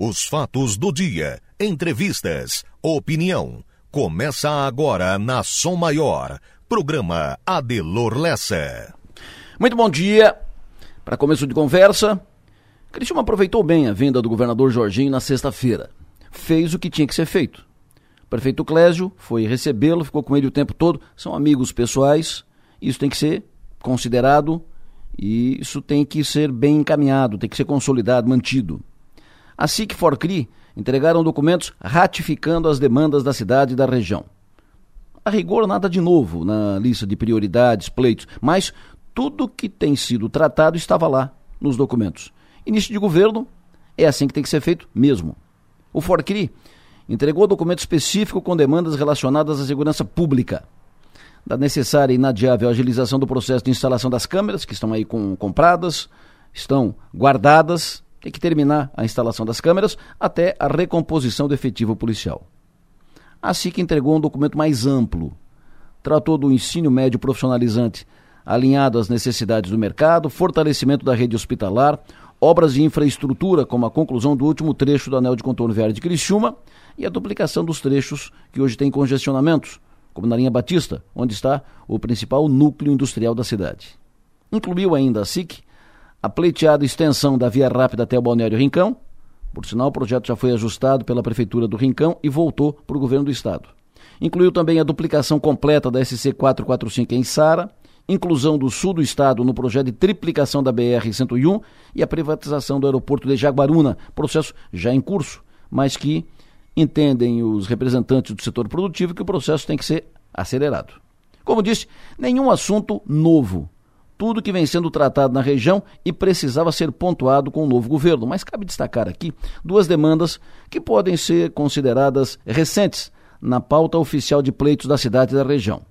Os fatos do dia, entrevistas, opinião. Começa agora na Som Maior. Programa Adelor Lessa. Muito bom dia. Para começo de conversa, Cristiano aproveitou bem a vinda do governador Jorginho na sexta-feira. Fez o que tinha que ser feito. O prefeito Clésio foi recebê-lo, ficou com ele o tempo todo. São amigos pessoais. Isso tem que ser considerado e isso tem que ser bem encaminhado, tem que ser consolidado, mantido. A SIC Forcri entregaram documentos ratificando as demandas da cidade e da região. A rigor, nada de novo na lista de prioridades, pleitos, mas tudo que tem sido tratado estava lá nos documentos. Início de governo é assim que tem que ser feito mesmo. O Forcri entregou documento específico com demandas relacionadas à segurança pública da necessária e inadiável agilização do processo de instalação das câmeras, que estão aí com, compradas, estão guardadas, tem que terminar a instalação das câmeras até a recomposição do efetivo policial. Assim que entregou um documento mais amplo. Tratou do ensino médio profissionalizante alinhado às necessidades do mercado, fortalecimento da rede hospitalar, obras de infraestrutura, como a conclusão do último trecho do anel de contorno viário de Criciúma e a duplicação dos trechos que hoje têm congestionamentos, como na linha Batista, onde está o principal núcleo industrial da cidade. Incluiu ainda a SIC a pleiteada extensão da via rápida até o Balneário Rincão. Por sinal, o projeto já foi ajustado pela Prefeitura do Rincão e voltou para o governo do Estado. Incluiu também a duplicação completa da SC 445 em Sara, inclusão do sul do estado no projeto de triplicação da BR-101 e a privatização do aeroporto de Jaguaruna, processo já em curso, mas que entendem os representantes do setor produtivo que o processo tem que ser acelerado. Como disse, nenhum assunto novo. Tudo que vem sendo tratado na região e precisava ser pontuado com o novo governo. Mas cabe destacar aqui duas demandas que podem ser consideradas recentes na pauta oficial de pleitos da cidade e da região.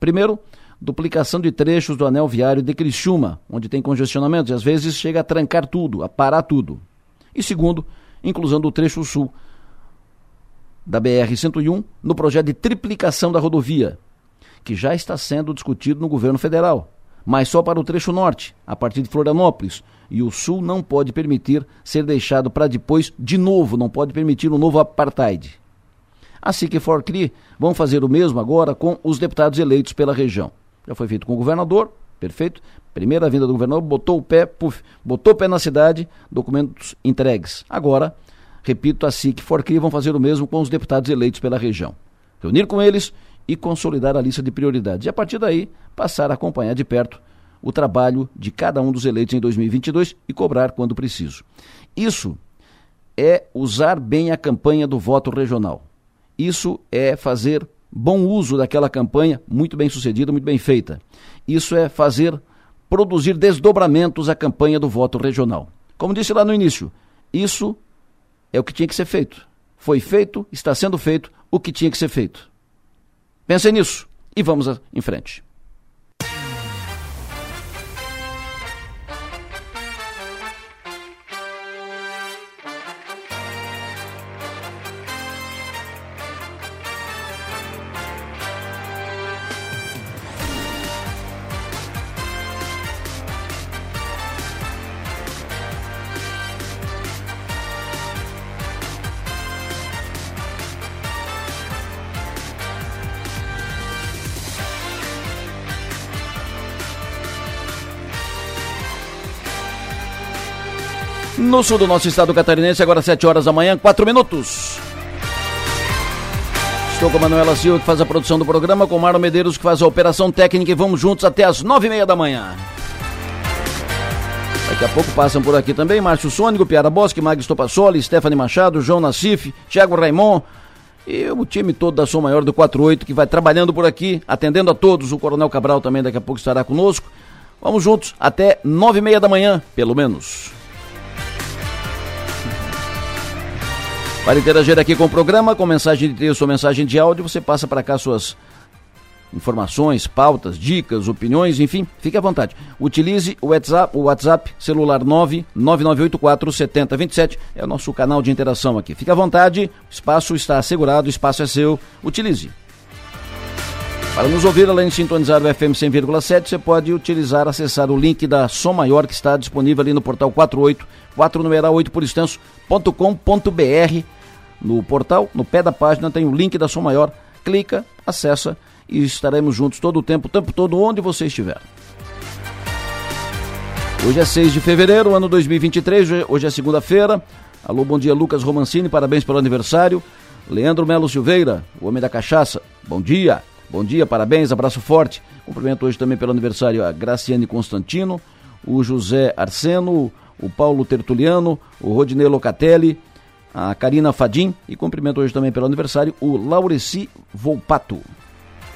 Primeiro, duplicação de trechos do anel viário de Criciúma, onde tem congestionamento e às vezes chega a trancar tudo, a parar tudo. E segundo, inclusão do trecho sul da BR-101 no projeto de triplicação da rodovia, que já está sendo discutido no governo federal, mas só para o trecho norte, a partir de Florianópolis, e o sul não pode permitir ser deixado para depois de novo, não pode permitir um novo apartheid. Assim que for CRI vão fazer o mesmo agora com os deputados eleitos pela região. Já foi feito com o governador, perfeito. Primeira vinda do governador, botou o pé, puf, botou o pé na cidade, documentos entregues. Agora Repito, a SIC e Forcri vão fazer o mesmo com os deputados eleitos pela região. Reunir com eles e consolidar a lista de prioridades. E a partir daí, passar a acompanhar de perto o trabalho de cada um dos eleitos em 2022 e cobrar quando preciso. Isso é usar bem a campanha do voto regional. Isso é fazer bom uso daquela campanha, muito bem sucedida, muito bem feita. Isso é fazer produzir desdobramentos à campanha do voto regional. Como disse lá no início, isso é o que tinha que ser feito. Foi feito, está sendo feito o que tinha que ser feito. Pensem nisso e vamos em frente. No sul do nosso estado catarinense, agora 7 horas da manhã, 4 minutos. Estou com a Manuela Silva, que faz a produção do programa, com o Mário Medeiros, que faz a operação técnica, e vamos juntos até as 9 e meia da manhã. Daqui a pouco passam por aqui também Márcio Sônico, Piara Bosque, Magno Stopassoli, Stephanie Machado, João Nassif, Thiago Raimon e o time todo da Som Maior do 48 que vai trabalhando por aqui, atendendo a todos. O Coronel Cabral também daqui a pouco estará conosco. Vamos juntos até nove e meia da manhã, pelo menos. Para interagir aqui com o programa, com mensagem de texto ou mensagem de áudio, você passa para cá suas informações, pautas, dicas, opiniões, enfim, fique à vontade. Utilize o WhatsApp, o WhatsApp celular 99984 7027, é o nosso canal de interação aqui. Fique à vontade, o espaço está assegurado, o espaço é seu, utilize. Para nos ouvir, além de sintonizar o FM 100,7, você pode utilizar, acessar o link da Som Maior que está disponível ali no portal 48, 4 numeral 8 por extenso.com.br. No portal, no pé da página, tem o link da Som Maior. Clica, acessa e estaremos juntos todo o tempo, o tempo todo, onde você estiver. Hoje é 6 de fevereiro, ano 2023, hoje é segunda-feira. Alô, bom dia, Lucas Romancini, parabéns pelo aniversário. Leandro Melo Silveira, o homem da cachaça, bom dia. Bom dia, parabéns, abraço forte. Cumprimento hoje também pelo aniversário a Graciane Constantino, o José Arseno, o Paulo Tertuliano, o Rodinei Locatelli, a Karina Fadim e cumprimento hoje também pelo aniversário o Laureci Volpato.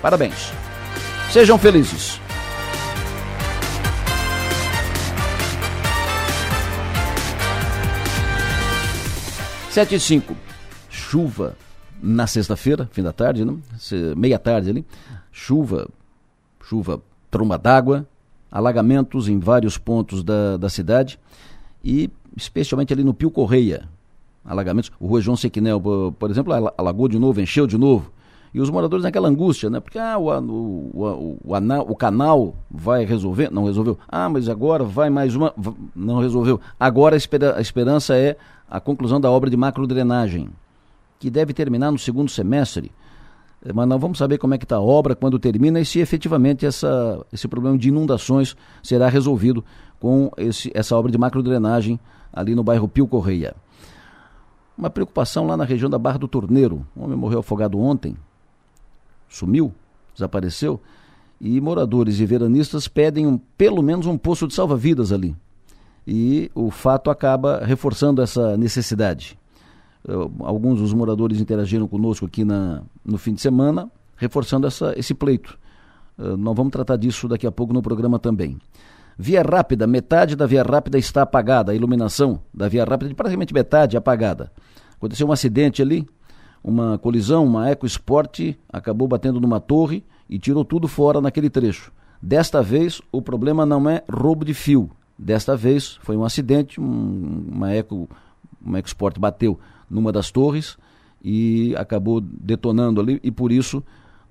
Parabéns. Sejam felizes. Sete e cinco. Chuva na sexta-feira, fim da tarde, né? meia tarde ali, chuva, chuva, tromba d'água, alagamentos em vários pontos da, da cidade e especialmente ali no Pio Correia, alagamentos. O Rua João Sequinel, por, exemplo, alagou de novo, encheu de novo. E os moradores naquela angústia, né? Porque ah, o, o, o, o, anal, o canal vai resolver? Não resolveu. Ah, mas agora vai mais uma. Não resolveu. Agora a, espera, a esperança é a conclusão da obra de macrodrenagem que deve terminar no segundo semestre. Eh, mas nós vamos saber como é que está a obra, quando termina e se efetivamente essa, esse problema de inundações será resolvido com esse, essa obra de macrodrenagem ali no bairro Pio Correia. Uma preocupação lá na região da Barra do Torneiro. Um homem morreu afogado ontem, sumiu, desapareceu, e moradores e veranistas pedem um, pelo menos um poço de salva-vidas ali. E o fato acaba reforçando essa necessidade alguns dos moradores interagiram conosco aqui na, no fim de semana, reforçando essa, esse pleito. Uh, nós vamos tratar disso daqui a pouco no programa também. Via Rápida, metade da Via Rápida está apagada, a iluminação da Via Rápida, de praticamente metade apagada. Aconteceu um acidente ali, uma colisão, uma EcoSport acabou batendo numa torre e tirou tudo fora naquele trecho. Desta vez, o problema não é roubo de fio. Desta vez, foi um acidente, um, uma Eco, uma EcoSport bateu numa das torres e acabou detonando ali e por isso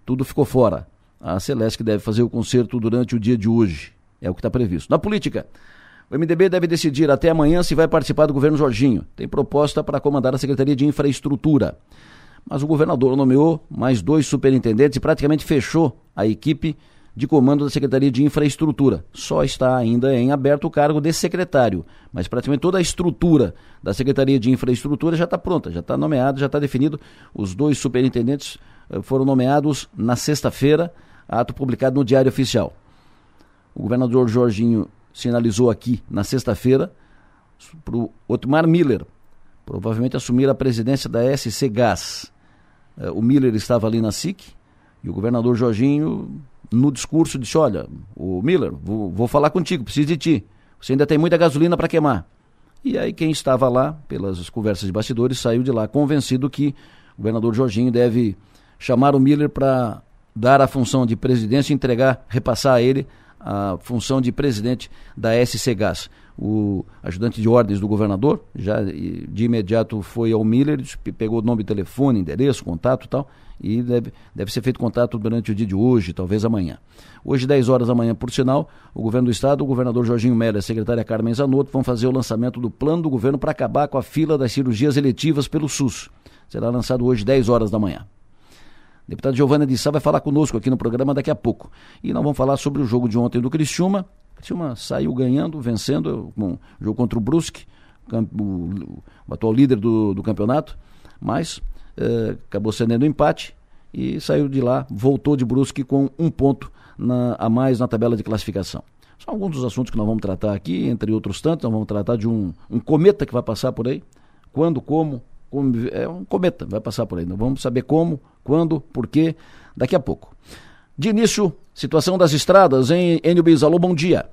tudo ficou fora. A Celeste deve fazer o concerto durante o dia de hoje, é o que está previsto. Na política, o MDB deve decidir até amanhã se vai participar do governo Jorginho. Tem proposta para comandar a Secretaria de Infraestrutura. Mas o governador nomeou mais dois superintendentes e praticamente fechou a equipe de comando da Secretaria de Infraestrutura. Só está ainda em aberto o cargo de secretário, mas praticamente toda a estrutura da Secretaria de Infraestrutura já está pronta, já está nomeado, já está definido. Os dois superintendentes eh, foram nomeados na sexta-feira, ato publicado no Diário Oficial. O governador Jorginho sinalizou aqui na sexta-feira para o Otmar Miller, provavelmente assumir a presidência da SC Gás. Eh, o Miller estava ali na SIC e o governador Jorginho no discurso disse: Olha, o Miller, vou, vou falar contigo, preciso de ti. Você ainda tem muita gasolina para queimar. E aí quem estava lá, pelas conversas de bastidores, saiu de lá convencido que o governador Jorginho deve chamar o Miller para dar a função de presidente e entregar, repassar a ele a função de presidente da SC Gás. O ajudante de ordens do governador já de imediato foi ao Miller, pegou o nome, telefone, endereço, contato e tal, e deve, deve ser feito contato durante o dia de hoje, talvez amanhã. Hoje, 10 horas da manhã, por sinal, o governo do estado, o governador Jorginho Melo e a secretária Carmen Zanotto vão fazer o lançamento do plano do governo para acabar com a fila das cirurgias eletivas pelo SUS. Será lançado hoje, 10 horas da manhã. Deputada Giovana de Sá vai falar conosco aqui no programa daqui a pouco. E nós vamos falar sobre o jogo de ontem do Criciúma. O Criciúma saiu ganhando, vencendo, um jogo contra o Brusque, o, o, o atual líder do, do campeonato, mas eh, acabou cedendo um empate e saiu de lá, voltou de Brusque com um ponto na, a mais na tabela de classificação. São alguns dos assuntos que nós vamos tratar aqui, entre outros tantos, nós vamos tratar de um, um cometa que vai passar por aí, quando, como, é um cometa, vai passar por aí. Nós vamos saber como, quando, por quê, daqui a pouco. De início, situação das estradas em Enio Alô, bom dia.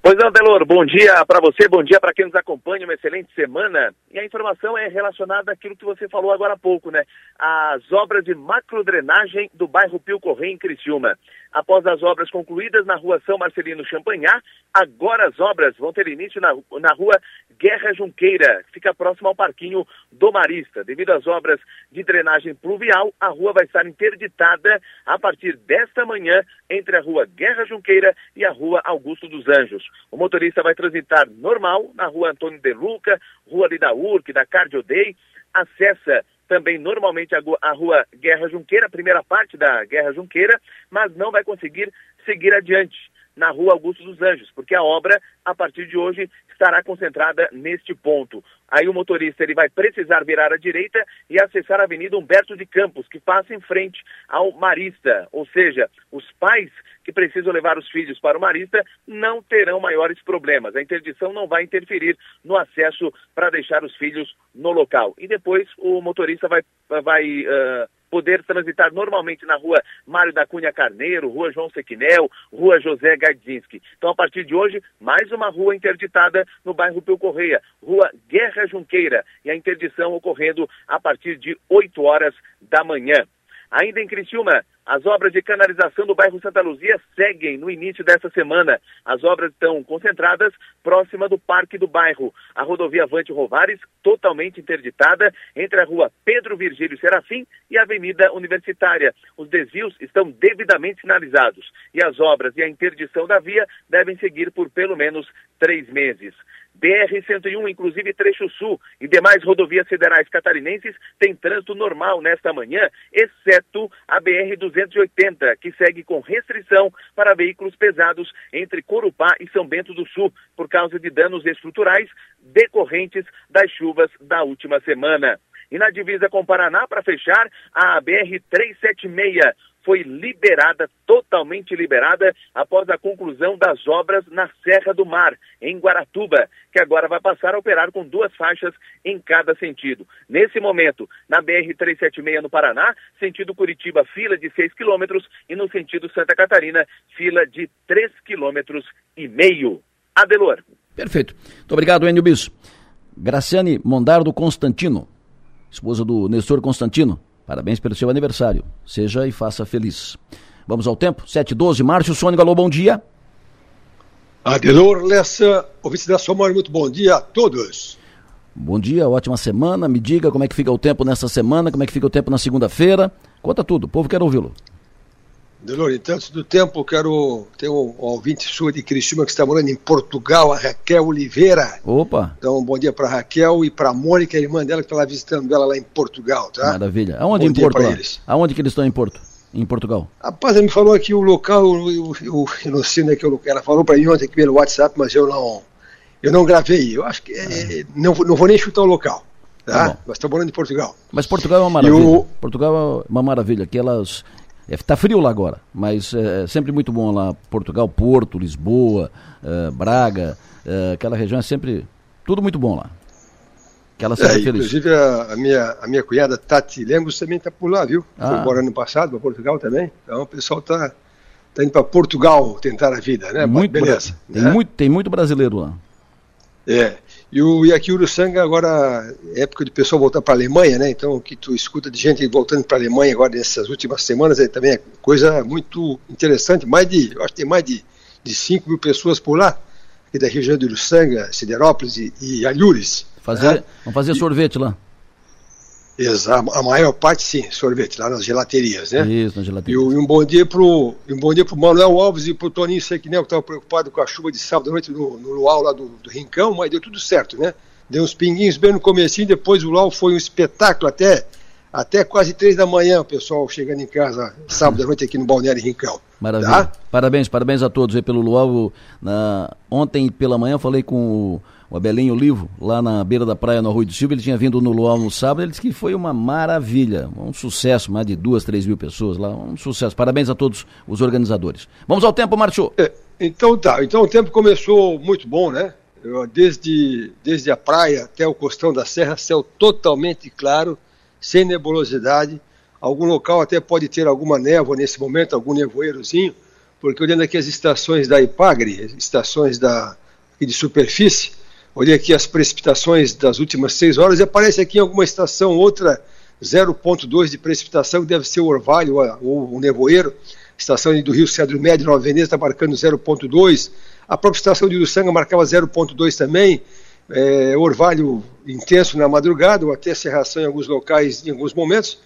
Pois não, Delor, bom dia para você, bom dia para quem nos acompanha, uma excelente semana. E a informação é relacionada àquilo que você falou agora há pouco, né? As obras de macrodrenagem do bairro Pio Correia, em Criciúma. Após as obras concluídas na rua São Marcelino Champanhar, agora as obras vão ter início na, na rua Guerra Junqueira, que fica próximo ao parquinho do Marista. Devido às obras de drenagem pluvial, a rua vai estar interditada a partir desta manhã entre a rua Guerra Junqueira e a rua Augusto dos Anjos. O motorista vai transitar normal na rua Antônio de Luca, rua da URC, da Cardio Day, acessa também normalmente a, a rua Guerra Junqueira, primeira parte da Guerra Junqueira, mas não vai conseguir seguir adiante na rua Augusto dos Anjos, porque a obra, a partir de hoje, estará concentrada neste ponto. Aí o motorista ele vai precisar virar à direita e acessar a Avenida Humberto de Campos, que passa em frente ao Marista. Ou seja, os pais que precisam levar os filhos para o Marista não terão maiores problemas. A interdição não vai interferir no acesso para deixar os filhos no local. E depois o motorista vai, vai uh, poder transitar normalmente na rua Mário da Cunha Carneiro, rua João Sequinel, rua José Gardzinski. Então, a partir de hoje, mais uma rua interditada no bairro Pio Correia, rua Guerra Junqueira, e a interdição ocorrendo a partir de 8 horas da manhã. Ainda em Criciúma, as obras de canalização do bairro Santa Luzia seguem no início desta semana. As obras estão concentradas próxima do Parque do Bairro. A rodovia Avante Rovares, totalmente interditada, entre a rua Pedro Virgílio Serafim e a Avenida Universitária. Os desvios estão devidamente sinalizados e as obras e a interdição da via devem seguir por pelo menos três meses. BR-101, inclusive trecho sul e demais rodovias federais catarinenses têm trânsito normal nesta manhã, exceto a BR-280, que segue com restrição para veículos pesados entre Corupá e São Bento do Sul, por causa de danos estruturais decorrentes das chuvas da última semana. E na divisa com Paraná, para fechar, a BR-376 foi liberada, totalmente liberada, após a conclusão das obras na Serra do Mar, em Guaratuba, que agora vai passar a operar com duas faixas em cada sentido. Nesse momento, na BR-376 no Paraná, sentido Curitiba, fila de 6 quilômetros, e no sentido Santa Catarina, fila de 3 quilômetros e meio. Adelor. Perfeito. Muito obrigado, Enio Bis. Graciane Mondardo Constantino, esposa do Nestor Constantino, Parabéns pelo seu aniversário. Seja e faça feliz. Vamos ao tempo? 7h12. Márcio Sônico, alô, bom dia. Adelor Lessa, ouvinte da Somar, muito bom dia a todos. Bom dia, ótima semana. Me diga como é que fica o tempo nessa semana, como é que fica o tempo na segunda-feira. Conta tudo, o povo quer ouvi-lo. Delor, então, antes do tempo, quero ter um, um ouvinte sua de Cristina que está morando em Portugal, a Raquel Oliveira. Opa! Então, um bom dia para Raquel e para a Mônica, a irmã dela, que está lá visitando ela lá em Portugal, tá? Maravilha. Aonde bom em Porto? Eles. Aonde que eles estão em Porto? Em Portugal? Rapaz, ela me falou aqui o local, eu, eu, eu não sei onde é que eu, ela falou para mim ontem aqui pelo WhatsApp, mas eu não, eu não gravei. Eu acho que é, ah. não, não vou nem chutar o local. Tá? tá mas estou morando em Portugal. Mas Portugal é uma maravilha. Portugal é uma maravilha. Aquelas Está é, frio lá agora, mas é, é sempre muito bom lá. Portugal, Porto, Lisboa, é, Braga, é, aquela região é sempre tudo muito bom lá. Aquela é, feliz. Inclusive a, a, minha, a minha cunhada Tati Lemos também está por lá, viu? Ah. Foi embora ano passado para Portugal também. Então o pessoal está tá indo para Portugal tentar a vida, né? Muito Beleza. Tem, né? muito, tem muito brasileiro lá. É. E, o, e aqui o Uruçanga agora é época de pessoal voltar para a Alemanha, né? Então o que tu escuta de gente voltando para a Alemanha agora nessas últimas semanas é também é coisa muito interessante. Mais de, eu acho que tem mais de, de 5 mil pessoas por lá, aqui da região de Uruçanga, Siderópolis e, e Alhures. Fazer, né? Vamos fazer sorvete lá. Exato, a maior parte sim, sorvete, lá nas gelaterias, né? Isso, nas gelaterias. E, um bom dia pro, um bom dia pro Manuel Alves e pro Toninho Sequinel, que estava preocupado com a chuva de sábado à noite no, no luau lá do, do, Rincão, mas deu tudo certo, né? Deu uns pinguinhos bem no comecinho, depois o luau foi um espetáculo até, até quase três da manhã, o pessoal chegando em casa sábado à noite aqui no Balneário Rincão. Maravilha. Tá? Parabéns, parabéns a todos aí pelo luau. Na, ontem pela manhã falei com o o Abelinho Olivo, lá na beira da praia no Arroio do Silva. Ele tinha vindo no Luau no sábado, ele disse que foi uma maravilha, um sucesso, mais de duas, três mil pessoas lá, um sucesso. Parabéns a todos os organizadores. Vamos ao tempo, Marchou. É, então tá, então o tempo começou muito bom, né? Desde, desde a praia até o costão da serra, céu totalmente claro, sem nebulosidade. Algum local até pode ter alguma névoa nesse momento, algum nevoeirozinho, porque olhando aqui as estações da Ipagre, estações da, de superfície, Olhei aqui as precipitações das últimas seis horas e aparece aqui em alguma estação outra 0,2 de precipitação, que deve ser o orvalho ou o nevoeiro. estação do Rio Cedro Médio, Nova Veneza, está marcando 0,2. A própria estação de Uruçanga marcava 0,2 também. É, orvalho intenso na madrugada, ou até serração em alguns locais em alguns momentos.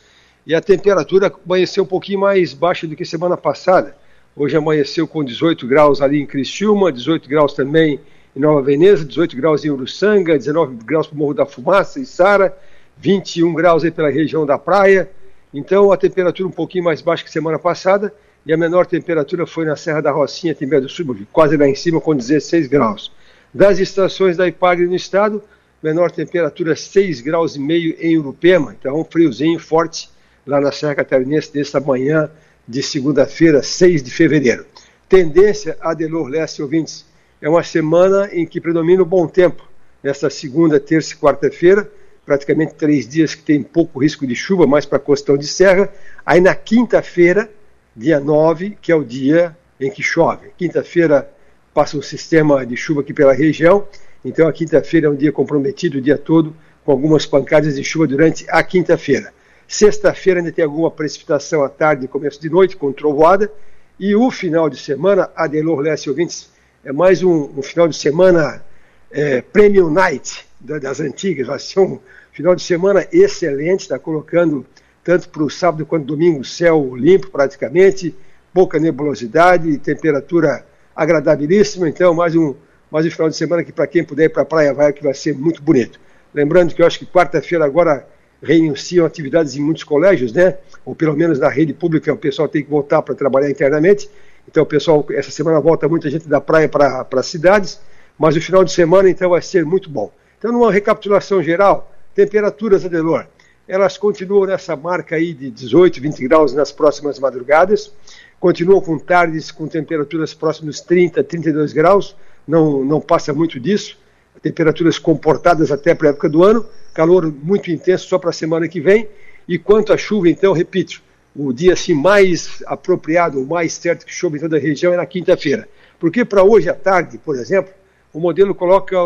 E a temperatura amanheceu um pouquinho mais baixa do que semana passada. Hoje amanheceu com 18 graus ali em Criciúma, 18 graus também em Nova Veneza, 18 graus em Uruçanga, 19 graus para o Morro da Fumaça e Sara, 21 graus aí pela região da praia. Então a temperatura um pouquinho mais baixa que semana passada e a menor temperatura foi na Serra da Rocinha, Timbé do Sul, quase lá em cima com 16 graus. Das estações da Ipagre no estado, menor temperatura 6 graus e meio em Urupema, então um friozinho forte lá na Serra Catarinense nesta manhã de segunda-feira, 6 de fevereiro. Tendência, Adelor Leste ouvintes, é uma semana em que predomina o bom tempo. Nesta segunda, terça e quarta-feira, praticamente três dias que tem pouco risco de chuva, mais para a costão de serra. Aí na quinta-feira, dia 9, que é o dia em que chove. Quinta-feira passa um sistema de chuva aqui pela região, então a quinta-feira é um dia comprometido o dia todo, com algumas pancadas de chuva durante a quinta-feira. Sexta-feira ainda tem alguma precipitação à tarde e começo de noite, com trovoada. E o final de semana, Adelor Leste ouvintes, é mais um, um final de semana é, Premium Night das antigas. Vai ser um final de semana excelente, está colocando tanto para o sábado quanto domingo céu limpo praticamente, pouca nebulosidade, temperatura agradabilíssima. Então, mais um, mais um final de semana que para quem puder ir para a praia vai, que vai ser muito bonito. Lembrando que eu acho que quarta-feira agora reiniciam atividades em muitos colégios, né? Ou pelo menos na rede pública o pessoal tem que voltar para trabalhar internamente. Então pessoal, essa semana volta muita gente da praia para as cidades, mas o final de semana então vai ser muito bom. Então, numa recapitulação geral, temperaturas, Adelor, elas continuam nessa marca aí de 18, 20 graus nas próximas madrugadas, continuam com tardes com temperaturas próximas dos 30, 32 graus, não, não passa muito disso, temperaturas comportadas até para a época do ano, calor muito intenso só para a semana que vem. E quanto à chuva, então, repito, o dia assim mais apropriado, o mais certo que chove em toda a região é na quinta-feira. Porque para hoje à tarde, por exemplo, o modelo coloca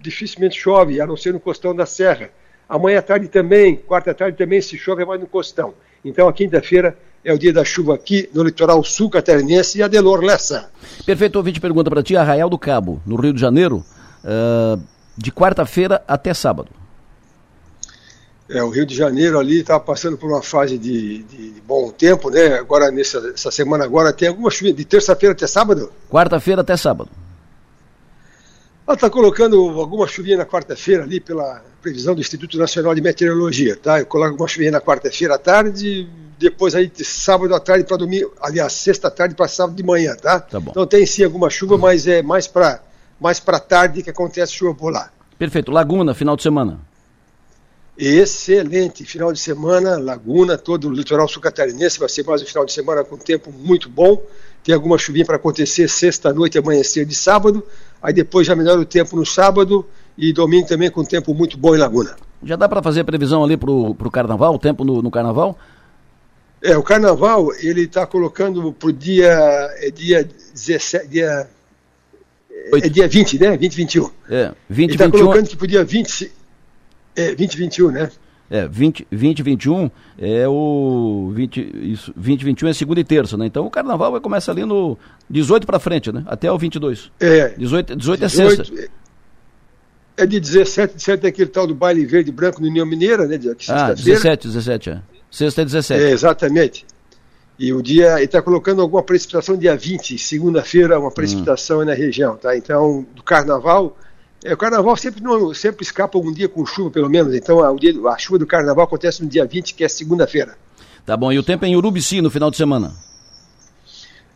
dificilmente chove, a não ser no costão da serra. Amanhã à tarde também, quarta à tarde também se chove mais no costão. Então a quinta-feira é o dia da chuva aqui no litoral sul catarinense e Adelor Lessa. Perfeito, ouvinte pergunta para ti, Arraial do Cabo, no Rio de Janeiro, uh, de quarta-feira até sábado. É, o Rio de Janeiro ali estava passando por uma fase de, de, de, bom tempo, né? Agora, nessa semana agora, tem alguma chuva de terça-feira até sábado? Quarta-feira até sábado. Ela está colocando alguma chuvinha na quarta-feira ali pela previsão do Instituto Nacional de Meteorologia, tá? Eu coloco alguma chuvinha na quarta-feira à tarde, depois aí de sábado à tarde para domingo, aliás, sexta à tarde para sábado de manhã, tá? tá bom. Então tem sim alguma chuva, mas é mais para mais para tarde que acontece chuva por lá. Perfeito. Laguna, final de semana. Excelente. Final de semana, Laguna, todo o litoral sul catarinense vai ser mais um final de semana com tempo muito bom. Tem alguma chuvinha para acontecer sexta-noite amanhecer de sábado. Aí depois já melhora o tempo no sábado e domingo também com tempo muito bom em Laguna. Já dá para fazer previsão ali para o carnaval, o tempo no, no, carnaval? É, o carnaval ele está colocando para o dia, é dia 17, dia, é dia 20, né? 20, 21. É, 20, ele está colocando que para o dia 20, é, 20, 21, né? É, 20, 20 21 é o 20, isso, 20 21 é segunda e terça, né? Então o carnaval vai começar ali no 18 para frente, né? Até o 22. É. 18, 18 é sexta. É de 17, 17 é aquele tal do baile verde e branco no União Mineira, né? De ah, 17, 17, é. Sexta é 17. É, exatamente. E o dia, ele está colocando alguma precipitação dia 20, segunda-feira, uma precipitação hum. na região, tá? Então, do carnaval, é, o carnaval sempre, não, sempre escapa um dia com chuva, pelo menos. Então, a, dia, a chuva do carnaval acontece no dia 20, que é segunda-feira. Tá bom. E o tempo é em Urubici no final de semana?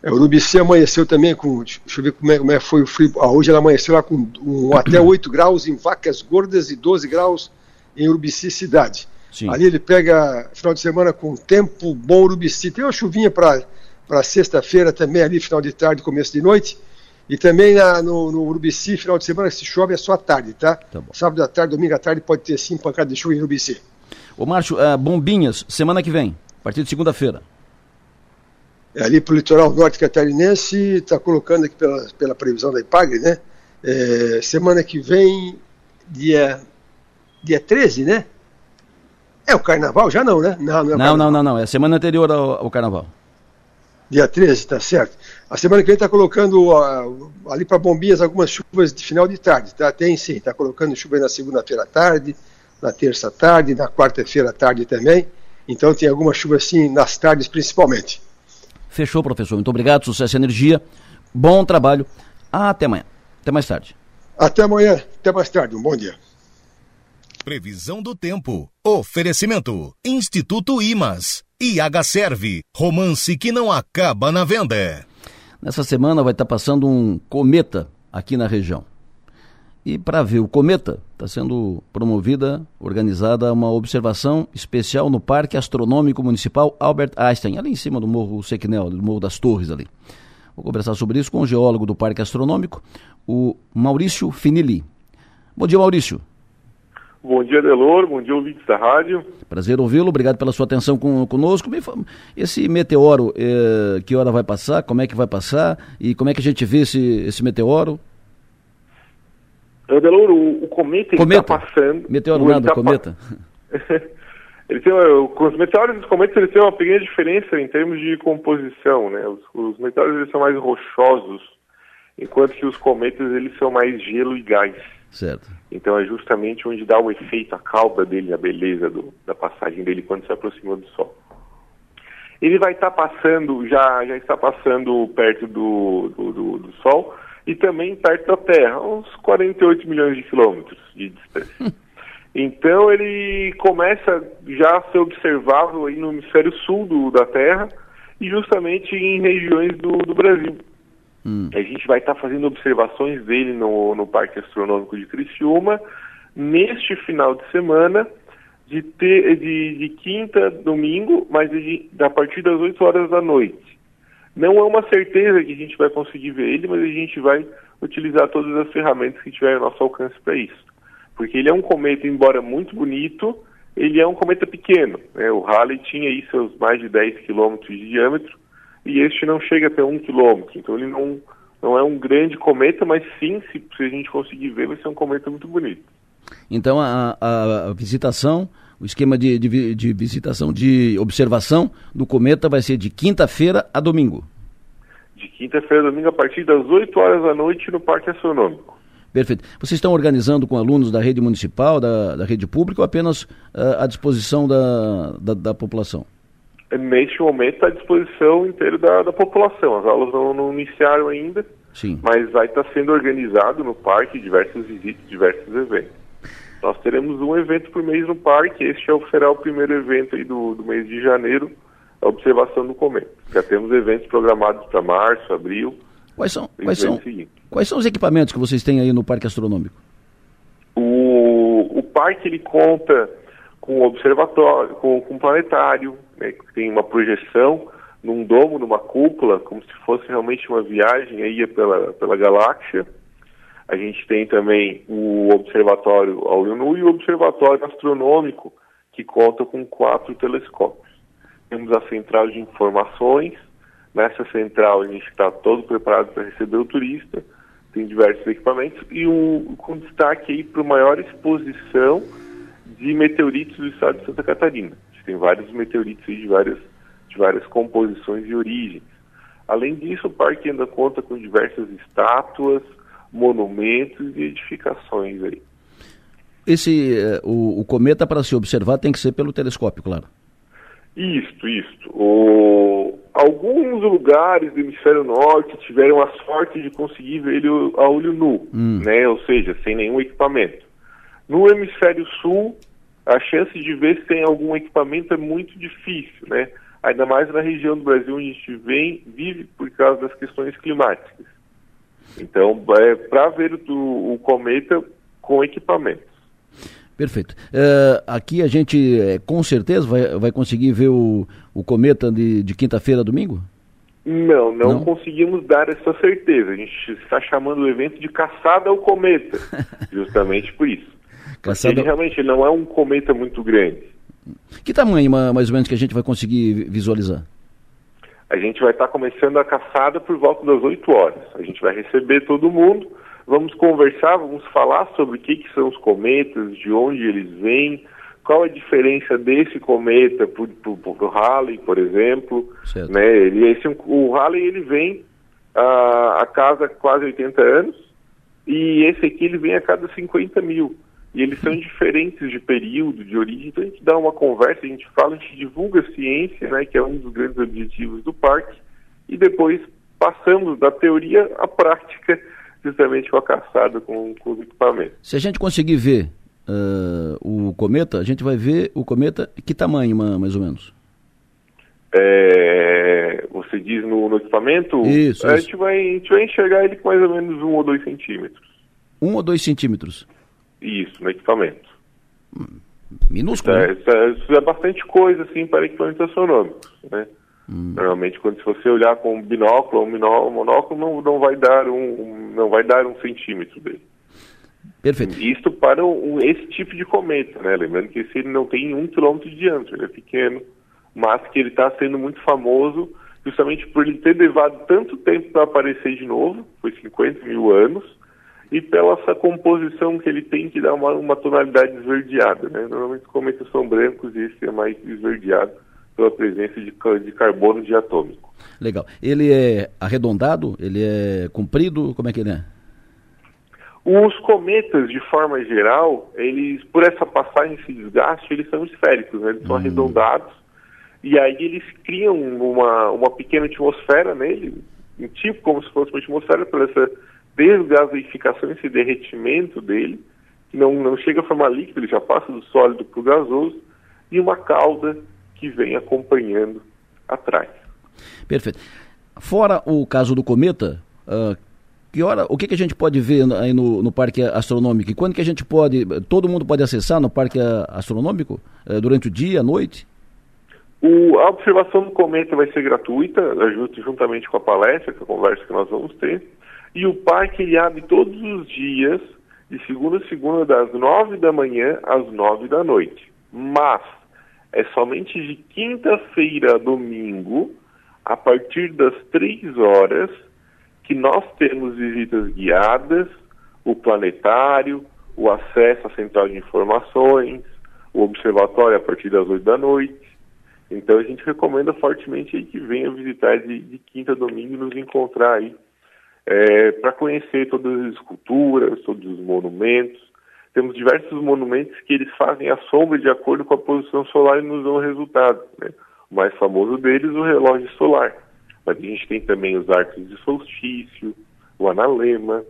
É, Urubici amanheceu também com. Deixa eu ver como é, como é foi o frio. Ah, hoje ela amanheceu lá com um, até 8 graus em Vacas Gordas e 12 graus em Urubici cidade. Sim. Ali ele pega final de semana com tempo bom Urubici. Tem uma chuvinha para sexta-feira também, ali, final de tarde, começo de noite. E também na, no, no Urubici, final de semana, se chove é só à tarde, tá? tá Sábado à tarde, domingo à tarde, pode ter sim pancada de chuva em Urubici. Ô Márcio, uh, Bombinhas, semana que vem, a partir de segunda-feira. É, ali para o litoral norte catarinense, está colocando aqui pela, pela previsão da IPAGRE, né? É, semana que vem, dia, dia 13, né? É o carnaval? Já não, né? Não, não, é não, não, não, não, É semana anterior ao, ao carnaval. Dia 13, tá certo. A semana que vem está colocando uh, ali para Bombinhas algumas chuvas de final de tarde, tá? Tem sim, está colocando chuva na segunda-feira à tarde, na terça à tarde, na quarta-feira à tarde também. Então tem alguma chuva sim nas tardes principalmente. Fechou, professor. Muito obrigado, sucesso e energia. Bom trabalho. Até amanhã. Até mais tarde. Até amanhã. Até mais tarde. Um bom dia. Previsão do tempo. Oferecimento. Instituto Imas. IH Serve. Romance que não acaba na venda. Nessa semana vai estar passando um cometa aqui na região. E para ver o cometa, está sendo promovida, organizada uma observação especial no Parque Astronômico Municipal Albert Einstein, ali em cima do Morro Sequinel, do Morro das Torres ali. Vou conversar sobre isso com o geólogo do Parque Astronômico, o Maurício Finili. Bom dia, Maurício. Bom dia, Delor. Bom dia, ouvintes da rádio. Prazer ouvi-lo. Obrigado pela sua atenção com, conosco. Esse meteoro, eh, que hora vai passar? Como é que vai passar? E como é que a gente vê esse, esse meteoro? Delor, o, o cometa está passando. Meteoro nada, tá cometa. Pa... ele tem, os meteoros e os cometas eles têm uma pequena diferença em termos de composição. Né? Os, os meteoros eles são mais rochosos, enquanto que os cometas eles são mais gelo e gás. Certo. Então é justamente onde dá o efeito, a cauda dele, a beleza do, da passagem dele quando se aproxima do Sol. Ele vai estar tá passando, já, já está passando perto do, do, do, do, Sol e também perto da Terra, uns 48 milhões de quilômetros de distância. Então ele começa já a ser observável aí no hemisfério sul do, da Terra e justamente em regiões do, do Brasil. Hum. A gente vai estar tá fazendo observações dele no, no Parque Astronômico de Criciúma neste final de semana, de, ter, de, de quinta, domingo, mas de, a partir das 8 horas da noite. Não é uma certeza que a gente vai conseguir ver ele, mas a gente vai utilizar todas as ferramentas que tiver ao nosso alcance para isso. Porque ele é um cometa, embora muito bonito, ele é um cometa pequeno. Né? O Halley tinha aí seus mais de 10 quilômetros de diâmetro, e este não chega até um quilômetro. Então ele não, não é um grande cometa, mas sim, se, se a gente conseguir ver, vai ser um cometa muito bonito. Então a, a, a visitação, o esquema de, de, de, visitação, de observação do cometa vai ser de quinta-feira a domingo. De quinta-feira a domingo, a partir das 8 horas da noite no Parque Astronômico. Perfeito. Vocês estão organizando com alunos da rede municipal, da, da rede pública ou apenas uh, à disposição da, da, da população? Neste momento está à disposição inteira da, da população. As aulas não, não iniciaram ainda, Sim. mas vai estar tá sendo organizado no parque diversas visitas, diversos eventos. Nós teremos um evento por mês no parque, este é será o primeiro evento aí do, do mês de janeiro, a observação do cometa. Já temos eventos programados para março, abril. Quais são, quais, são, quais são os equipamentos que vocês têm aí no Parque Astronômico? O, o parque ele conta com observatório, com, com planetário, né, que tem uma projeção num domo, numa cúpula, como se fosse realmente uma viagem aí pela, pela galáxia. A gente tem também o observatório Aurionu e o observatório astronômico, que conta com quatro telescópios. Temos a central de informações. Nessa central a gente está todo preparado para receber o turista. Tem diversos equipamentos e um, com destaque aí para maior exposição de meteoritos do estado de Santa Catarina tem vários meteoritos de várias, de várias composições e origens. Além disso, o parque ainda conta com diversas estátuas, monumentos e edificações aí. Esse, eh, o, o cometa para se observar tem que ser pelo telescópio, claro. Isto, isto. O... Alguns lugares do hemisfério norte tiveram a sorte de conseguir ver ele a olho nu, hum. né? ou seja, sem nenhum equipamento. No hemisfério sul, a chance de ver se tem algum equipamento é muito difícil, né? Ainda mais na região do Brasil onde a gente vem, vive por causa das questões climáticas. Então, é para ver o, o, cometa com equipamentos. Perfeito. Uh, aqui a gente, é, com certeza, vai, vai conseguir ver o, o cometa de, de quinta-feira a domingo? Não, não, não, conseguimos dar essa certeza. A gente está chamando o evento de caçada ao cometa, justamente por isso. Caçada... Ele realmente não é um cometa muito grande. Que tamanho, mais ou menos, que a gente vai conseguir visualizar? A gente vai estar começando a caçada por volta das 8 horas. A gente vai receber todo mundo, vamos conversar, vamos falar sobre o que, que são os cometas, de onde eles vêm, qual a diferença desse cometa para o Halley, por exemplo. Certo. Né? Ele, esse, o Halley ele vem a, a cada quase 80 anos e esse aqui ele vem a cada 50 mil. E eles são diferentes de período, de origem, então a gente dá uma conversa, a gente fala, a gente divulga a ciência, né, que é um dos grandes objetivos do parque, e depois passamos da teoria à prática, justamente com a caçada com, com os equipamentos. Se a gente conseguir ver uh, o cometa, a gente vai ver o cometa que tamanho, mais ou menos? É, você diz no, no equipamento? Isso, a, isso. Gente vai, a gente vai enxergar ele com mais ou menos um ou dois centímetros. Um ou dois centímetros? Isso, no equipamento. Minúsculo, É, né? isso, é, isso é bastante coisa, assim, para equipamentos astronômicos, né? Normalmente, quando se você olhar com um binóculo ou um monóculo, não, não vai dar um, um- não vai dar um centímetro dele. Perfeito. Isto para um- esse tipo de cometa, né? Lembrando que esse ele não tem um quilômetro de diâmetro, ele é pequeno, mas que ele está sendo muito famoso justamente por ele ter levado tanto tempo para aparecer de novo, foi 50 mil anos, e pela essa composição que ele tem que dá uma, uma tonalidade esverdeada, né? Normalmente os cometas são brancos e esse é mais esverdeado pela presença de, de carbono diatômico. Legal. Ele é arredondado? Ele é comprido? Como é que ele é? Os cometas, de forma geral, eles, por essa passagem, esse desgaste, eles são esféricos, né? eles são arredondados, e aí eles criam uma, uma pequena atmosfera nele, um tipo como se fosse uma atmosfera, por essa desgaseificação, esse derretimento dele, que não, não chega a formar líquido, ele já passa do sólido para o gasoso, e uma cauda que vem acompanhando atrás. Perfeito. Fora o caso do cometa, ah, que hora, o que, que a gente pode ver aí no, no Parque Astronômico? E quando que a gente pode, todo mundo pode acessar no Parque Astronômico? Eh, durante o dia, à noite? O- a observação do cometa vai ser gratuita, junto- juntamente com a palestra, com a conversa que nós vamos ter. E o parque ele abre todos os dias, de segunda a segunda, das nove da manhã às nove da noite. Mas é somente de quinta-feira a domingo, a partir das três horas, que nós temos visitas guiadas, o planetário, o acesso à central de informações, o observatório a partir das oito da noite. Então a gente recomenda fortemente que venha visitar de, de quinta a domingo e nos encontrar aí para conhecer todas as esculturas, todos os monumentos. Temos diversos monumentos que eles fazem a sombra de acordo com a posição solar e nos dão resultado. Né? O mais famoso deles, o relógio solar. Mas a gente tem também os arcos de solstício, o analema.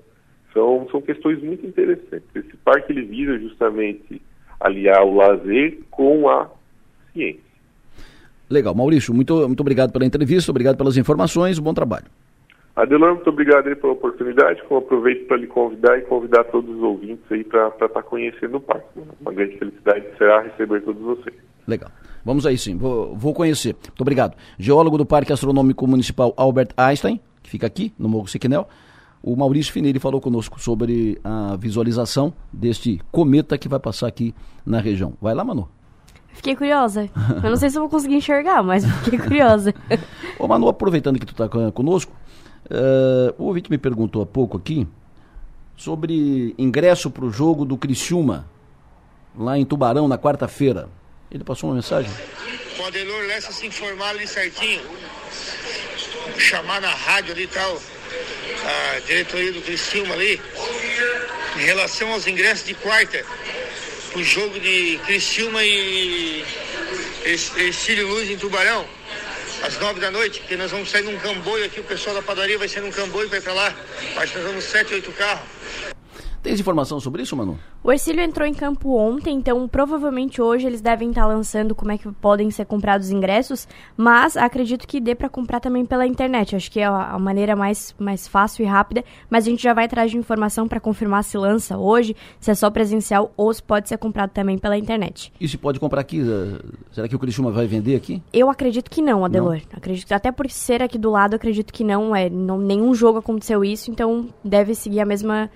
São, são questões muito interessantes. Esse parque ele visa justamente aliar o lazer com a ciência. Legal. Maurício, muito, muito obrigado pela entrevista, obrigado pelas informações, bom trabalho. Adelor, muito obrigado aí pela oportunidade. Eu aproveito para lhe convidar e convidar todos os ouvintes aí para estar conhecendo o parque. Uma grande felicidade será receber todos vocês. Legal. Vamos aí sim, vou, vou conhecer. Muito obrigado. Geólogo do Parque Astronômico Municipal Albert Einstein, que fica aqui no Morro Sequinel. O Maurício Finelli falou conosco sobre a visualização deste cometa que vai passar aqui na região. Vai lá, Manu. Fiquei curiosa. Eu não sei se eu vou conseguir enxergar, mas fiquei curiosa. Ô Manu, aproveitando que tu está conosco, eh, o ouvinte me perguntou há pouco aqui sobre ingresso para o jogo do Criciúma, lá em Tubarão, na quarta-feira. Ele passou uma mensagem? O Adelor Lessa se informar ali certinho. Chamar na rádio ali e tal, a diretoria do Criciúma ali, em relação aos ingressos de quarta, pro jogo de Criciúma e Estilo Luz em Tubarão, às nove da noite, porque nós vamos sair num camboio aqui, o pessoal da padaria vai sair num camboio para ir pra lá. Acho que nós vamos sete, oito carros. Tens informação sobre isso, Manu? O Ercílio entrou em campo ontem, então provavelmente hoje eles devem estar lançando como é que podem ser comprados os ingressos, mas acredito que dê para comprar também pela internet. Acho que é a maneira mais, mais fácil e rápida, mas a gente já vai atrás de informação para confirmar se lança hoje, se é só presencial ou se pode ser comprado também pela internet. E se pode comprar aqui? eh, Será que o Criciúma vai vender aqui? Eu acredito que não, Adelor. Acredito, até por ser aqui do lado, acredito que não. É, não nenhum jogo aconteceu isso, então deve seguir a mesma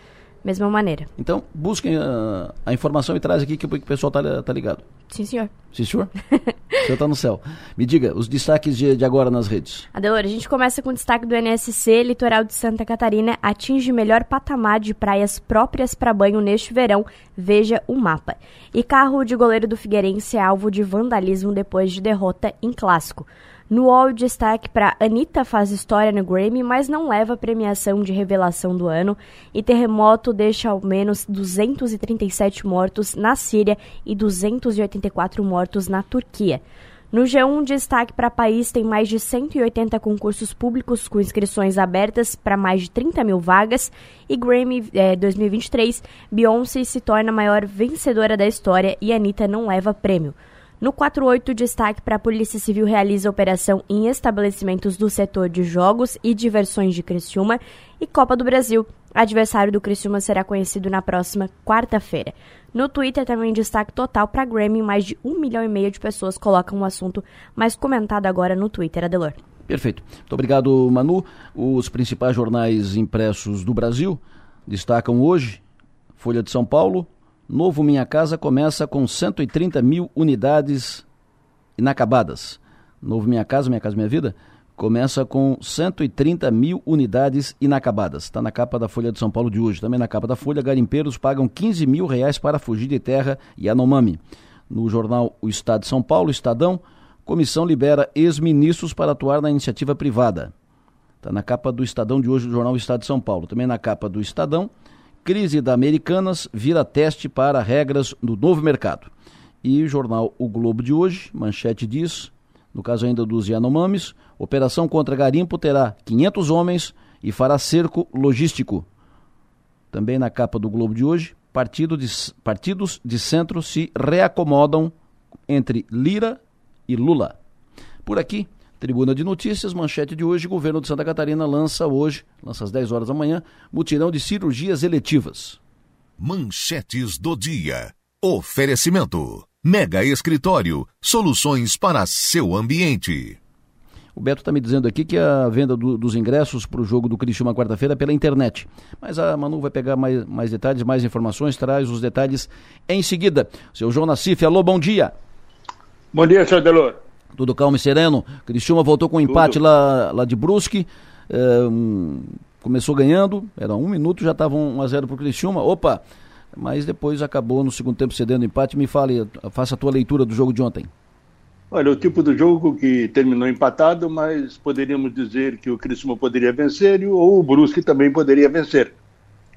mesma maneira. Então, busquem a, a informação e traz aqui que o pessoal tá, tá ligado. Sim, senhor. Sim, senhor? o senhor tá no céu. Me diga, os destaques de, de agora nas redes. Adelor, a gente começa com o destaque do NSC. Litoral de Santa Catarina atinge melhor patamar de praias próprias para banho neste verão. Veja o mapa. E carro de goleiro do Figueirense é alvo de vandalismo depois de derrota em clássico. No UOL, destaque para Anitta faz história no Grammy, mas não leva a premiação de revelação do ano. E terremoto deixa ao menos 237 mortos na Síria e 284 mortos na Turquia. No G1, destaque para país tem mais de 180 concursos públicos com inscrições abertas para mais de 30 mil vagas e Grammy é, 2023, Beyoncé se torna a maior vencedora da história e Anitta não leva prêmio. No 48, destaque para a Polícia Civil realiza operação em estabelecimentos do setor de jogos e diversões de Criciúma e Copa do Brasil. Adversário do Criciúma será conhecido na próxima quarta-feira. No Twitter também destaque total para Grammy, mais de um milhão e meio de pessoas colocam o assunto mais comentado agora no Twitter, Adelor. Perfeito. Muito obrigado, Manu. Os principais jornais impressos do Brasil destacam hoje Folha de São Paulo, Novo Minha Casa começa com 130 mil unidades inacabadas. Novo Minha Casa, Minha Casa Minha Vida, começa com 130 mil unidades inacabadas. Está na capa da Folha de São Paulo de hoje. Também na capa da Folha, garimpeiros pagam 15 mil reais para fugir de terra e Anomami. No jornal O Estado de São Paulo, Estadão, comissão libera ex-ministros para atuar na iniciativa privada. Está na capa do Estadão de hoje, do jornal O Estado de São Paulo. Também na capa do Estadão, Crise da Americanas vira teste para regras do novo mercado. E o jornal O Globo de hoje, manchete diz, no caso ainda dos Yanomamis, operação contra garimpo terá 500 homens e fará cerco logístico. Também na capa do Globo de hoje, partido de, partidos de centro se reacomodam entre Lira e Lula. Por aqui, Tribuna de Notícias, manchete de hoje, governo de Santa Catarina lança hoje, lança às 10 horas da manhã, mutirão de cirurgias eletivas. Manchetes do dia. Oferecimento. Mega Escritório. Soluções para seu ambiente. O Beto está me dizendo aqui que a venda do, dos ingressos para o jogo do Criciúma quarta-feira é pela internet. Mas a Manu vai pegar mais, mais detalhes, mais informações, traz os detalhes em seguida. Seu João Nassif, alô, bom dia. Bom dia, senhor Delor. Tudo calmo e sereno. Criciúma voltou com um empate lá, lá de Brusque. É, um, começou ganhando, era um minuto, já estava 1 a 0 para o Criciúma. Opa! Mas depois acabou no segundo tempo cedendo empate. Me fale, faça a tua leitura do jogo de ontem. Olha, o tipo do jogo que terminou empatado, mas poderíamos dizer que o Criciúma poderia vencer ou o Brusque também poderia vencer.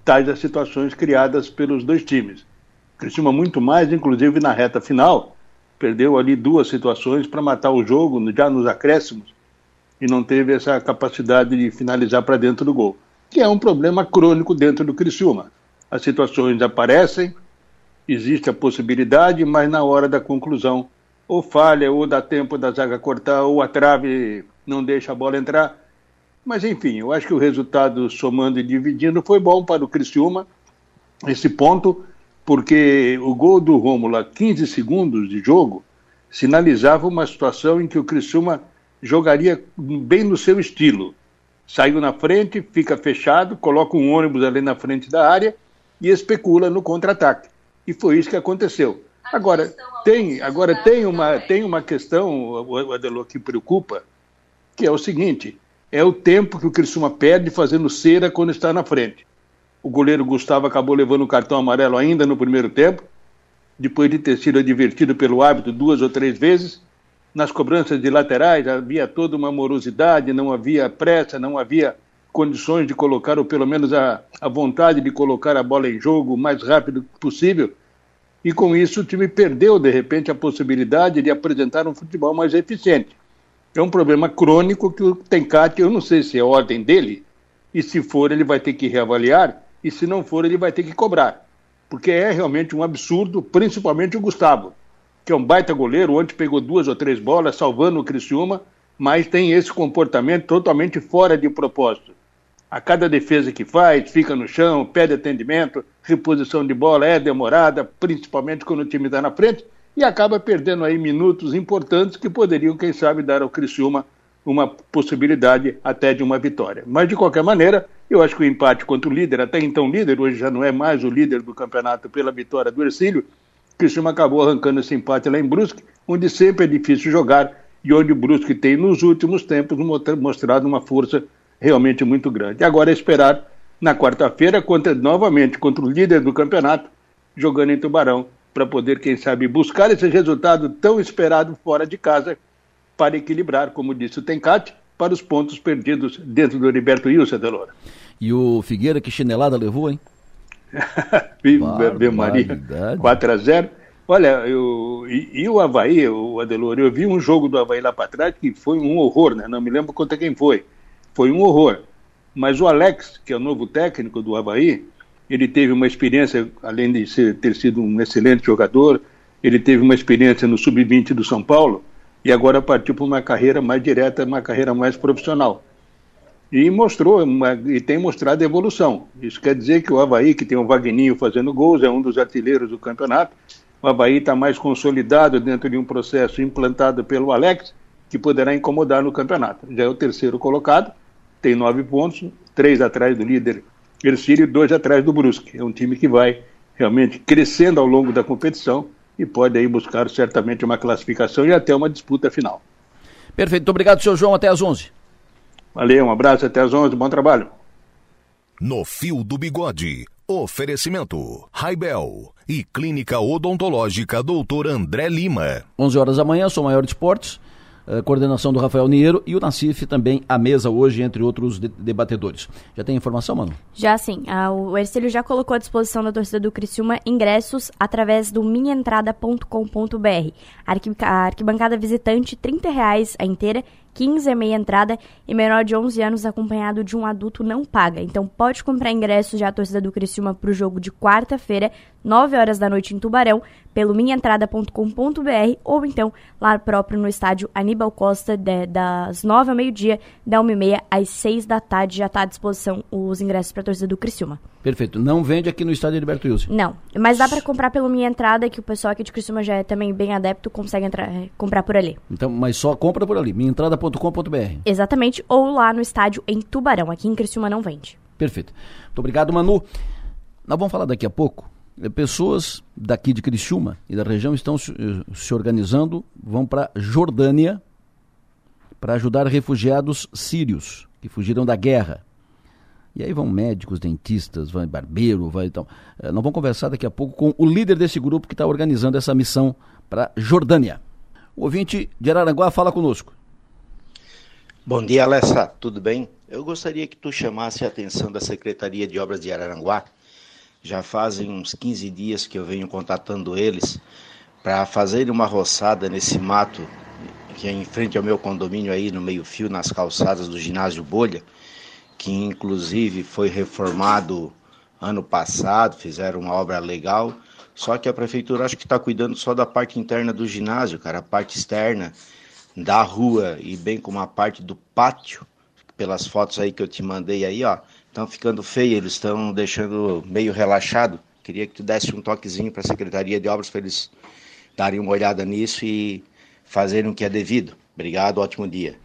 Tais as situações criadas pelos dois times. O Criciúma muito mais, inclusive na reta final, perdeu ali duas situações para matar o jogo, já nos acréscimos, e não teve essa capacidade de finalizar para dentro do gol, que é um problema crônico dentro do Criciúma. As situações aparecem, existe a possibilidade, mas na hora da conclusão, ou falha, ou dá tempo da zaga cortar, ou a trave não deixa a bola entrar. Mas enfim, eu acho que o resultado somando e dividindo foi bom para o Criciúma. Esse ponto porque o gol do Rômulo a 15 segundos de jogo sinalizava uma situação em que o Criciúma jogaria bem no seu estilo. Saiu na frente, fica fechado, coloca um ônibus ali na frente da área e especula no contra-ataque. E foi isso que aconteceu. Agora tem, agora tem uma, tem uma questão, Adelô, que preocupa, que é o seguinte: é o tempo que o Criciúma perde fazendo cera quando está na frente. O goleiro Gustavo acabou levando o cartão amarelo ainda no primeiro tempo, depois de ter sido advertido pelo árbitro duas ou três vezes. Nas cobranças de laterais havia toda uma morosidade, não havia pressa, não havia condições de colocar, ou pelo menos a, a vontade de colocar a bola em jogo o mais rápido possível. E com isso o time perdeu, de repente, a possibilidade de apresentar um futebol mais eficiente. É um problema crônico que o Tencate, eu não sei se é ordem dele, e se for, ele vai ter que reavaliar, e se não for, ele vai ter que cobrar. Porque é realmente um absurdo, principalmente o Gustavo, que é um baita goleiro, ontem pegou duas ou três bolas, salvando o Criciúma, mas tem esse comportamento totalmente fora de propósito. A cada defesa que faz, fica no chão, pede atendimento, reposição de bola é demorada, principalmente quando o time está na frente, e acaba perdendo aí minutos importantes que poderiam, quem sabe, dar ao Criciúma uma possibilidade até de uma vitória. Mas, de qualquer maneira, eu acho que o empate contra o líder, até então líder, hoje já não é mais o líder do campeonato pela vitória do Ercílio, Criciúma acabou arrancando esse empate lá em Brusque, onde sempre é difícil jogar e onde o Brusque tem, nos últimos tempos, mostrado uma força realmente muito grande. Agora é esperar na quarta-feira, contra, novamente contra o líder do campeonato, jogando em Tubarão, para poder, quem sabe, buscar esse resultado tão esperado fora de casa para equilibrar, como disse o Tencate, para os pontos perdidos dentro do Heriberto Wilson, Delora. E o Figueira, que chinelada levou, hein? Viva Maria, 4 a 0 Olha, eu, e, e, o Havaí, o Adelor, eu vi um jogo do Havaí lá para trás que foi um horror, né? Não me lembro contra quem foi. Foi um horror. Mas o Alex, que é o novo técnico do Havaí, ele teve uma experiência, além de ser, ter sido um excelente jogador, ele teve uma experiência no Sub-20 do São Paulo e agora partiu para uma carreira mais direta, uma carreira mais profissional. E mostrou, uma, e tem mostrado evolução. Isso quer dizer que o Havaí, que tem o Vagninho fazendo gols, é um dos artilheiros do campeonato, o Havaí está mais consolidado dentro de um processo implantado pelo Alex, que poderá incomodar no campeonato. Já é o terceiro colocado, tem nove pontos, três atrás do líder Ercílio e dois atrás do Brusque. É um time que vai realmente crescendo ao longo da competição e pode aí buscar certamente uma classificação e até uma disputa final. Perfeito. Muito obrigado, seu João. Até às 11. Valeu, um abraço. Até às 11. Bom trabalho. No Fio do Bigode. Oferecimento: Raibel e Clínica Odontológica Doutor André Lima. 11 horas da manhã, sou maior de esportes. Uh, coordenação do Rafael Niero e o Nacif também à mesa hoje, entre outros de debatedores. Já tem informação, mano? Já sim. Ah, o Ercílio já colocou à disposição da torcida do Criciúma ingressos através do minhaentrada.com.br. A arquibancada visitante, R$ reais a inteira 15 é meia entrada e menor de 11 anos acompanhado de um adulto não paga. Então pode comprar ingressos já a torcida do Criciúma para o jogo de quarta-feira, 9 horas da noite em Tubarão, pelo minhaentrada.com.br ou então lá próprio no estádio Aníbal Costa, de, das 9 ao meio-dia, da 1h30 às 6 da tarde. Já está à disposição os ingressos para a torcida do Criciúma. Perfeito. Não vende aqui no estádio Heriberto Wilson? Não, mas dá para comprar pelo Minha Entrada, que o pessoal aqui de Criciúma já é também bem adepto, consegue entrar, é, comprar por ali. Então, mas só compra por ali, minhaentrada.com.br. Exatamente, ou lá no estádio em Tubarão. Aqui em Criciúma não vende. Perfeito. Muito obrigado, Manu. Nós vamos falar daqui a pouco pessoas daqui de Criciúma e da região estão se, eh, organizando, vão para Jordânia para ajudar refugiados sírios que fugiram da guerra. E aí vão médicos, dentistas, vai barbeiro, vai então. Nós vamos conversar daqui a pouco com o líder desse grupo que está organizando essa missão para Jordânia. O ouvinte de Araranguá fala conosco. Bom dia, Alessa. Tudo bem? Eu gostaria que tu chamasse a atenção da Secretaria de Obras de Araranguá já fazem uns 15 dias que eu venho contatando eles para fazer uma roçada nesse mato que é em frente ao meu condomínio aí no meio-fio, nas calçadas do ginásio Bolha, que inclusive foi reformado ano passado, fizeram uma obra legal, só que a prefeitura acho que está cuidando só da parte interna do ginásio, cara, a parte externa da rua e bem como a parte do pátio, pelas fotos aí que eu te mandei aí, ó, estão ficando feio, eles estão deixando meio relaxado. Queria que tu desse um toquezinho para a Secretaria de Obras para eles darem uma olhada nisso e fazerem o que é devido. Obrigado, ótimo dia.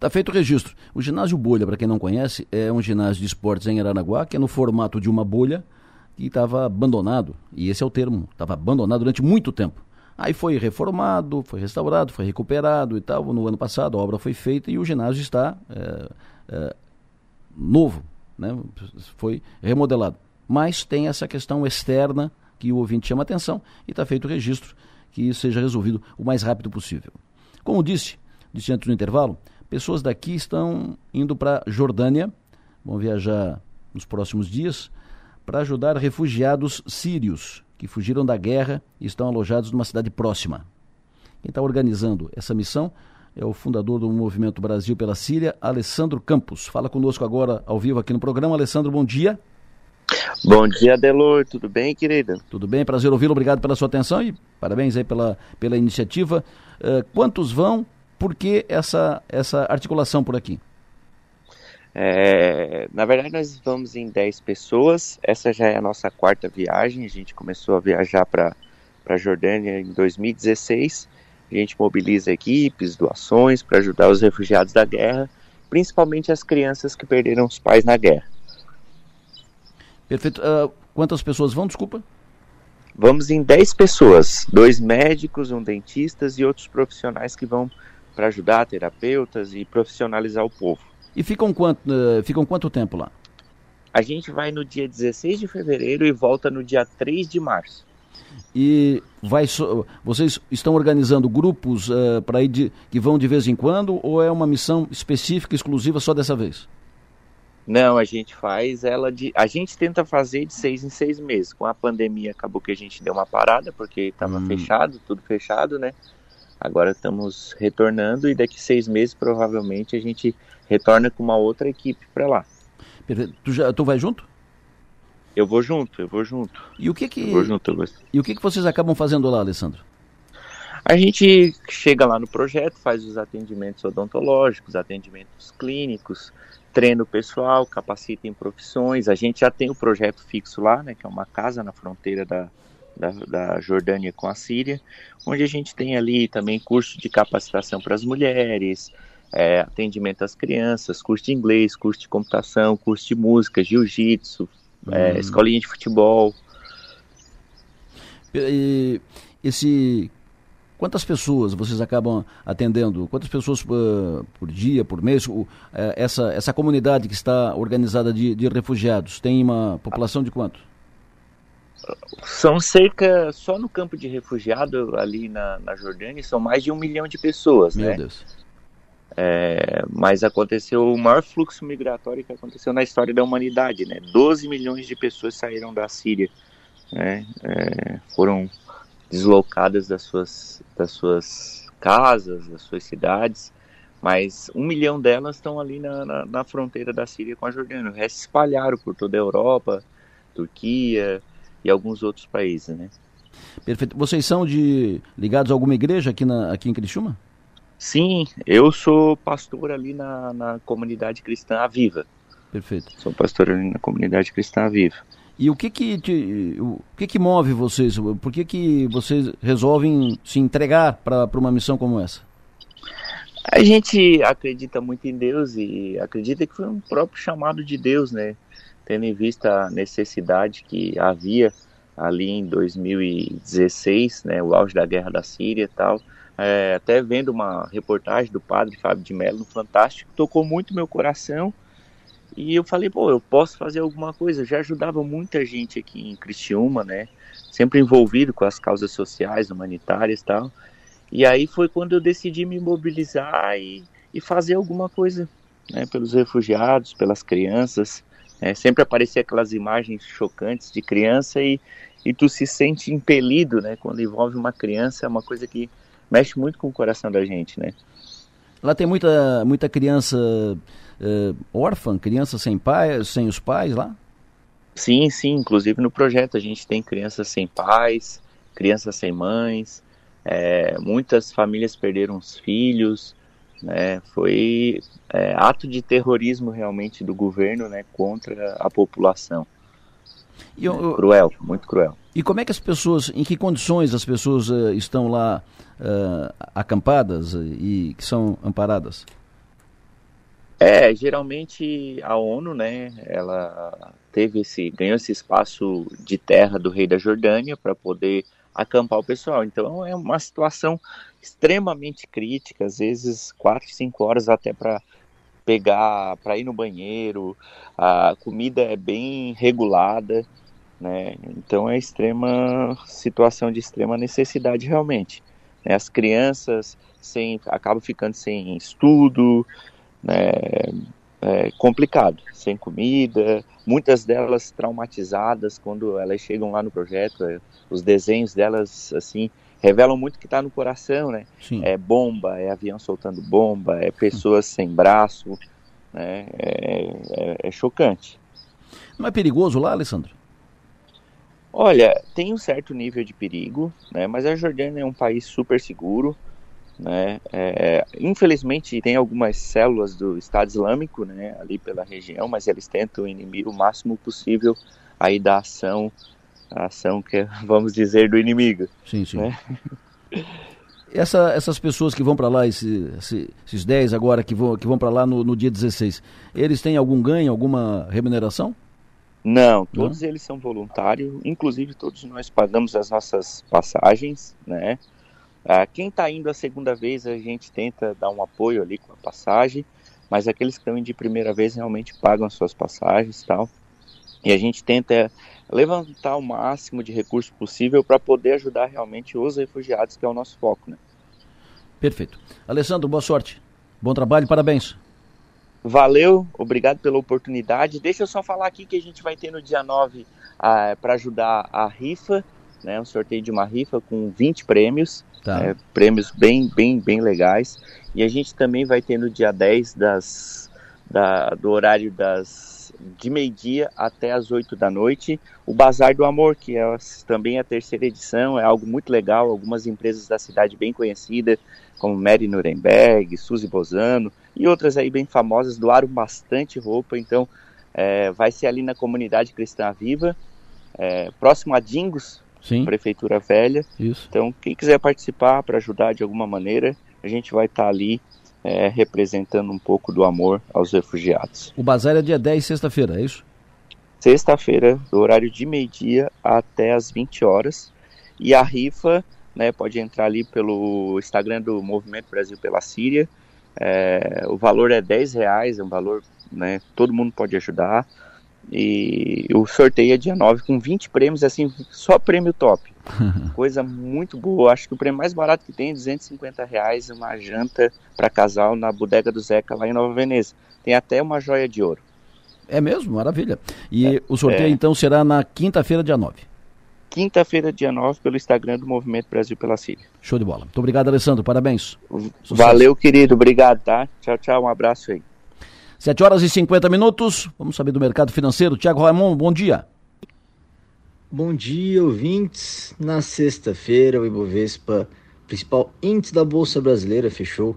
Tá feito o registro. O ginásio Bolha, para quem não conhece, é um ginásio de esportes em Aranaguá, que é no formato de uma bolha que estava abandonado, e esse é o termo, estava abandonado durante muito tempo. Aí foi reformado, foi restaurado, foi recuperado e tal. No ano passado a obra foi feita e o ginásio está é, é, novo, né, foi remodelado. Mas tem essa questão externa que o ouvinte chama atenção e está feito o registro que isso seja resolvido o mais rápido possível. Como disse, disse antes do intervalo, pessoas daqui estão indo para Jordânia, vão viajar nos próximos dias, para ajudar refugiados sírios que fugiram da guerra e estão alojados numa cidade próxima. Quem está organizando essa missão é o fundador do Movimento Brasil pela Síria, Alessandro Campos. Fala conosco agora ao vivo aqui no programa. Alessandro, bom dia. Bom dia, Delor. Tudo bem, querida? Tudo bem, prazer ouvi-lo. Obrigado pela sua atenção e parabéns aí pela, pela iniciativa. Uh, quantos vão? Por que essa, essa articulação por aqui? É, na verdade, nós vamos em 10 pessoas. Essa já é a nossa quarta viagem. A gente começou a viajar para a Jordânia em 2016 A gente mobiliza equipes, doações para ajudar os refugiados da guerra, principalmente as crianças que perderam os pais na guerra. Perfeito. Uh, quantas pessoas vão, desculpa? Vamos em 10 pessoas, dois médicos, um dentista e outros profissionais que vão para ajudar, terapeutas e profissionalizar o povo. E ficam quanto, uh, ficam quanto tempo lá? A gente vai no dia 16 de fevereiro e volta no dia 3 de março. E vai so... vocês estão organizando grupos uh, para ir de... que vão de vez em quando ou é uma missão específica, exclusiva só dessa vez? Não, a gente faz ela de. A gente tenta fazer de seis em seis meses. Com a pandemia acabou que a gente deu uma parada, porque estava hum. fechado, tudo fechado, né? Agora estamos retornando e daqui seis meses provavelmente a gente retorna com uma outra equipe para lá. Tu, já, tu vai junto? Eu vou junto, eu vou junto. E o que que, eu junto, e o que, que vocês acabam fazendo lá, Alessandro? A gente chega lá no projeto, faz os atendimentos odontológicos, atendimentos clínicos, treina o pessoal, capacita em profissões. A gente já tem o projeto fixo lá, né, que é uma casa na fronteira da, da, da Jordânia com a Síria, onde a gente tem ali também curso de capacitação para as mulheres, é, atendimento às crianças, curso de inglês, curso de computação, curso de música, jiu-jitsu, hum. é, escolinha de futebol. E esse Quantas pessoas vocês acabam atendendo? Quantas pessoas uh, por dia, por mês? Uh, essa, essa comunidade que está organizada de, de refugiados tem uma população de quanto? São cerca, só no campo de refugiado ali na, na Jordânia, são mais de um milhão de pessoas, Meu né? Deus. É, mas aconteceu o maior fluxo migratório que aconteceu na história da humanidade, né? 12 milhões de pessoas saíram da Síria, né? É, foram deslocadas das suas, das suas casas, das suas cidades, mas um milhão delas estão ali na, na, na fronteira da Síria com a Jordânia. O resto espalharam por toda a Europa, Turquia e alguns outros países, né? Perfeito. Vocês são de ligados a alguma igreja aqui, na, aqui em Criciúma? Sim, eu sou pastor ali na, na comunidade cristã Aviva. Perfeito. Sou pastor ali na comunidade cristã Aviva. E o que que, te, o que que move vocês? Por que que vocês resolvem se entregar para uma missão como essa? A gente acredita muito em Deus e acredita que foi um próprio chamado de Deus, né? Tendo em vista a necessidade que havia ali em 2016, né, o auge da guerra da Síria e tal. É, até vendo uma reportagem do padre Fábio de Mello no Fantástico, tocou muito meu coração e eu falei, pô, eu posso fazer alguma coisa. Eu já ajudava muita gente aqui em Criciúma, né? Sempre envolvido com as causas sociais, humanitárias e tal. E aí foi quando eu decidi me mobilizar e, e fazer alguma coisa, né? Pelos refugiados, pelas crianças. Né? Sempre aparecia aquelas imagens chocantes de criança e, e tu se sente impelido, né? Quando envolve uma criança, é uma coisa que mexe muito com o coração da gente, né? Lá tem muita, muita criança uh, órfã, criança sem pai, sem os pais lá? Sim, sim. Inclusive no projeto a gente tem crianças sem pais, crianças sem mães. É, muitas famílias perderam os filhos. Né? Foi é, ato de terrorismo realmente do governo né, contra a população. Eu, cruel, muito cruel. E como é que as pessoas, em que condições as pessoas uh, estão lá uh, acampadas e que são amparadas? É, geralmente a ONU, né, ela teve esse, ganhou esse espaço de terra do rei da Jordânia para poder acampar o pessoal. Então é uma situação extremamente crítica, às vezes quatro, cinco horas até para pegar, para ir no banheiro. A comida é bem regulada, né? Então é extrema situação de extrema necessidade realmente. Né? As crianças sem, acabam ficando sem estudo, né, é complicado, sem comida, muitas delas traumatizadas quando elas chegam lá no projeto, é, os desenhos delas, assim, revelam muito que está no coração, né? Sim. É bomba, é avião soltando bomba, é pessoas sem braço, né? É, é, é chocante. Não é perigoso lá, Alessandro? Olha, tem um certo nível de perigo, né? Mas a Jordânia é um país super seguro, né? É, infelizmente tem algumas células do Estado Islâmico, né, ali pela região, mas eles tentam inibir o máximo possível aí da ação, a ação que é, vamos dizer do inimigo. Sim, sim. Né? Essa, essas pessoas que vão para lá, esse, esse, esses 10 agora que vão, que vão para lá no, no, dia 16, eles têm algum ganho, alguma remuneração? Não, todos Não? eles são voluntários, inclusive todos nós pagamos as nossas passagens, né? Ah, quem está indo a segunda vez, a gente tenta dar um apoio ali com a passagem, mas aqueles que estão indo de primeira vez realmente pagam as suas passagens e tal. E a gente tenta levantar o máximo de recurso possível para poder ajudar realmente os refugiados, que é o nosso foco. Né? Perfeito. Alessandro, boa sorte. Bom trabalho, parabéns. Valeu, obrigado pela oportunidade. Deixa eu só falar aqui que a gente vai ter no dia 9 ah, para ajudar a rifa, né, um sorteio de uma rifa com 20 prêmios, tá. é, prêmios bem, bem, bem legais. E a gente também vai ter no dia 10 das, da, do horário das de meio-dia até as 8 da noite, o Bazar do Amor, que é também a terceira edição, é algo muito legal, algumas empresas da cidade bem conhecidas, como Mary Nuremberg, Suzy Bozano e outras aí bem famosas, doaram bastante roupa, então é, vai ser ali na comunidade Cristã Viva, é, próximo a Dingos, Sim. Prefeitura Velha. Isso. Então, quem quiser participar para ajudar de alguma maneira, a gente vai estar tá ali é, representando um pouco do amor aos refugiados. O bazar é dia 10, sexta-feira, é isso? Sexta-feira, do horário de meio-dia até as 20 horas. E a rifa, né, pode entrar ali pelo Instagram do Movimento Brasil pela Síria. É, o valor é 10 reais, é um valor, né, todo mundo pode ajudar. E o sorteio é dia 9 com 20 prêmios, assim, só prêmio top. Coisa muito boa. Acho que o prêmio mais barato que tem é 250 reais, uma janta para casal na bodega do Zeca lá em Nova Veneza. Tem até uma joia de ouro. É mesmo? Maravilha. E é, o sorteio é... então será na quinta-feira, dia 9. Quinta-feira, dia 9, pelo Instagram do Movimento Brasil pela Síria. Show de bola. Muito obrigado, Alessandro. Parabéns. Sucesso. Valeu, querido. Obrigado, tá? Tchau, tchau. Um abraço aí. 7 horas e 50 minutos. Vamos saber do mercado financeiro. Tiago Ramon, bom dia. Bom dia, ouvintes. Na sexta-feira, o Ibovespa, principal índice da Bolsa Brasileira, fechou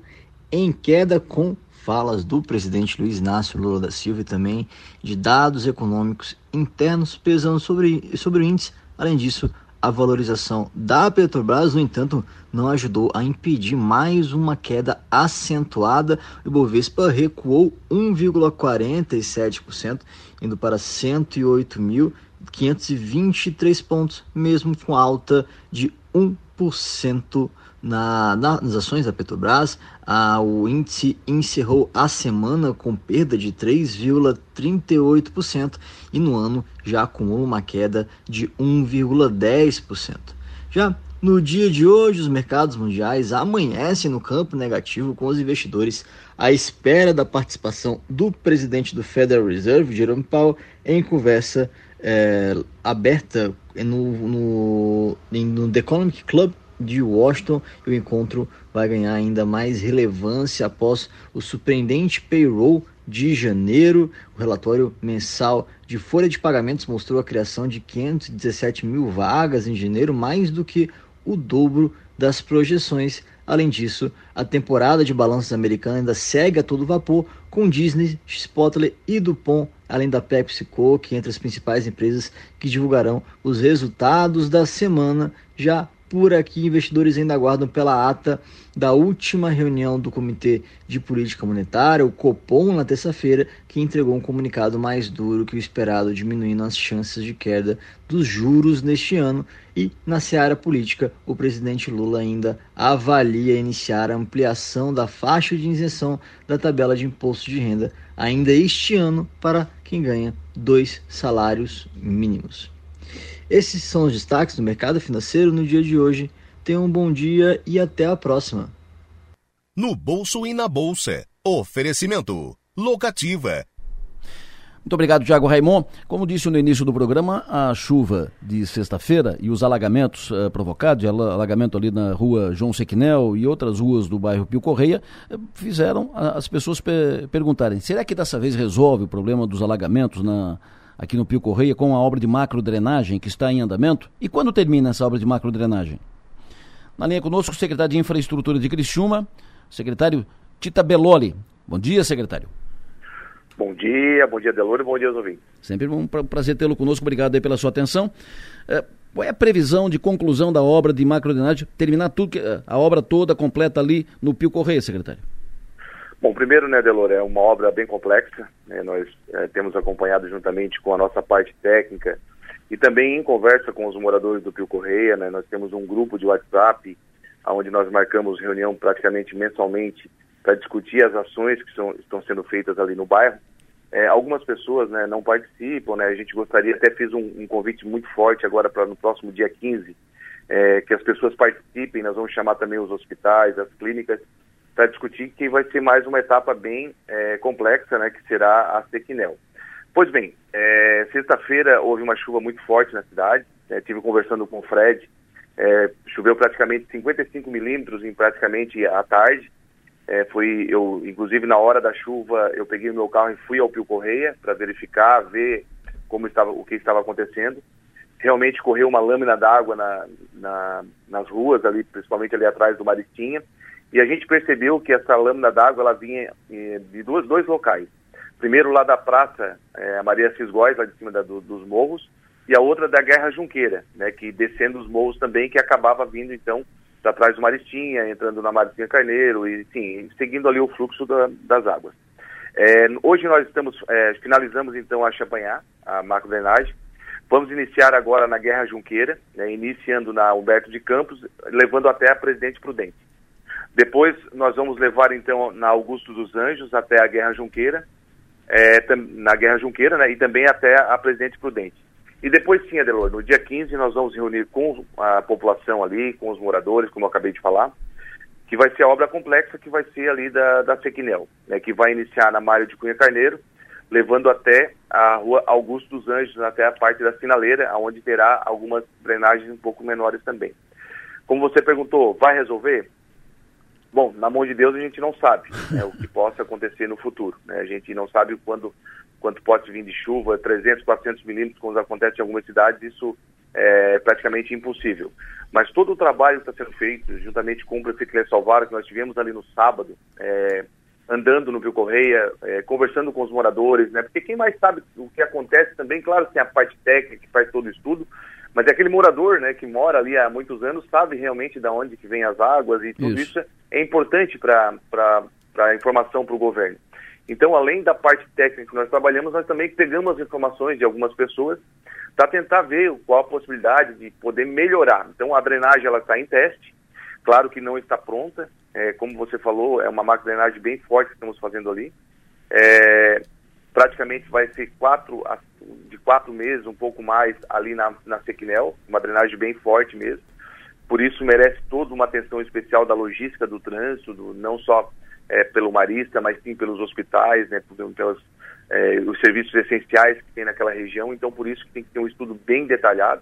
em queda com falas do presidente Luiz Inácio Lula da Silva e também de dados econômicos internos pesando sobre, sobre o índice. Além disso, a valorização da Petrobras, no entanto, não ajudou a impedir mais uma queda acentuada. O Ibovespa recuou 1,47%, indo para 108.523 pontos, mesmo com alta de 1% na, na, nas ações da Petrobras, a, o índice encerrou a semana com perda de 3,38% e no ano já acumula uma queda de 1,10%. Já no dia de hoje, os mercados mundiais amanhecem no campo negativo com os investidores à espera da participação do presidente do Federal Reserve, Jerome Powell, em conversa é, aberta no, no, no The Economic Club de Washington e o encontro vai ganhar ainda mais relevância após o surpreendente payroll de janeiro. O relatório mensal de folha de pagamentos mostrou a criação de 517 mil vagas em janeiro, mais do que o dobro das projeções. Além disso, a temporada de balanços americana ainda segue a todo vapor, com Disney, Spotley e Dupont, além da Pepsi Coke, entre as principais empresas que divulgarão os resultados da semana já por aqui, investidores ainda aguardam pela ata da última reunião do Comitê de Política Monetária, o Copom, na terça-feira, que entregou um comunicado mais duro que o esperado, diminuindo as chances de queda dos juros neste ano. E na seara política, o presidente Lula ainda avalia iniciar a ampliação da faixa de isenção da tabela de imposto de renda ainda este ano para quem ganha dois salários mínimos. Esses são os destaques do mercado financeiro no dia de hoje. Tenham um bom dia e até a próxima. No bolso e na bolsa. Oferecimento. Locativa. Muito obrigado, Tiago Raimon. Como disse no início do programa, a chuva de sexta-feira e os alagamentos uh, provocados, alagamento ali na rua João Sequinel e outras ruas do bairro Pio Correia, uh, fizeram as pessoas pe perguntarem: será que dessa vez resolve o problema dos alagamentos na, aqui no Pio Correia com a obra de macrodrenagem que está em andamento. E quando termina essa obra de macrodrenagem? Na linha conosco o secretário de Infraestrutura de Criciúma, secretário Tita Beloli. Bom dia, secretário. Bom dia, bom dia, Deloro, bom dia aos ouvintes. Sempre um prazer tê-lo conosco, obrigado aí pela sua atenção. É, Qual é a previsão de conclusão da obra de macrodrenagem, terminar tudo, a obra toda completa ali no Pio Correia, secretário? Bom, primeiro, né, Delor, é uma obra bem complexa. Né, nós é, temos acompanhado juntamente com a nossa parte técnica e também em conversa com os moradores do Pio Correia. Né, nós temos um grupo de WhatsApp onde nós marcamos reunião praticamente mensalmente para discutir as ações que são, estão sendo feitas ali no bairro. É, algumas pessoas né, não participam, né, a gente gostaria, até fiz um, um convite muito forte agora para no próximo dia 15, é, que as pessoas participem, nós vamos chamar também os hospitais, as clínicas, para discutir que vai ser mais uma etapa bem é, complexa, né, que será a Sequinel. Pois bem, é, sexta-feira houve uma chuva muito forte na cidade, é, tive conversando com o Fred, é, choveu praticamente 55 milímetros em praticamente à tarde, é, foi eu, inclusive na hora da chuva, eu peguei o meu carro e fui ao Pio Correia para verificar, ver como estava, o que estava acontecendo. Realmente correu uma lâmina d'água na, na, nas ruas ali, principalmente ali atrás do Maritinha, e a gente percebeu que essa lâmina d'água ela vinha eh, de dois, dois locais. Primeiro lá da praça eh, a Maria Cisgóis, lá de cima da, do, dos morros, e a outra da Guerra Junqueira, né, que descendo os morros também, que acabava vindo então para trás do Maristinha, entrando na Maristinha Carneiro e sim, seguindo ali o fluxo da, das águas. É, hoje nós estamos é, finalizamos então a Chapanhar, a macro drenagem. Vamos iniciar agora na Guerra Junqueira, né, iniciando na Humberto de Campos, levando até a Presidente Prudente. Depois nós vamos levar então na Augusto dos Anjos até a Guerra Junqueira, é, na Guerra Junqueira, né, e também até a Presidente Prudente. E depois sim, Adelor, no dia 15 nós vamos reunir com a população ali, com os moradores, como eu acabei de falar, que vai ser a obra complexa que vai ser ali da, da Sequinel, né, que vai iniciar na Mário de Cunha Carneiro, levando até a rua Augusto dos Anjos, até a parte da sinaleira, onde terá algumas drenagens um pouco menores também. Como você perguntou, vai resolver? Bom, na mão de Deus a gente não sabe né, o que possa acontecer no futuro. Né? A gente não sabe quando quanto pode vir de chuva, 300, 400 milímetros, como acontece em algumas cidades, isso é praticamente impossível. Mas todo o trabalho que está sendo feito, juntamente com o prefeito Clé Salvaro, que nós tivemos ali no sábado, é, andando no Rio Correia, é, conversando com os moradores, né? Porque quem mais sabe o que acontece também, claro tem a parte técnica que faz todo o estudo, mas é aquele morador, né, que mora ali há muitos anos, sabe realmente de onde que vem as águas e tudo isso, isso é importante para a informação para o governo. Então, além da parte técnica que nós trabalhamos, nós também pegamos as informações de algumas pessoas para tentar ver qual a possibilidade de poder melhorar. Então, a drenagem ela está em teste, claro que não está pronta, é, como você falou, é uma máquina de drenagem bem forte que estamos fazendo ali. É, praticamente vai ser quatro, de quatro meses, um pouco mais, ali na, na Sequinel, uma drenagem bem forte mesmo. Por isso merece toda uma atenção especial da logística do trânsito, do, não só é, pelo Marista, mas sim pelos hospitais, né, pelos é, os serviços essenciais que tem naquela região. Então, por isso que tem que ter um estudo bem detalhado.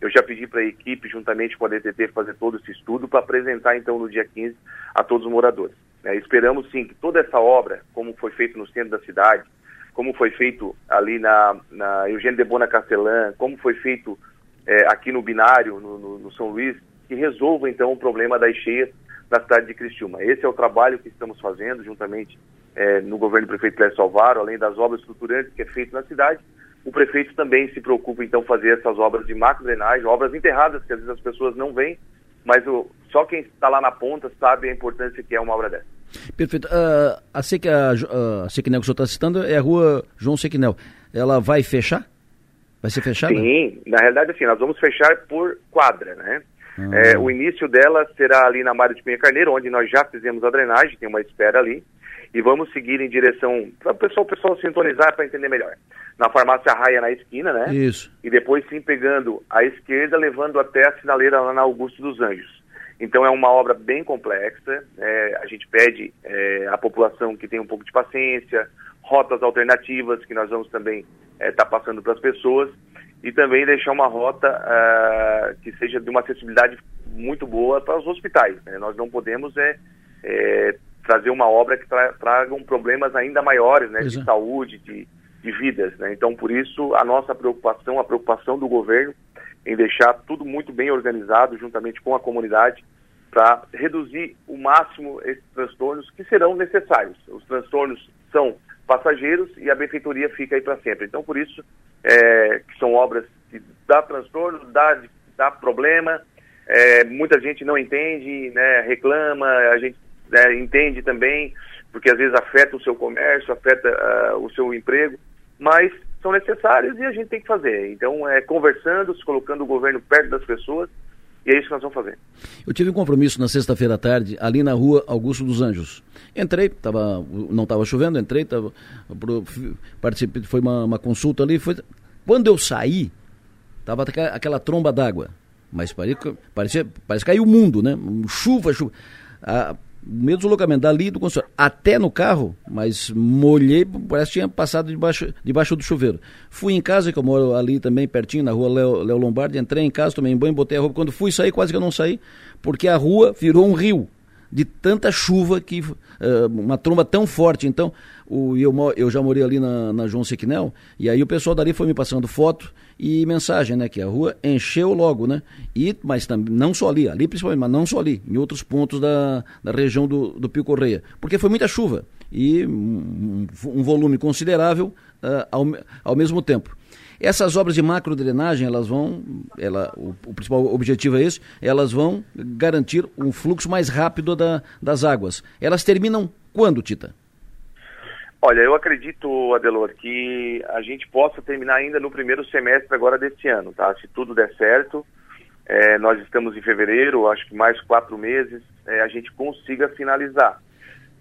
Eu já pedi para a equipe, juntamente com a DTT, fazer todo esse estudo para apresentar, então, no dia 15, a todos os moradores. É, esperamos, sim, que toda essa obra, como foi feito no centro da cidade, como foi feito ali na, na Eugênio de Bona Castelã, como foi feito é, aqui no Binário, no, no, no São Luís, que resolva, então, o problema das cheias na cidade de Criciúma. Esse é o trabalho que estamos fazendo juntamente é, no governo do prefeito Clécio Salvaro, além das obras estruturantes que é feito na cidade. O prefeito também se preocupa então fazer essas obras de macro drenagem, obras enterradas que às vezes as pessoas não veem, mas o, só quem está lá na ponta sabe a importância que é uma obra dessa. Perfeito. Uh, a, Seque, a, a Sequinel que o senhor está citando é a rua João Sequinel. Ela vai fechar? Vai ser fechada? Sim, na realidade assim, nós vamos fechar por quadra, né? É, o início dela será ali na Mário de Penha Carneiro, onde nós já fizemos a drenagem, tem uma espera ali, e vamos seguir em direção para o pessoal, pessoal sintonizar para entender melhor. Na farmácia Raia na esquina, né? Isso. E depois sim pegando a esquerda, levando até a sinaleira lá na Augusto dos Anjos. Então é uma obra bem complexa. É, a gente pede é, à população que tenha um pouco de paciência, rotas alternativas que nós vamos também estar é, tá passando para as pessoas e também deixar uma rota uh, que seja de uma acessibilidade muito boa para os hospitais. Né? Nós não podemos é, é trazer uma obra que tra tragam problemas ainda maiores né, de saúde, de, de vidas. Né? Então, por isso, a nossa preocupação, a preocupação do governo em deixar tudo muito bem organizado juntamente com a comunidade para reduzir o máximo esses transtornos que serão necessários. Os transtornos são passageiros e a benfeitoria fica aí para sempre. Então, por isso, é, que são obras que dá transtorno, dá dá problema, é, muita gente não entende, né, reclama, a gente né, entende também, porque às vezes afeta o seu comércio, afeta uh, o seu emprego, mas são necessários e a gente tem que fazer. Então, é conversando, se colocando o governo perto das pessoas, e é isso que nós vamos fazer. Eu tive um compromisso na sexta-feira à tarde, ali na rua Augusto dos Anjos. Entrei, tava, não estava chovendo, entrei, tava, participei, foi uma, uma consulta ali. Foi, quando eu saí, estava aquela tromba d'água. Mas parecia, parecia, parece que caiu o mundo, né? Chuva, chuva. A, mesmo deslocamento dali do consultório até no carro, mas molhei, parece que tinha passado debaixo, debaixo do chuveiro. Fui em casa, que eu moro ali também pertinho, na rua Léo, Léo Lombardi, entrei em casa, tomei banho, botei a roupa. Quando fui sair, quase que eu não saí, porque a rua virou um rio de tanta chuva que uh, uma tromba tão forte. Então, o, eu, eu já morei ali na, na João Sequinel, e aí o pessoal dali foi me passando foto e mensagem, né? Que a rua encheu logo, né? E, mas também, não só ali, ali principalmente, mas não só ali, em outros pontos da, da região do, do Pio Correia. Porque foi muita chuva e um, um volume considerável uh, ao, ao mesmo tempo. Essas obras de macro drenagem, elas vão, ela, o, o, principal objetivo é esse, elas vão garantir um fluxo mais rápido da, das águas. Elas terminam quando, Tita? Olha, eu acredito, Adelor, que a gente possa terminar ainda no primeiro semestre agora deste ano, tá? Se tudo der certo, é, nós estamos em fevereiro, acho que mais quatro meses, é, a gente consiga finalizar.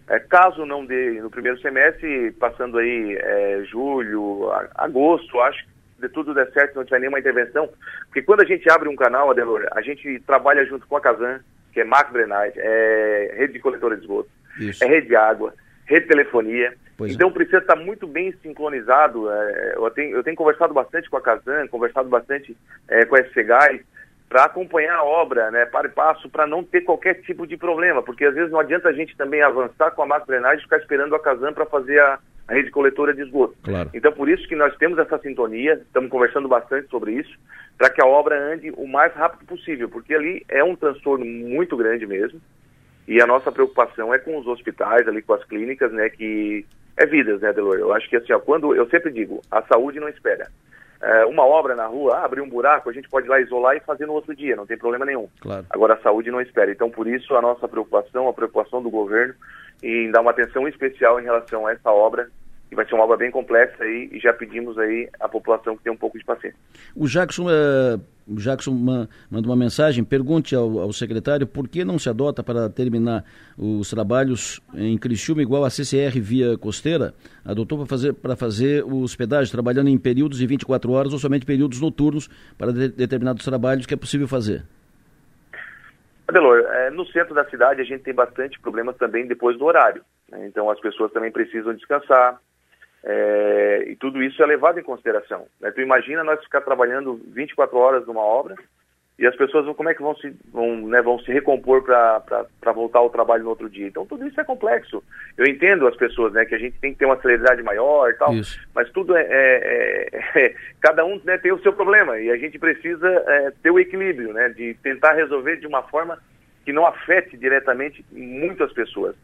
É, caso não dê no primeiro semestre, passando aí é, julho, a, agosto, acho que de tudo der certo, não tiver nenhuma intervenção, porque quando a gente abre um canal, Adelor, a gente trabalha junto com a Casan, que é macro drenagem, é rede de coletora de esgoto, Isso. é rede de água, rede de telefonia, Pois então é. precisa estar muito bem sincronizado. É, eu, tenho, eu tenho conversado bastante com a Casan, conversado bastante é, com a SCGAI, para acompanhar a obra, né, para e passo, para não ter qualquer tipo de problema, porque às vezes não adianta a gente também avançar com a macro drenagem e ficar esperando a Casan para fazer a, a, rede coletora de esgoto. Claro. Então por isso que nós temos essa sintonia, estamos conversando bastante sobre isso, para que a obra ande o mais rápido possível, porque ali é um transtorno muito grande mesmo. E a nossa preocupação é com os hospitais, ali com as clínicas, né, que é vidas, né, Delor? Eu acho que assim, ó, quando eu sempre digo, a saúde não espera. É, uma obra na rua, ah, abrir um buraco, a gente pode ir lá isolar e fazer no outro dia, não tem problema nenhum. Claro. Agora a saúde não espera. Então, por isso, a nossa preocupação, a preocupação do governo em dar uma atenção especial em relação a essa obra que vai ser uma obra bem complexa aí, e já pedimos aí à população que tenha um pouco de paciência. O Jackson, uh, Jackson manda uma mensagem, pergunte ao, ao, secretário por que não se adota para terminar os trabalhos em Criciúma igual a CCR via costeira, adotou para fazer, para fazer os pedágios, trabalhando em períodos de 24 horas ou somente períodos noturnos para de, determinados trabalhos que é possível fazer. Adelor, é, no centro da cidade a gente tem bastante problemas também depois do horário. Né? Então as pessoas também precisam descansar, é, e tudo isso é levado em consideração. Né? Tu imagina nós ficar trabalhando 24 horas numa obra e as pessoas vão, como é que vão se, vão, né, vão se recompor para voltar ao trabalho no outro dia. Então tudo isso é complexo. Eu entendo as pessoas, né, que a gente tem que ter uma celeridade maior e tal, isso. mas tudo é, é, é, é cada um né, tem o seu problema e a gente precisa é, ter o equilíbrio, né, de tentar resolver de uma forma que não afete diretamente muitas pessoas.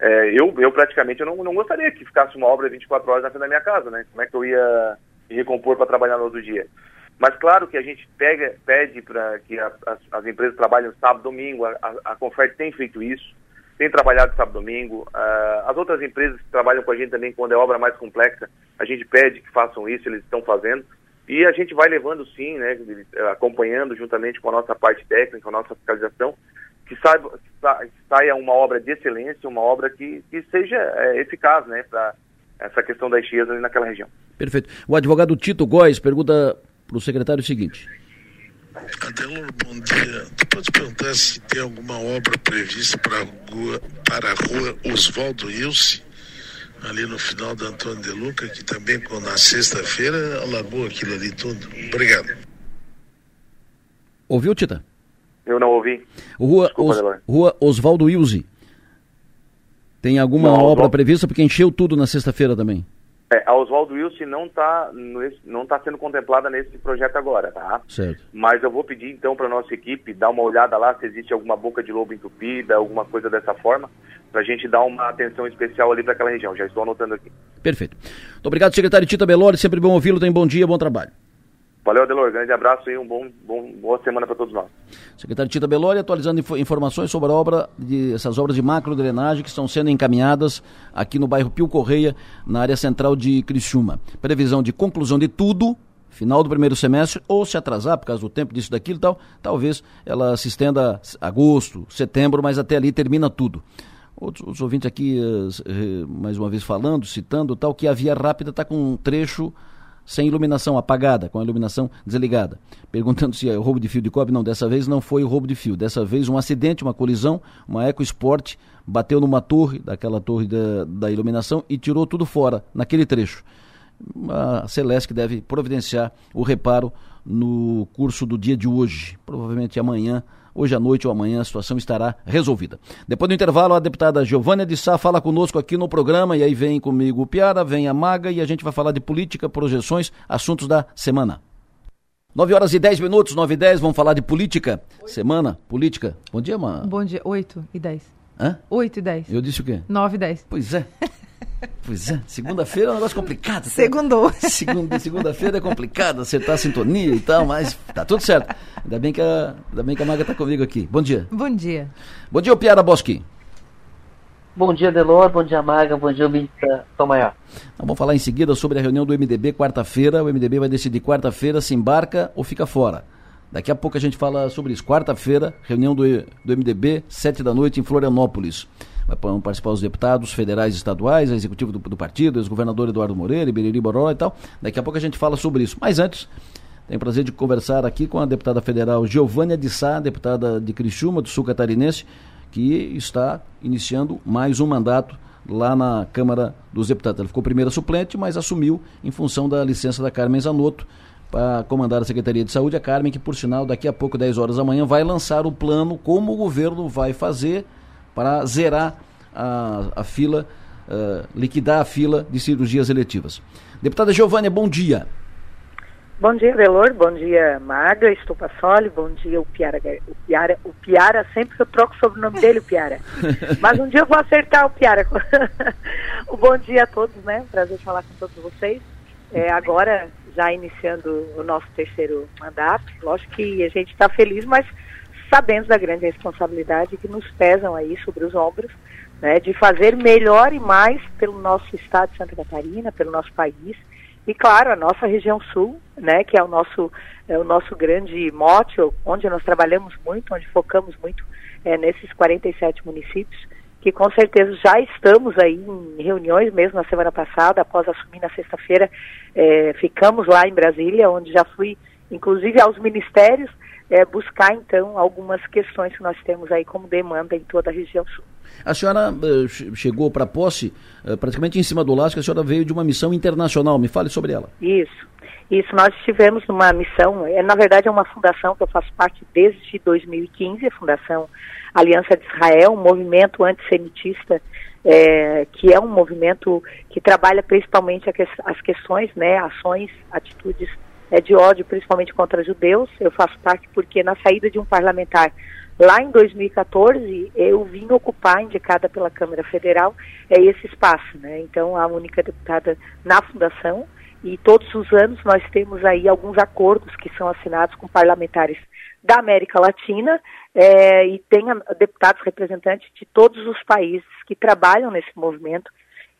É, eu, eu praticamente eu não, não gostaria que ficasse uma obra 24 horas na frente da minha casa, né? Como é que eu ia me recompor para trabalhar no outro dia? Mas claro que a gente pega, pede para que a, as, as, empresas trabalhem sábado domingo, a, a, tem feito isso, tem trabalhado sábado domingo. Uh, as outras empresas que trabalham com a gente também, quando é obra mais complexa, a gente pede que façam isso, eles estão fazendo. E a gente vai levando sim, né, acompanhando juntamente com a nossa parte técnica, com a nossa fiscalização, que, saiba, que saia uma obra de excelência, uma obra que, que seja é, eficaz né, para essa questão das cheias ali naquela região. Perfeito. O advogado Tito Góes pergunta para o secretário o seguinte. Adelor, bom dia. Tu pode perguntar se tem alguma obra prevista para a rua, para a rua Oswaldo Ilse, ali no final da Antônio de Luca, que também na sexta-feira alagou aquilo ali tudo. Obrigado. Ouviu, Tita? Eu não ouvi. Rua, Desculpa, Os, Rua Oswaldo Wilze. Tem alguma não, obra Oswaldo... prevista? Porque encheu tudo na sexta-feira também. É, a Oswaldo Wilson não está não tá sendo contemplada nesse projeto agora, tá? Certo. Mas eu vou pedir então para nossa equipe dar uma olhada lá se existe alguma boca de lobo entupida, alguma coisa dessa forma, para a gente dar uma atenção especial ali para aquela região. Já estou anotando aqui. Perfeito. Muito obrigado, secretário Tita Belori. Sempre bom ouvi-lo. Tem bom dia, bom trabalho. Valeu, Adelor. Grande abraço e um bom, bom boa semana para todos nós. Secretário Tita Belori atualizando info informações sobre a obra de, essas obras de macro drenagem que estão sendo encaminhadas aqui no bairro Pio Correia, na área central de Criciúma. Previsão de conclusão de tudo final do primeiro semestre, ou se atrasar por causa do tempo disso, daquilo e tal, talvez ela se estenda agosto, setembro, mas até ali termina tudo. Outros os ouvintes aqui, uh, mais uma vez falando, citando tal, que a via rápida está com um trecho sem iluminação, apagada, com a iluminação desligada. Perguntando se é o roubo de fio de cobre. Não, dessa vez não foi o roubo de fio. Dessa vez um acidente, uma colisão, uma EcoSport bateu numa torre, daquela torre da, da iluminação, e tirou tudo fora, naquele trecho a Celeste deve providenciar o reparo no curso do dia de hoje. Provavelmente amanhã, hoje à noite ou amanhã, a situação estará resolvida. Depois do intervalo, a deputada Giovânia de Sá fala conosco aqui no programa e aí vem comigo o Piara, vem a Maga e a gente vai falar de política, projeções, assuntos da semana. 9 horas e 10 minutos, 9 e 10, vamos falar de política. Semana, política. Bom dia, mano. Bom dia, 8 e 10. Hã? 8 e 10. Eu disse o quê? 9 e 10. Pois é. Pois é, segunda-feira é um negócio complicado. Tá? Segundou. Segunda, segunda-feira é complicado acertar a sintonia e tal, mas tá tudo certo. Ainda bem que a, ainda bem que a Maga tá comigo aqui. Bom dia. Bom dia. Bom dia, Piara Boschi. Bom dia, Delor. Bom dia, Maga. Bom dia, Mita Tomaiá. Então, vamos falar em seguida sobre a reunião do MDB quarta-feira. O MDB vai decidir quarta-feira se embarca ou fica fora. Daqui a pouco a gente fala sobre isso. Quarta-feira, reunião do, do MDB, sete da noite em Florianópolis. Vão participar os deputados federais e estaduais, a executivo do, do partido, ex-governador Eduardo Moreira, Iberiri Boró e tal. Daqui a pouco a gente fala sobre isso. Mas antes, tenho o prazer de conversar aqui com a deputada federal Giovânia de Sá, deputada de Criciúma, do Sul Catarinense, que está iniciando mais um mandato lá na Câmara dos Deputados. Ela ficou primeira suplente, mas assumiu em função da licença da Carmen Zanotto para comandar a Secretaria de Saúde. A Carmen, que por sinal, daqui a pouco, 10 horas da manhã, vai lançar o plano como o governo vai fazer para zerar a, a fila, uh, liquidar a fila de cirurgias eletivas. Deputada Giovânia, bom dia. Bom dia, Velor. Bom dia, Maga Estupassoli. Bom dia, o Piara. O Piara, o Piara sempre eu troco sobre o nome dele, o Piara. Mas um dia eu vou acertar o Piara. o bom dia a todos, né? Prazer falar com todos vocês. É, agora, já iniciando o nosso terceiro mandato, lógico que a gente está feliz, mas sabendo da grande responsabilidade que nos pesam aí sobre os ombros, né, de fazer melhor e mais pelo nosso estado de Santa Catarina, pelo nosso país, e claro, a nossa região sul, né, que é o nosso, é o nosso grande mote, onde nós trabalhamos muito, onde focamos muito é, nesses 47 municípios, que com certeza já estamos aí em reuniões, mesmo na semana passada, após assumir na sexta-feira, é, ficamos lá em Brasília, onde já fui, inclusive, aos ministérios, é, buscar então algumas questões que nós temos aí como demanda em toda a região sul. A senhora uh, chegou para posse uh, praticamente em cima do laço, que a senhora veio de uma missão internacional. Me fale sobre ela. Isso. Isso, nós estivemos numa missão, é, na verdade é uma fundação que eu faço parte desde 2015, a Fundação Aliança de Israel, um movimento antissemitista, é, que é um movimento que trabalha principalmente as questões, né, ações, atitudes é, de ódio, principalmente contra judeus. Eu faço parte porque na saída de um parlamentar lá em 2014 eu vim ocupar, indicada pela Câmara Federal, é esse espaço, né? Então a única deputada na fundação e todos os anos nós temos aí alguns acordos que são assinados com parlamentares da América Latina é, e tem deputados representantes de todos os países que trabalham nesse movimento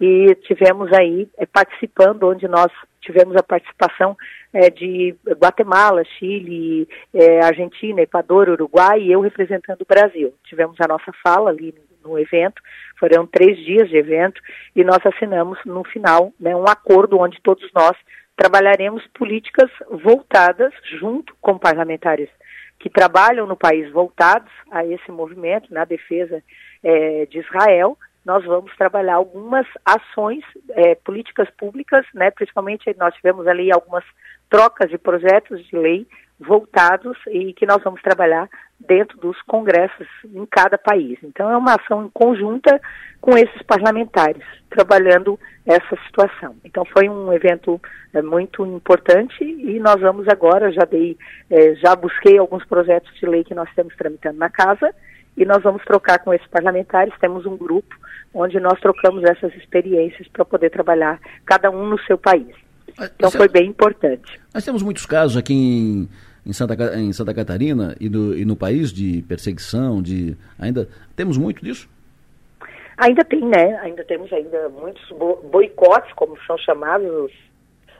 e tivemos aí é, participando, onde nós tivemos a participação é, de Guatemala, Chile, é, Argentina, Equador, Uruguai e eu representando o Brasil. Tivemos a nossa fala ali no, evento, foram três dias de evento e nós assinamos no final né, um acordo onde todos nós trabalharemos políticas voltadas junto com parlamentares que trabalham no país voltados a esse movimento na defesa é, de Israel nós vamos trabalhar algumas ações, é, políticas públicas, né, principalmente nós tivemos ali algumas trocas de projetos de lei voltados e que nós vamos trabalhar dentro dos congressos em cada país. Então é uma ação conjunta com esses parlamentares, trabalhando essa situação. Então foi um evento é, muito importante e nós vamos agora, já dei, é, já busquei alguns projetos de lei que nós estamos tramitando na casa e nós vamos trocar com esses parlamentares, temos um grupo onde nós trocamos essas experiências para poder trabalhar cada um no seu país. Então foi bem importante. Nós temos muitos casos aqui em, em, Santa, em Santa Catarina e no, e no país de perseguição, de ainda temos muito disso? Ainda tem, né? Ainda temos ainda muitos boicotes, como são chamados os,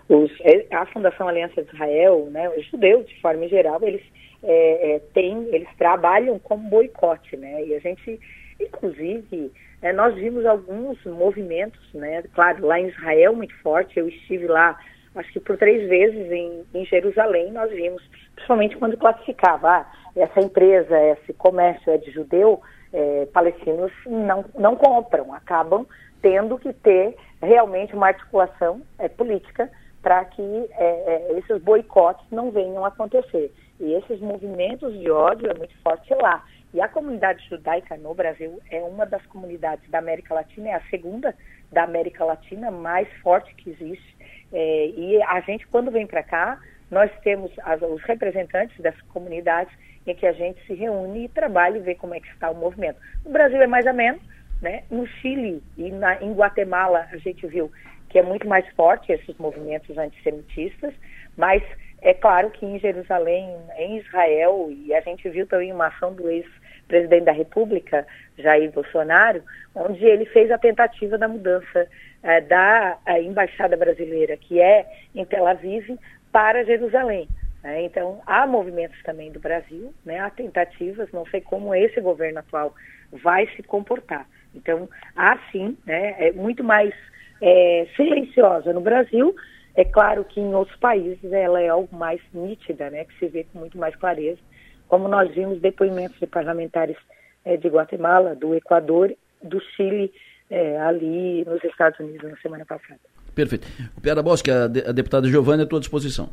os, é, a Fundação Aliança de Israel, né? Os judeus, de forma geral, eles é, é, têm, eles trabalham como boicote, né? E a gente, inclusive, é, nós vimos alguns movimentos, né? Claro, lá em Israel muito forte. Eu estive lá, acho que por três vezes em, em Jerusalém. Nós vimos, principalmente quando classificava ah, essa empresa, esse comércio é de judeu é, palestinos não, não compram, acabam tendo que ter realmente uma articulação é, política para que é, é, esses boicotes não venham a acontecer. E esses movimentos de ódio é muito forte lá. E a comunidade judaica no Brasil é uma das comunidades da América Latina, é a segunda da América Latina mais forte que existe. É, e a gente, quando vem para cá, nós temos as, os representantes dessas comunidades em que a gente se reúne e trabalha e vê como é que está o movimento. No Brasil é mais ou menos, né? No Chile e na, em Guatemala a gente viu que é muito mais forte esses movimentos antissemitistas, mas é claro que em Jerusalém, em Israel, e a gente viu também uma ação do ex-presidente da República, Jair Bolsonaro, onde ele fez a tentativa da mudança eh, da embaixada brasileira, que é em Tel Aviv, para Jerusalém. Né? Então, há movimentos também do Brasil, né? há tentativas, não sei como esse governo atual vai se comportar. Então, há sim, né? é muito mais é, silenciosa no Brasil. É claro que em outros países ela é algo mais nítida, né? que se vê com muito mais clareza, como nós vimos depoimentos de parlamentares é, de Guatemala, do Equador, do Chile, é, ali nos Estados Unidos na semana passada. Perfeito. Piara Bosque, a, de, a deputada Giovanna, é à tua disposição.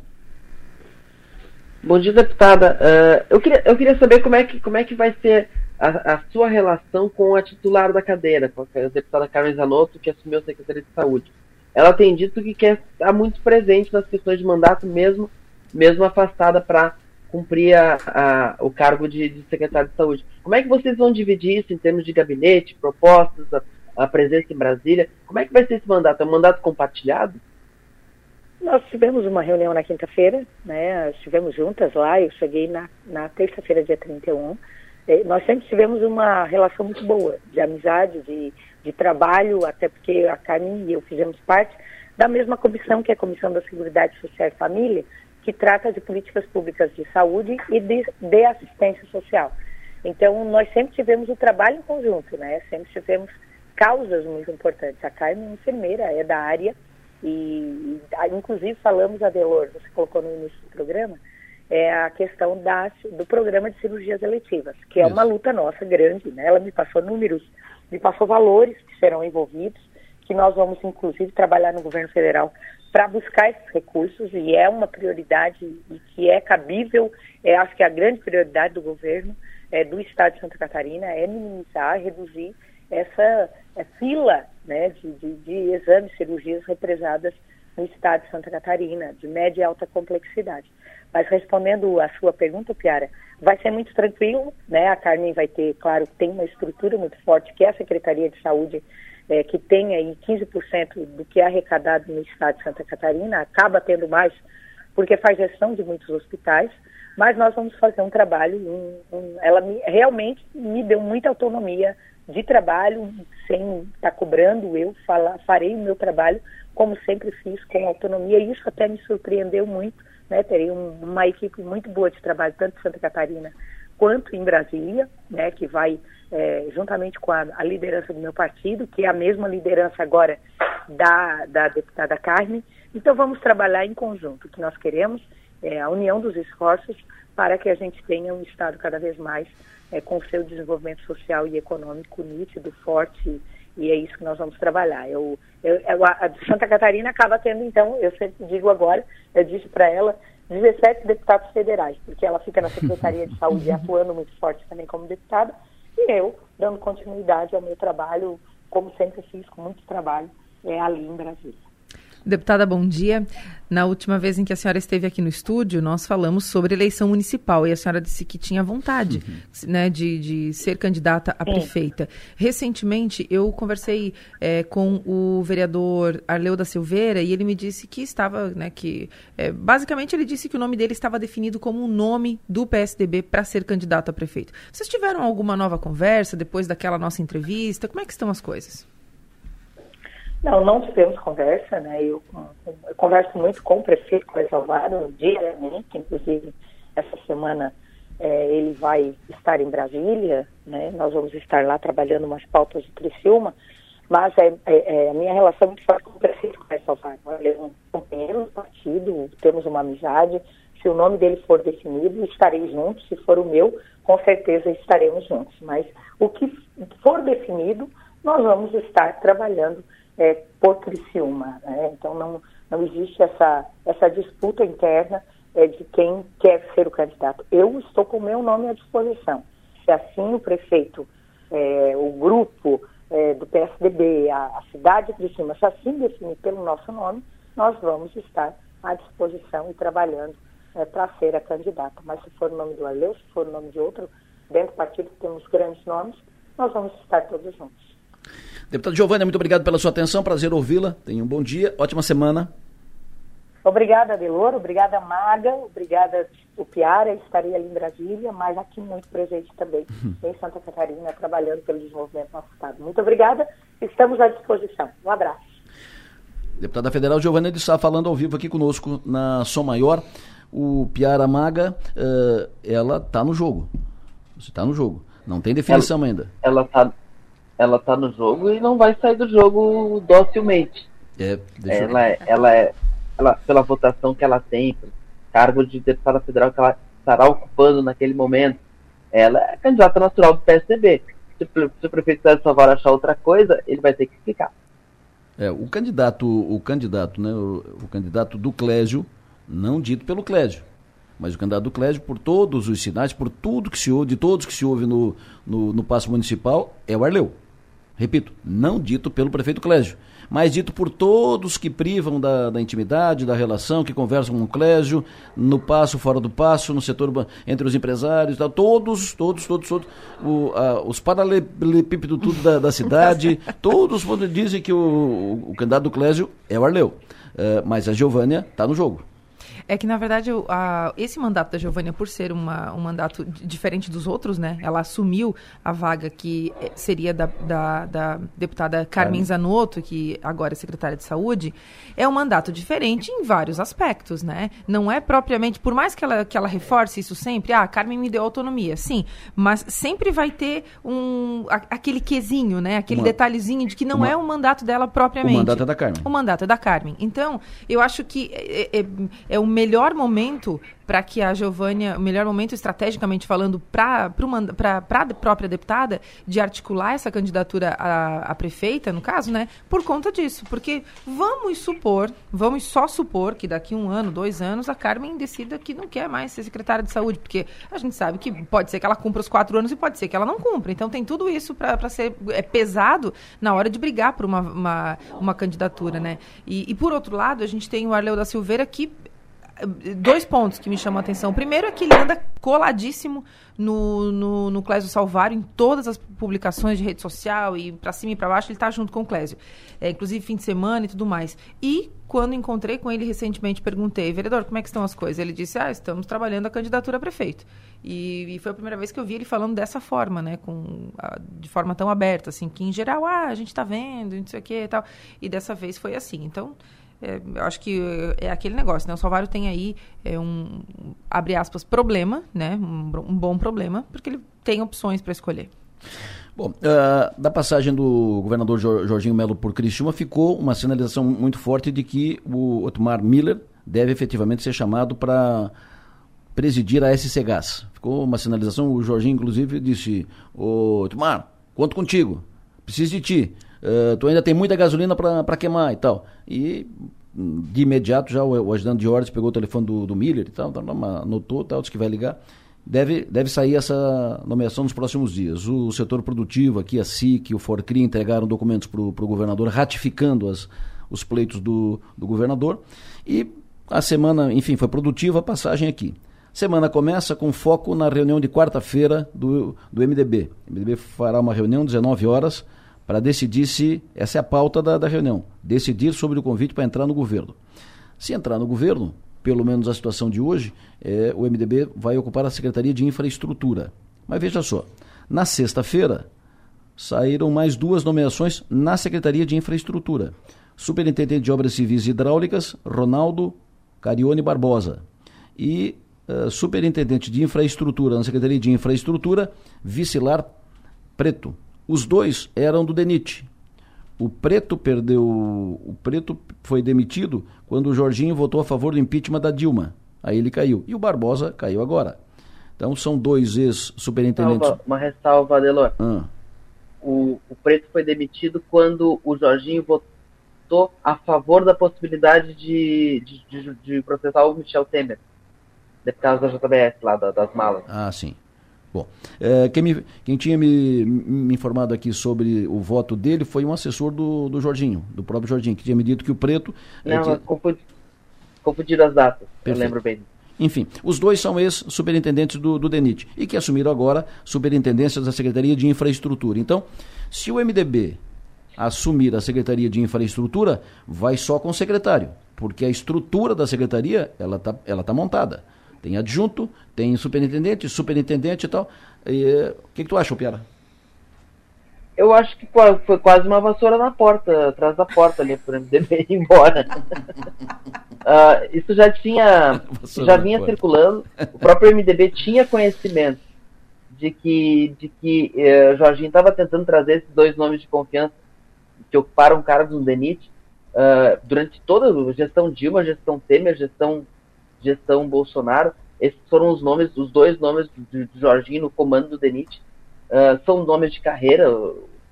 Bom dia, deputada. Uh, eu, queria, eu queria saber como é que, como é que vai ser a, a sua relação com a titular da cadeira, com a deputada Carmen Zanotto, que assumiu a Secretaria de Saúde. Ela tem dito que quer estar muito presente nas questões de mandato, mesmo, mesmo afastada para cumprir a, a, o cargo de, de secretário de saúde. Como é que vocês vão dividir isso em termos de gabinete, propostas, a, presença em Brasília? Como é que vai ser esse mandato? É um mandato compartilhado? Nós tivemos uma reunião na quinta-feira, né? Estivemos juntas lá, eu cheguei na, na terça-feira, dia 31. E nós sempre tivemos uma relação muito boa, de amizade, de, de trabalho, até porque a Carmen e eu fizemos parte da mesma comissão, que é a Comissão da Seguridade Social e Família, que trata de políticas públicas de saúde e de, de assistência social. Então, nós sempre tivemos o trabalho em conjunto, né? Sempre tivemos causas muito importantes. A Carmen é enfermeira, é da área e, inclusive, falamos, Adelor, você colocou no início do programa, é a questão da, do programa de cirurgias eletivas, que é Isso. uma luta nossa grande, né? Ela me passou números, me passou valores que serão envolvidos, que nós vamos, inclusive, trabalhar no governo federal para buscar esses recursos, e é uma prioridade e que é cabível, é, acho que é a grande prioridade do governo é, do Estado de Santa Catarina é minimizar, reduzir essa é, fila né, de, de, de exames, cirurgias represadas no estado de Santa Catarina, de média e alta complexidade. Mas respondendo a sua pergunta, Piara, vai ser muito tranquilo, né? A Carmen vai ter, claro, tem uma estrutura muito forte, que é a Secretaria de Saúde, é, que tem aí 15% do que é arrecadado no estado de Santa Catarina, acaba tendo mais, porque faz gestão de muitos hospitais, mas nós vamos fazer um trabalho, um, um, ela me, realmente me deu muita autonomia de trabalho, sem estar tá cobrando, eu fala, farei o meu trabalho como sempre fiz, com autonomia, e isso até me surpreendeu muito, né? Terei um, uma equipe muito boa de trabalho, tanto em Santa Catarina quanto em Brasília, né? Que vai, é, juntamente com a, a, liderança do meu partido, que é a mesma liderança agora da, da deputada Carmen. Então vamos trabalhar em conjunto. O que nós queremos é a união dos esforços para que a gente tenha um Estado cada vez mais é, com seu desenvolvimento social e econômico nítido, forte, e é isso que nós vamos trabalhar. Eu, eu, a Santa Catarina acaba tendo, então, eu sempre digo agora, eu disse para ela, 17 deputados federais, porque ela fica na Secretaria de Saúde atuando muito forte também como deputada, e eu dando continuidade ao meu trabalho, como sempre fiz, com muito trabalho, é, ali em Brasília. Deputada, bom dia. Na última vez em que a senhora esteve aqui no estúdio, nós falamos sobre eleição municipal e a senhora disse que tinha vontade uhum. né, de, de ser candidata a prefeita. Recentemente, eu conversei é, com o vereador Arleu da Silveira e ele me disse que estava, né, que é, basicamente ele disse que o nome dele estava definido como um nome do PSDB para ser candidato a prefeito. Vocês tiveram alguma nova conversa depois daquela nossa entrevista? Como é que estão as coisas? Não, não tivemos conversa, né? Eu, eu converso muito com o prefeito Cláudio Alvaro diariamente, inclusive essa semana é, ele vai estar em Brasília, né? Nós vamos estar lá trabalhando umas pautas de Criciúma, mas é, é, é a minha relação é muito forte com o prefeito Cláudio Alvaro. Ele é um companheiro do partido, temos uma amizade. Se o nome dele for definido, estarei junto. Se for o meu, com certeza estaremos juntos. Mas o que for definido, nós vamos estar trabalhando é, por Criciúma. Né? Então não, não existe essa, essa disputa interna é, de quem quer ser o candidato. Eu estou com o meu nome à disposição. Se assim o prefeito, é, o grupo é, do PSDB, a, a cidade de Criciúma, se assim definir pelo nosso nome, nós vamos estar à disposição e trabalhando é, para ser a candidata. Mas se for o nome do Arleu, se for o nome de outro, dentro do partido temos grandes nomes, nós vamos estar todos juntos. Deputado Giovanni, muito obrigado pela sua atenção, prazer ouvi-la. Tenha um bom dia, ótima semana. Obrigada, Delor, obrigada, Maga, obrigada, Piara, estarei ali em Brasília, mas aqui muito presente também, uhum. em Santa Catarina, trabalhando pelo desenvolvimento do nosso Estado. Muito obrigada, estamos à disposição. Um abraço. Deputada Federal Giovanni de Sá falando ao vivo aqui conosco na Som Maior. O Piara Maga, uh, ela está no jogo. Você está no jogo. Não tem definição ela, ainda. Ela está ela tá no jogo e não vai sair do jogo docilmente. É, ela, é, ela é, ela, pela votação que ela tem, cargo de deputada federal que ela estará ocupando naquele momento, ela é candidata natural do PSDB. Se, se o prefeito César Salvar achar outra coisa, ele vai ter que explicar. É, o candidato, o candidato, né, o, o candidato do Clésio, não dito pelo Clésio, mas o candidato do Clésio, por todos os sinais, por tudo que se ouve, de todos que se ouve no, no, no passo municipal, é o Arleu. Repito, não dito pelo prefeito Clésio, mas dito por todos que privam da, da, intimidade, da relação, que conversam com o Clésio, no passo, fora do passo, no setor entre os empresários, tal, todos, todos, todos, todos, o, a, os paralelepípedos tudo da, da cidade, todos dizem que o, o, candidato do Clésio é o Arleu. Uh, mas a Giovânia está no jogo. É que, na verdade, a, esse mandato da Giovânia, por ser uma, um mandato diferente dos outros, né? Ela assumiu a vaga que eh, seria da, da, da deputada Carmen Zanotto, que agora é secretária de Saúde, é um mandato diferente em vários aspectos, né? Não é propriamente, por mais que ela, que ela reforce isso sempre, ah, a Carmen me deu autonomia, sim, mas sempre vai ter um, a, aquele quesinho, né? Aquele uma, detalhezinho de que não uma, é o mandato dela propriamente. O mandato é da Carmen. O mandato é da Carmen. Então, eu acho que é, é, é o melhor momento para que a Giovânia, o melhor momento estrategicamente falando para a própria deputada de articular essa candidatura a, prefeita, no caso, né? Por conta disso. Porque vamos supor, vamos só supor que daqui um ano, dois anos, a Carmen decida que não quer mais ser secretária de saúde, porque a gente sabe que pode ser que ela cumpra os quatro anos e pode ser que ela não cumpra. Então tem tudo isso para ser é, pesado na hora de brigar por uma, uma, uma candidatura, né? E, e, por outro lado, a gente tem o Arleu da Silveira que dois pontos que me chamam a atenção. Primeiro é que ele anda coladíssimo no, no, no Clésio Salvário, em todas as publicações de rede social e para cima e para baixo, ele está junto com o Clésio. É, inclusive fim de semana e tudo mais. E quando encontrei com ele recentemente, perguntei, vereador, como é que estão as coisas? Ele disse, ah, estamos trabalhando a candidatura a prefeito. E, e foi a primeira vez que eu vi ele falando dessa forma, né, com, a, de forma tão aberta, assim, que em geral, ah, a gente está vendo, não sei o que e tal. E dessa vez foi assim. Então, é, eu acho que é aquele negócio, né? O Salvário tem aí é um, abre aspas, problema, né? Um, um bom problema, porque ele tem opções para escolher. Bom, uh, da passagem do governador Jorginho Melo por Criciúma, ficou uma sinalização muito forte de que o Otmar Miller deve efetivamente ser chamado para presidir a SC Gás. Ficou uma sinalização, o Jorginho, inclusive, disse, ô Otmar, conto contigo, preciso de ti. Uh, tu ainda tem muita gasolina para queimar e tal. E de imediato já o, o ajudante de ordens pegou o telefone do, do Miller e tal, anotou, tal, disse que vai ligar. Deve, deve sair essa nomeação nos próximos dias. O setor produtivo aqui, a SIC, o Forcri entregaram documentos para o governador ratificando as, os pleitos do, do governador. E a semana, enfim, foi produtiva a passagem aqui. Semana começa com foco na reunião de quarta-feira do, do MDB. O MDB fará uma reunião 19 horas para decidir se, essa é a pauta da, da reunião, decidir sobre o convite para entrar no governo. Se entrar no governo, pelo menos a situação de hoje, é, o MDB vai ocupar a Secretaria de Infraestrutura. Mas veja só, na sexta-feira saíram mais duas nomeações na Secretaria de Infraestrutura. Superintendente de Obras Civis e Hidráulicas, Ronaldo Carione Barbosa. E uh, Superintendente de Infraestrutura na Secretaria de Infraestrutura, Vicilar Preto. Os dois eram do DENIT. O Preto perdeu. O Preto foi demitido quando o Jorginho votou a favor do impeachment da Dilma. Aí ele caiu. E o Barbosa caiu agora. Então são dois ex-superintendentes. Uma ressalva, Adelor. Ah. O, o Preto foi demitido quando o Jorginho votou a favor da possibilidade de, de, de, de processar o Michel Temer, deputado da JBS, lá da, das malas. Ah, sim. Bom, é, quem, me, quem tinha me, me, informado aqui sobre o voto dele foi um assessor do, do Jorginho, do próprio Jorginho, que tinha me dito que o preto. É, Não, é, tinha... confundi, confundiram as datas, Perfeito. eu lembro bem. Enfim, os dois são ex-superintendentes do, do DENIT e que assumiram agora superintendências da Secretaria de Infraestrutura. Então, se o MDB assumir a Secretaria de Infraestrutura, vai só com o secretário, porque a estrutura da secretaria ela está ela tá montada. Tem adjunto, tem superintendente, superintendente e tal. Eh, o que, que tu acha, Piara? Eu acho que foi quase uma vassoura na porta, atrás da porta ali, para o MDB ir embora. uh, isso já tinha, já vinha circulando. O próprio MDB tinha conhecimento de que, de que uh, Jorginho estava tentando trazer esses dois nomes de confiança que ocuparam cargos no DENIT uh, durante toda a gestão Dilma, gestão Temer, gestão gestão Bolsonaro. Esses foram os nomes, os dois nomes de, Jorginho no comando do DENIT. Uh, são nomes de carreira,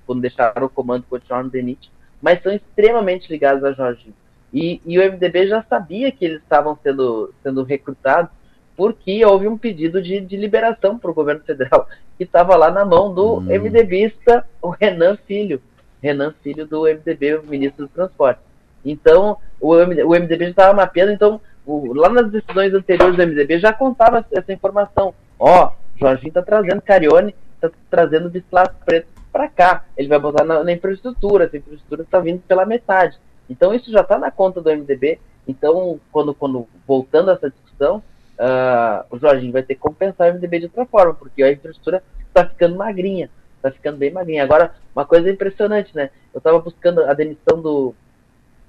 quando deixaram o comando continuar no DENIT, mas são extremamente ligados a Jorginho. E, e, o MDB já sabia que eles estavam sendo, sendo recrutados porque houve um pedido de, de liberação para o governo federal, que estava lá na mão do hum. MDBista, o Renan Filho. Renan Filho do MDB, ministro do Transporte. Então, o, o MDB já estava mapeando, então o, lá nas decisões anteriores do MDB já contava essa informação. Ó, Jorginho está trazendo Carione, está trazendo Bislas Preto para cá. Ele vai botar na, na infraestrutura, essa infraestrutura está vindo pela metade. Então isso já está na conta do MDB. Então, quando, quando voltando a essa discussão, uh, o Jorginho vai ter que compensar o MDB de outra forma, porque a infraestrutura está ficando magrinha, está ficando bem magrinha. Agora, uma coisa impressionante, né? Eu estava buscando a demissão do,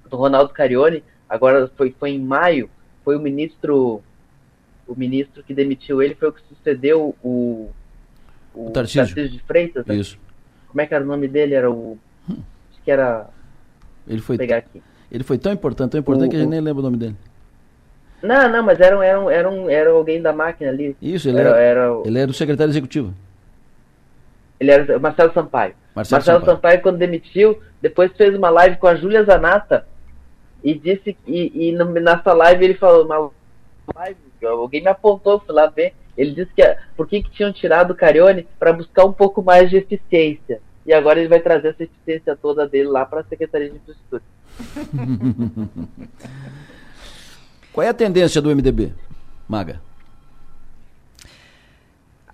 do Ronaldo Carione, agora foi, foi em maio, foi o ministro o ministro que demitiu ele foi o que sucedeu o o, o Tarcísio. Tarcísio de Freitas né? isso como é que era o nome dele era o hum. acho que era ele foi pegar aqui ele foi tão importante tão importante o, que a gente nem lembra o nome dele não não mas era, era, era, era alguém da máquina ali isso ele era, era, era ele era o secretário executivo ele era Marcelo Sampaio Marcelo, Marcelo Sampaio. Sampaio quando demitiu depois fez uma live com a Júlia Zanata e disse e, e no, nessa live ele falou, uma live, alguém me apontou, fui lá ver, ele disse que por que, que tinham tirado o Carione para buscar um pouco mais de eficiência. E agora ele vai trazer essa eficiência toda dele lá para a Secretaria de Infraestrutura. Qual é a tendência do MDB, Maga?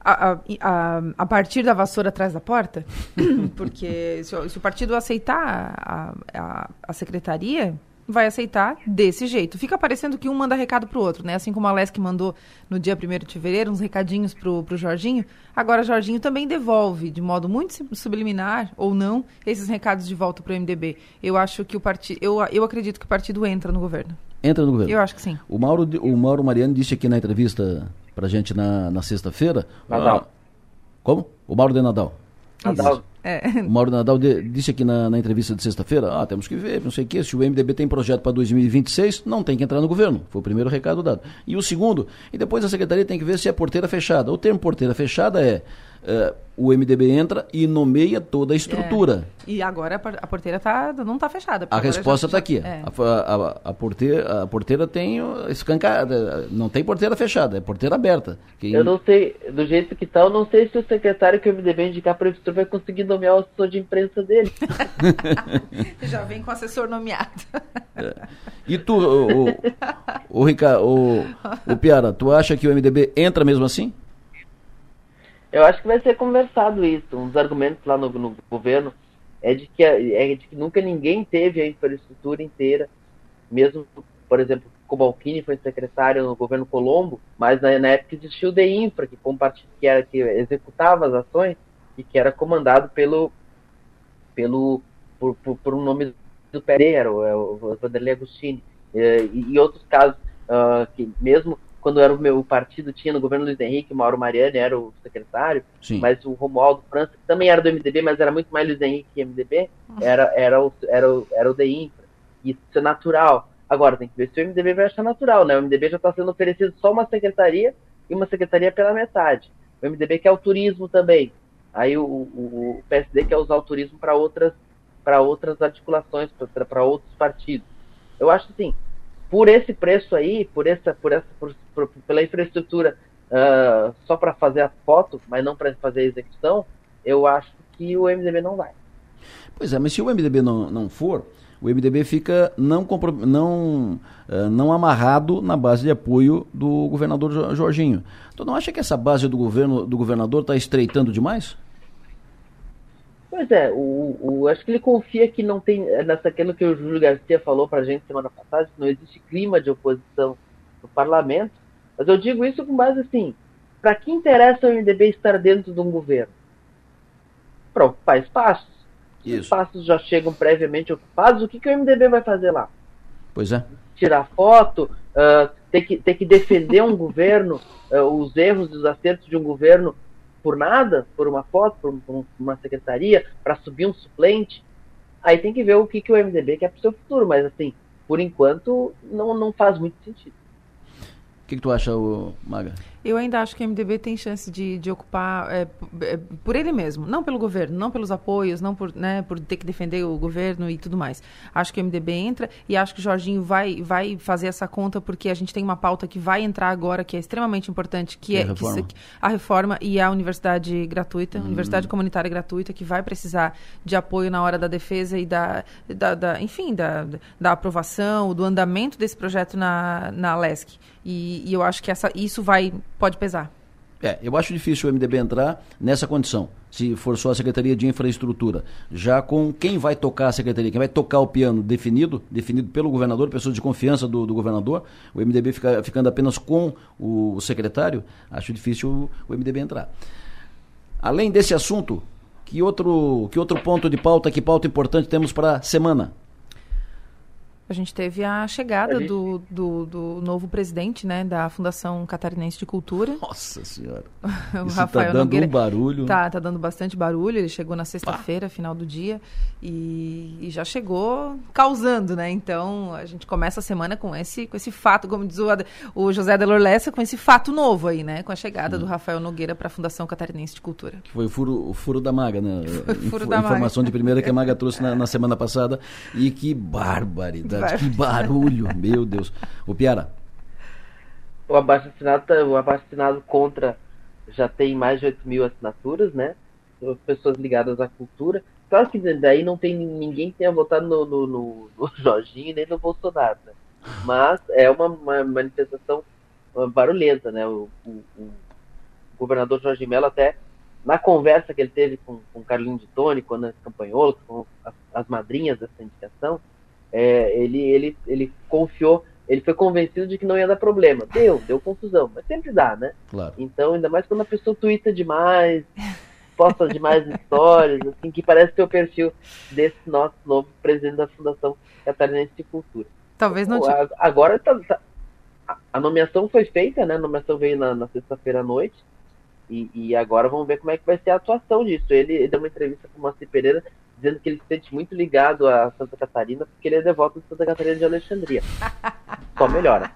A, a, a, partir da vassoura atrás da porta? Porque se, se, o partido aceitar a, a, a secretaria, vai aceitar desse jeito. Fica parecendo que um manda recado pro outro, né? Assim como a Lesk mandou no dia 1 de fevereiro uns recadinhos pro, pro Jorginho, agora Jorginho também devolve, de modo muito subliminar, ou não, esses recados de volta pro MDB. Eu acho que o partido. Eu, eu acredito que o partido entra no governo. Entra no governo? Eu acho que sim. O Mauro, o Mauro Mariano disse aqui na entrevista pra gente na, na sexta-feira. Nadal. Ah, como? O Mauro de Nadal. Nadal. É. O Mauro Nadal de, disse aqui na, na entrevista de sexta-feira, ah, temos que ver, não sei o que, se o MDB tem projeto para 2026, não tem que entrar no governo. Foi o primeiro recado dado. E o segundo, e depois a secretaria tem que ver se é porteira fechada. O termo porteira fechada é uh, o MDB entra e nomeia toda a estrutura. É. E agora a porteira tá, não está fechada. A resposta está aqui. É. A, a, a, porteira, a porteira tem escancada, não tem porteira fechada, é porteira aberta. Quem... Eu não sei, do jeito que está, eu não sei se o secretário que o MDB indicar para o estrutura vai conseguir nomear o assessor de imprensa dele. Já vem com o assessor nomeado. É. E tu, o, o, o, Ricardo, o, o Piara, tu acha que o MDB entra mesmo assim? Eu acho que vai ser conversado isso. Um dos argumentos lá no, no governo é de, que, é de que nunca ninguém teve a infraestrutura inteira, mesmo, por exemplo, Cobalcini foi secretário no governo Colombo, mas na, na época existia o DEINFRA, que, que, que executava as ações e que era comandado pelo, pelo por, por, por um nome do Pereira, o, o Vanderlei Agostini, e, e outros casos uh, que mesmo quando era o meu partido, tinha no governo Luiz Henrique, o Mauro Mariani era o secretário, Sim. mas o Romualdo França, que também era do MDB, mas era muito mais Luiz Henrique que MDB, era, era, o, era, o, era o DEINFRA. Isso é natural. Agora, tem que ver se o MDB vai achar natural, né? O MDB já está sendo oferecido só uma secretaria e uma secretaria pela metade. O MDB quer o turismo também. Aí o, o, o PSD quer usar o turismo para outras, outras articulações, para outros partidos. Eu acho assim, por esse preço aí, por essa, por essa, por, por, pela infraestrutura uh, só para fazer a foto, mas não para fazer a execução, eu acho que o MDB não vai. Pois é, mas se o MDB não, não for, o MDB fica não, não, uh, não amarrado na base de apoio do governador Jorginho. Tu não acha que essa base do governo do governador está estreitando demais? Pois é, o, o, acho que ele confia que não tem, nessa aquilo que o Júlio Garcia falou para a gente semana passada, que não existe clima de oposição no parlamento, mas eu digo isso com base assim, para que interessa o MDB estar dentro de um governo? Para ocupar espaços. Os espaços já chegam previamente ocupados, o que, que o MDB vai fazer lá? Pois é. Tirar foto, uh, ter, que, ter que defender um governo, uh, os erros e os acertos de um governo por nada, por uma foto, por, por uma secretaria, para subir um suplente. Aí tem que ver o que, que o MDB quer para o seu futuro, mas assim, por enquanto não, não faz muito sentido. O que, que tu acha, Maga? Eu ainda acho que o MDB tem chance de, de ocupar é, é, por ele mesmo, não pelo governo, não pelos apoios, não por, né, por ter que defender o governo e tudo mais. Acho que o MDB entra e acho que o Jorginho vai, vai fazer essa conta porque a gente tem uma pauta que vai entrar agora que é extremamente importante, que é, a, reforma. Que, a reforma e a universidade gratuita, hum. universidade comunitária gratuita, que vai precisar de apoio na hora da defesa e da, da, da enfim, da, da aprovação, do andamento desse projeto na, na LESC. E, e eu acho que essa, isso vai pode pesar. É, eu acho difícil o MDB entrar nessa condição, se for só a Secretaria de Infraestrutura. Já com quem vai tocar a Secretaria, quem vai tocar o piano definido, definido pelo governador, pessoas de confiança do, do governador, o MDB fica, ficando apenas com o, secretário, acho difícil o, o MDB entrar. Além desse assunto, que outro, que outro ponto de pauta, que pauta importante temos para a semana? A gente teve a chegada a gente... do, do, do, novo presidente, né, da Fundação Catarinense de Cultura. Nossa Senhora! o Isso tá Rafael tá dando Nogueira. um barulho. Tá, tá dando bastante barulho. Ele chegou na sexta-feira, final do dia, e, e, já chegou causando, né? Então, a gente começa a semana com esse, com esse fato, como diz o, o José Delor Lessa, com esse fato novo aí, né? Com a chegada hum. do Rafael Nogueira para a Fundação Catarinense de Cultura. Que foi o furo, o furo da maga, né? furo da Informação maga. de primeira que a maga trouxe na, na semana passada. E que barbaridade que barulho, meu Deus. O Piara. O abaixo assinado, tá, o abaixo assinado contra já tem mais de 8 mil assinaturas, né? Pessoas ligadas à cultura. Claro que daí não tem ninguém que tenha votado no, no, no, no Jorginho nem no Bolsonaro, né? Mas é uma, uma manifestação barulhenta, né? O, o, o, governador Jorge Mello até na conversa que ele teve com, com Carlinhos de Tone, quando acompanhou com as, as madrinhas dessa indicação, é, ele, ele, ele confiou, ele foi convencido de que não ia dar problema. Deu, deu confusão, mas sempre dá, né? Claro. Então, ainda mais quando a pessoa twitta demais, posta demais histórias, assim, que parece ter o perfil desse nosso novo presidente da Fundação Catarinense de Cultura. Talvez não. Agora tá, tá, a nomeação foi feita, né? A nomeação veio na, na sexta-feira à noite. E, e, agora vamos ver como é que vai ser a atuação disso. Ele, ele deu uma entrevista com o Moacir Pereira dizendo que ele se sente muito ligado a Santa Catarina porque ele é devoto de Santa Catarina de Alexandria. Só melhora.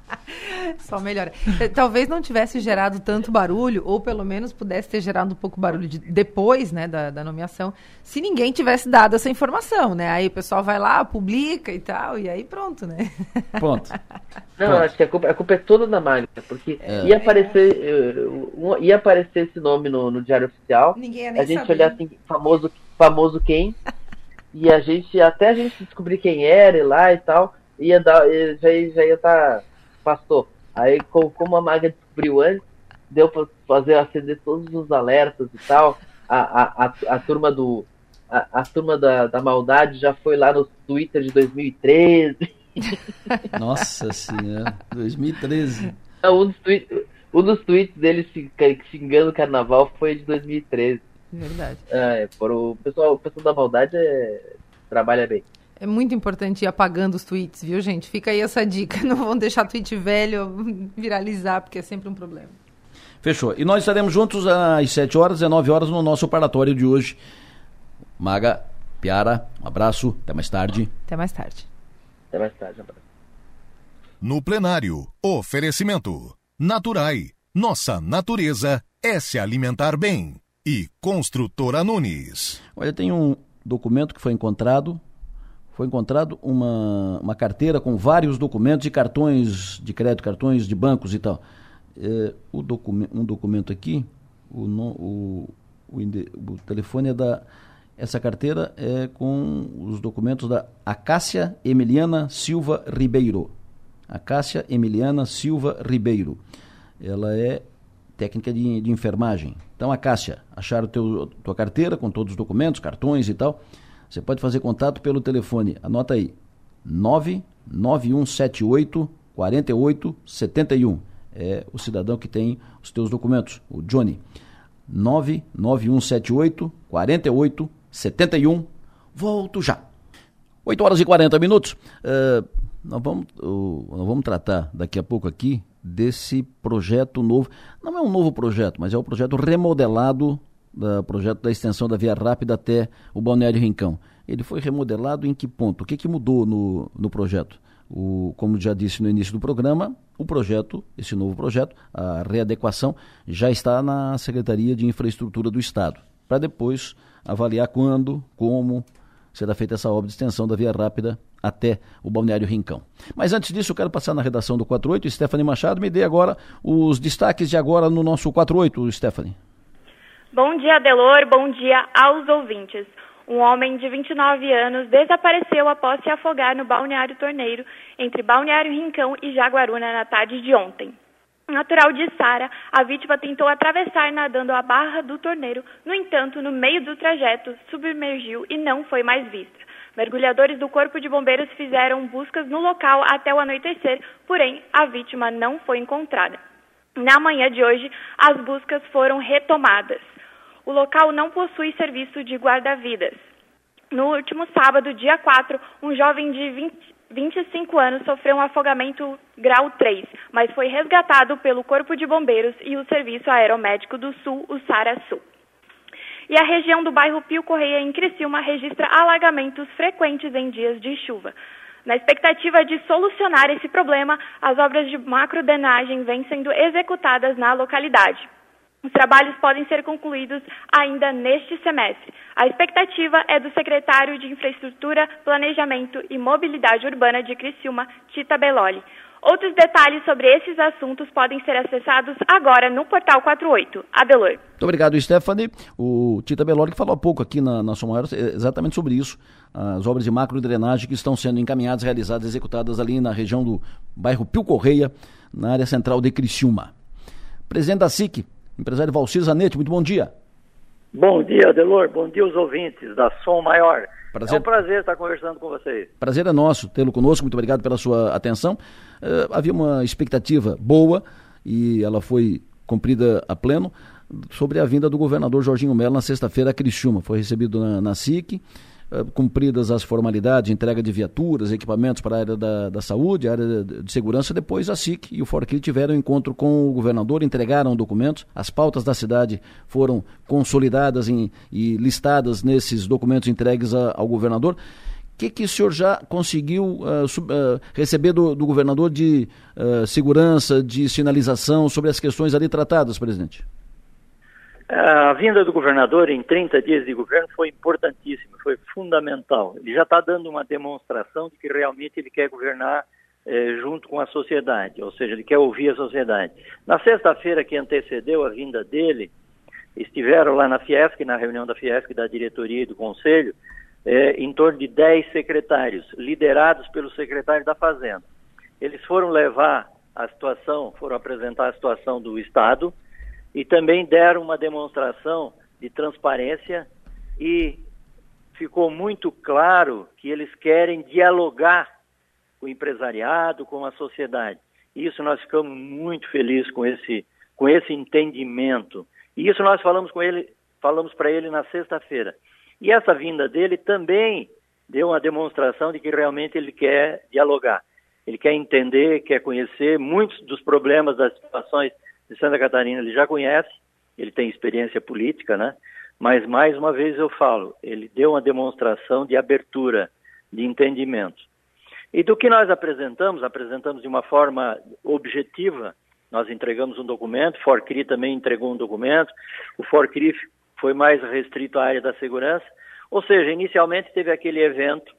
Só melhora. Eh, Talvez não tivesse gerado tanto barulho, ou pelo menos pudesse ter gerado um pouco barulho de- depois né, da, da nomeação, se ninguém tivesse dado essa informação, né? Aí o pessoal vai lá, publica e tal, e aí pronto, né? Pronto. Não, acho que a culpa, a culpa é toda da Magda, porque É. ia aparecer eh, um- ia aparecer esse nome no, no Diário Oficial, Ninguém ia nem a gente saber. olhar assim, famoso, famoso quem, e a gente, até a gente descobrir quem era e lá e tal, ia dar, já, ia- já ia estar, passou. Aí, co- como a Magda descobriu antes, deu pra fazer acender todos os alertas e tal, a, a, a, a turma do, a, a turma da, da maldade já foi lá no Twitter de 2013, Nossa senhora, 2013. Não, um dos, tweets, um dos tweets dele se- xingando o carnaval foi de 2013. Verdade. É, por o pessoal, o pessoal da maldade é, trabalha bem. É muito importante ir apagando os tweets, viu, gente? Fica aí essa dica. Não vão deixar tweet velho viralizar, porque é sempre um problema. Fechou. E nós estaremos juntos às 7 horas, 19 horas, no nosso operatório de hoje. Maga, Piara, um abraço, até mais tarde. Até mais tarde. Até mais tarde, um abraço. No plenário, oferecimento. Naturai. Nossa natureza é se alimentar bem. E Construtora Nunes. Olha, tem um documento que foi encontrado. Foi encontrado uma, uma carteira com vários documentos e cartões de crédito, cartões de bancos e tal. É, o documen- um documento aqui, o, no- o, o, o telefone é da. Essa carteira é com os documentos da Acácia Emiliana Silva Ribeiro. Acácia Emiliana Silva Ribeiro. Ela é técnica de, de enfermagem. Então, Acácia, acharam teu, tua carteira com todos os documentos, cartões e tal. Você pode fazer contato pelo telefone, anota aí, 99178 4871. É o cidadão que tem os teus documentos, o Johnny. 99178 4871. Volto já. 8 horas e 40 minutos. Eh, nós, vamos, o- nós vamos tratar daqui a pouco aqui desse projeto novo. Não é um novo projeto, mas é o projeto remodelado do projeto da extensão da Via Rápida até o Balneário Rincão. Ele foi remodelado em que ponto? O que, que mudou no, no projeto? O, como já disse no início do programa, o projeto, esse novo projeto, a readequação, já está na Secretaria de Infraestrutura do Estado, para depois avaliar quando, como será feita essa obra de extensão da Via Rápida até o Balneário Rincão. Mas antes disso, eu quero passar na redação do 48. Stephanie Machado, me dê agora os destaques de agora no nosso 48, Stephanie. Bom dia, Delor. Bom dia aos ouvintes. Um homem de 29 anos desapareceu após se afogar no balneário Torneiro, entre Balneário Rincão e Jaguaruna, na tarde de ontem. Natural de Sara, a vítima tentou atravessar nadando a barra do torneiro, no entanto, no meio do trajeto, submergiu e não foi mais vista. Mergulhadores do Corpo de Bombeiros fizeram buscas no local até o anoitecer, porém, a vítima não foi encontrada. Na manhã de hoje, as buscas foram retomadas. O local não possui serviço de guarda-vidas. No último sábado, dia 4, um jovem de 20, 25 anos sofreu um afogamento grau 3, mas foi resgatado pelo Corpo de Bombeiros e o Serviço Aeromédico do Sul, o SARA Sul. E a região do bairro Pio Correia, em Criciúma, registra alagamentos frequentes em dias de chuva. Na expectativa de solucionar esse problema, as obras de macrodenagem vêm sendo executadas na localidade. Os trabalhos podem ser concluídos ainda neste semestre. A expectativa é do secretário de Infraestrutura, Planejamento e Mobilidade Urbana de Criciúma, Tita Beloli. Outros detalhes sobre esses assuntos podem ser acessados agora no portal 48. Adelor. Muito obrigado, Stephanie. O Tita Belori que falou há pouco aqui na, na Som Maior eh, exatamente sobre isso. As obras de macro drenagem que estão sendo encaminhadas, realizadas, executadas ali na região do bairro Pio Correia, na área central de Criciúma. Presidente da SIC, empresário Valcir Zanetti, muito bom dia. Bom dia, Delor. Bom dia aos ouvintes da Som Maior. Prazer. É um prazer estar conversando com vocês. Prazer é nosso tê-lo conosco, muito obrigado pela sua atenção. Eh, havia uma expectativa boa e ela foi cumprida a pleno sobre a vinda do governador Jorginho Melo na sexta-feira a Criciúma. Foi recebido na, na SIC, eh, cumpridas as formalidades, entrega de viaturas, equipamentos para a área da, da saúde, a área de, de segurança. Depois a SIC e o Forquil tiveram encontro com o governador, entregaram documentos. As pautas da cidade foram consolidadas em, e listadas nesses documentos entregues a- ao governador que, que o senhor já conseguiu uh, sub, uh, receber do, do, governador de uh, segurança, de sinalização sobre as questões ali tratadas, presidente? A vinda do governador em 30 dias de governo foi importantíssima, foi fundamental. Ele já está dando uma demonstração de que realmente ele quer governar eh, junto com a sociedade, ou seja, ele quer ouvir a sociedade. Na sexta-feira que antecedeu a vinda dele, estiveram lá na Fiesc, na reunião da Fiesc, da diretoria e do conselho, eh, em torno de 10 secretários, liderados pelo secretário da Fazenda. Eles foram levar a situação, foram apresentar a situação do Estado, e também deram uma demonstração de transparência e ficou muito claro que eles querem dialogar com o empresariado, com a sociedade. Isso nós ficamos muito felizes com esse, com esse entendimento. E isso nós falamos com ele, falamos para ele na sexta-feira. E essa vinda dele também deu uma demonstração de que realmente ele quer dialogar. Ele quer entender, quer conhecer muitos dos problemas das situações de Santa Catarina ele já conhece, ele tem experiência política, né? Mas mais uma vez eu falo, ele deu uma demonstração de abertura, de entendimento. E do que nós apresentamos, apresentamos de uma forma objetiva. Nós entregamos um documento, Forcri também entregou um documento. O Forcri foi mais restrito à área da segurança. Ou seja, inicialmente teve aquele evento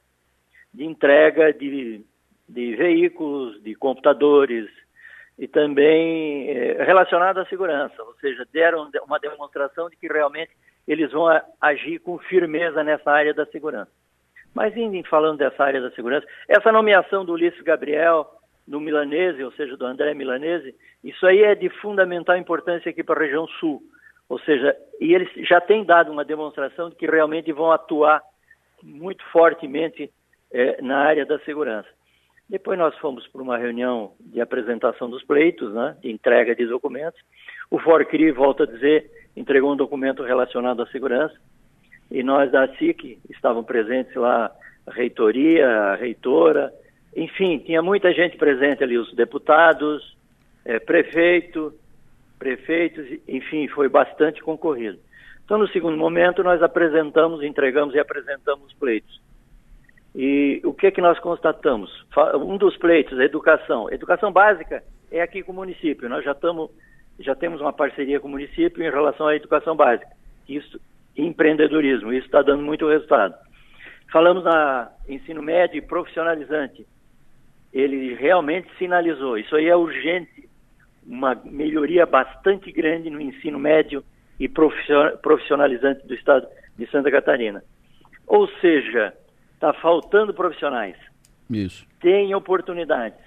de entrega de, de veículos, de computadores, e também eh, relacionado à segurança, ou seja, deram uma demonstração de que realmente eles vão agir com firmeza nessa área da segurança. Mas indo falando dessa área da segurança, essa nomeação do Ulisses Gabriel no Milanese, ou seja, do André Milanese, isso aí é de fundamental importância aqui para a região sul. Ou seja, e eles já têm dado uma demonstração de que realmente vão atuar muito fortemente eh, na área da segurança. Depois nós fomos para uma reunião de apresentação dos pleitos, né, de entrega de documentos. O Forcri, volta a dizer, entregou um documento relacionado à segurança. E nós da SIC estavam presentes lá, a reitoria, a reitora, enfim, tinha muita gente presente ali, os deputados, é, prefeito, prefeitos, enfim, foi bastante concorrido. Então, no segundo momento, nós apresentamos, entregamos e apresentamos os pleitos. E o que é que nós constatamos? Um dos pleitos, a educação. Educação básica é aqui com o município. Nós já, tamo, já temos uma parceria com o município em relação à educação básica. Isso, empreendedorismo, isso está dando muito resultado. Falamos na ensino médio e profissionalizante. Ele realmente sinalizou. Isso aí é urgente, uma melhoria bastante grande no ensino médio e profissionalizante do estado de Santa Catarina. Ou seja, Está faltando profissionais. Isso. Tem oportunidades.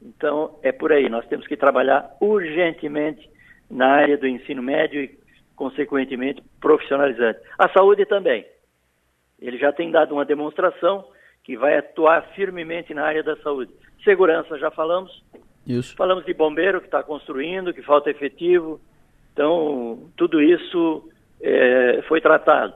Então, é por aí. Nós temos que trabalhar urgentemente na área do ensino médio e, consequentemente, profissionalizante. A saúde também. Ele já tem dado uma demonstração que vai atuar firmemente na área da saúde. Segurança, já falamos. Isso. Falamos de bombeiro que está construindo, que falta efetivo. Então, tudo isso é, foi tratado.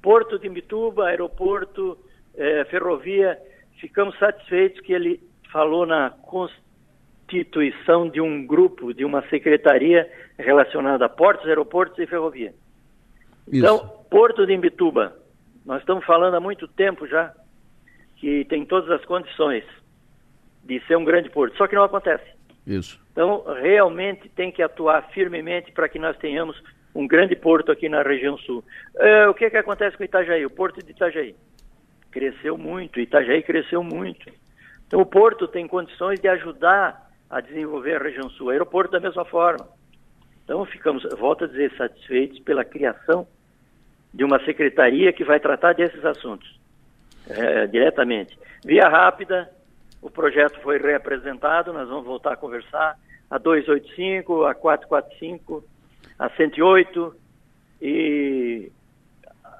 Porto de Mituba, aeroporto, é, ferrovia, ficamos satisfeitos que ele falou na constituição de um grupo, de uma secretaria relacionada a portos, aeroportos e ferrovia. Isso. Então, Porto de Imbituba, nós estamos falando há muito tempo já que tem todas as condições de ser um grande porto, só que não acontece. Isso. Então, realmente tem que atuar firmemente para que nós tenhamos um grande porto aqui na região sul. É, o que, que acontece com Itajaí, o porto de Itajaí? cresceu muito, Itajaí cresceu muito. Então o Porto tem condições de ajudar a desenvolver a região sul, o aeroporto da mesma forma. Então ficamos, volto a dizer, satisfeitos pela criação de uma secretaria que vai tratar desses assuntos é, diretamente. Via rápida, o projeto foi reapresentado, nós vamos voltar a conversar, a 285, a 445, a 108 e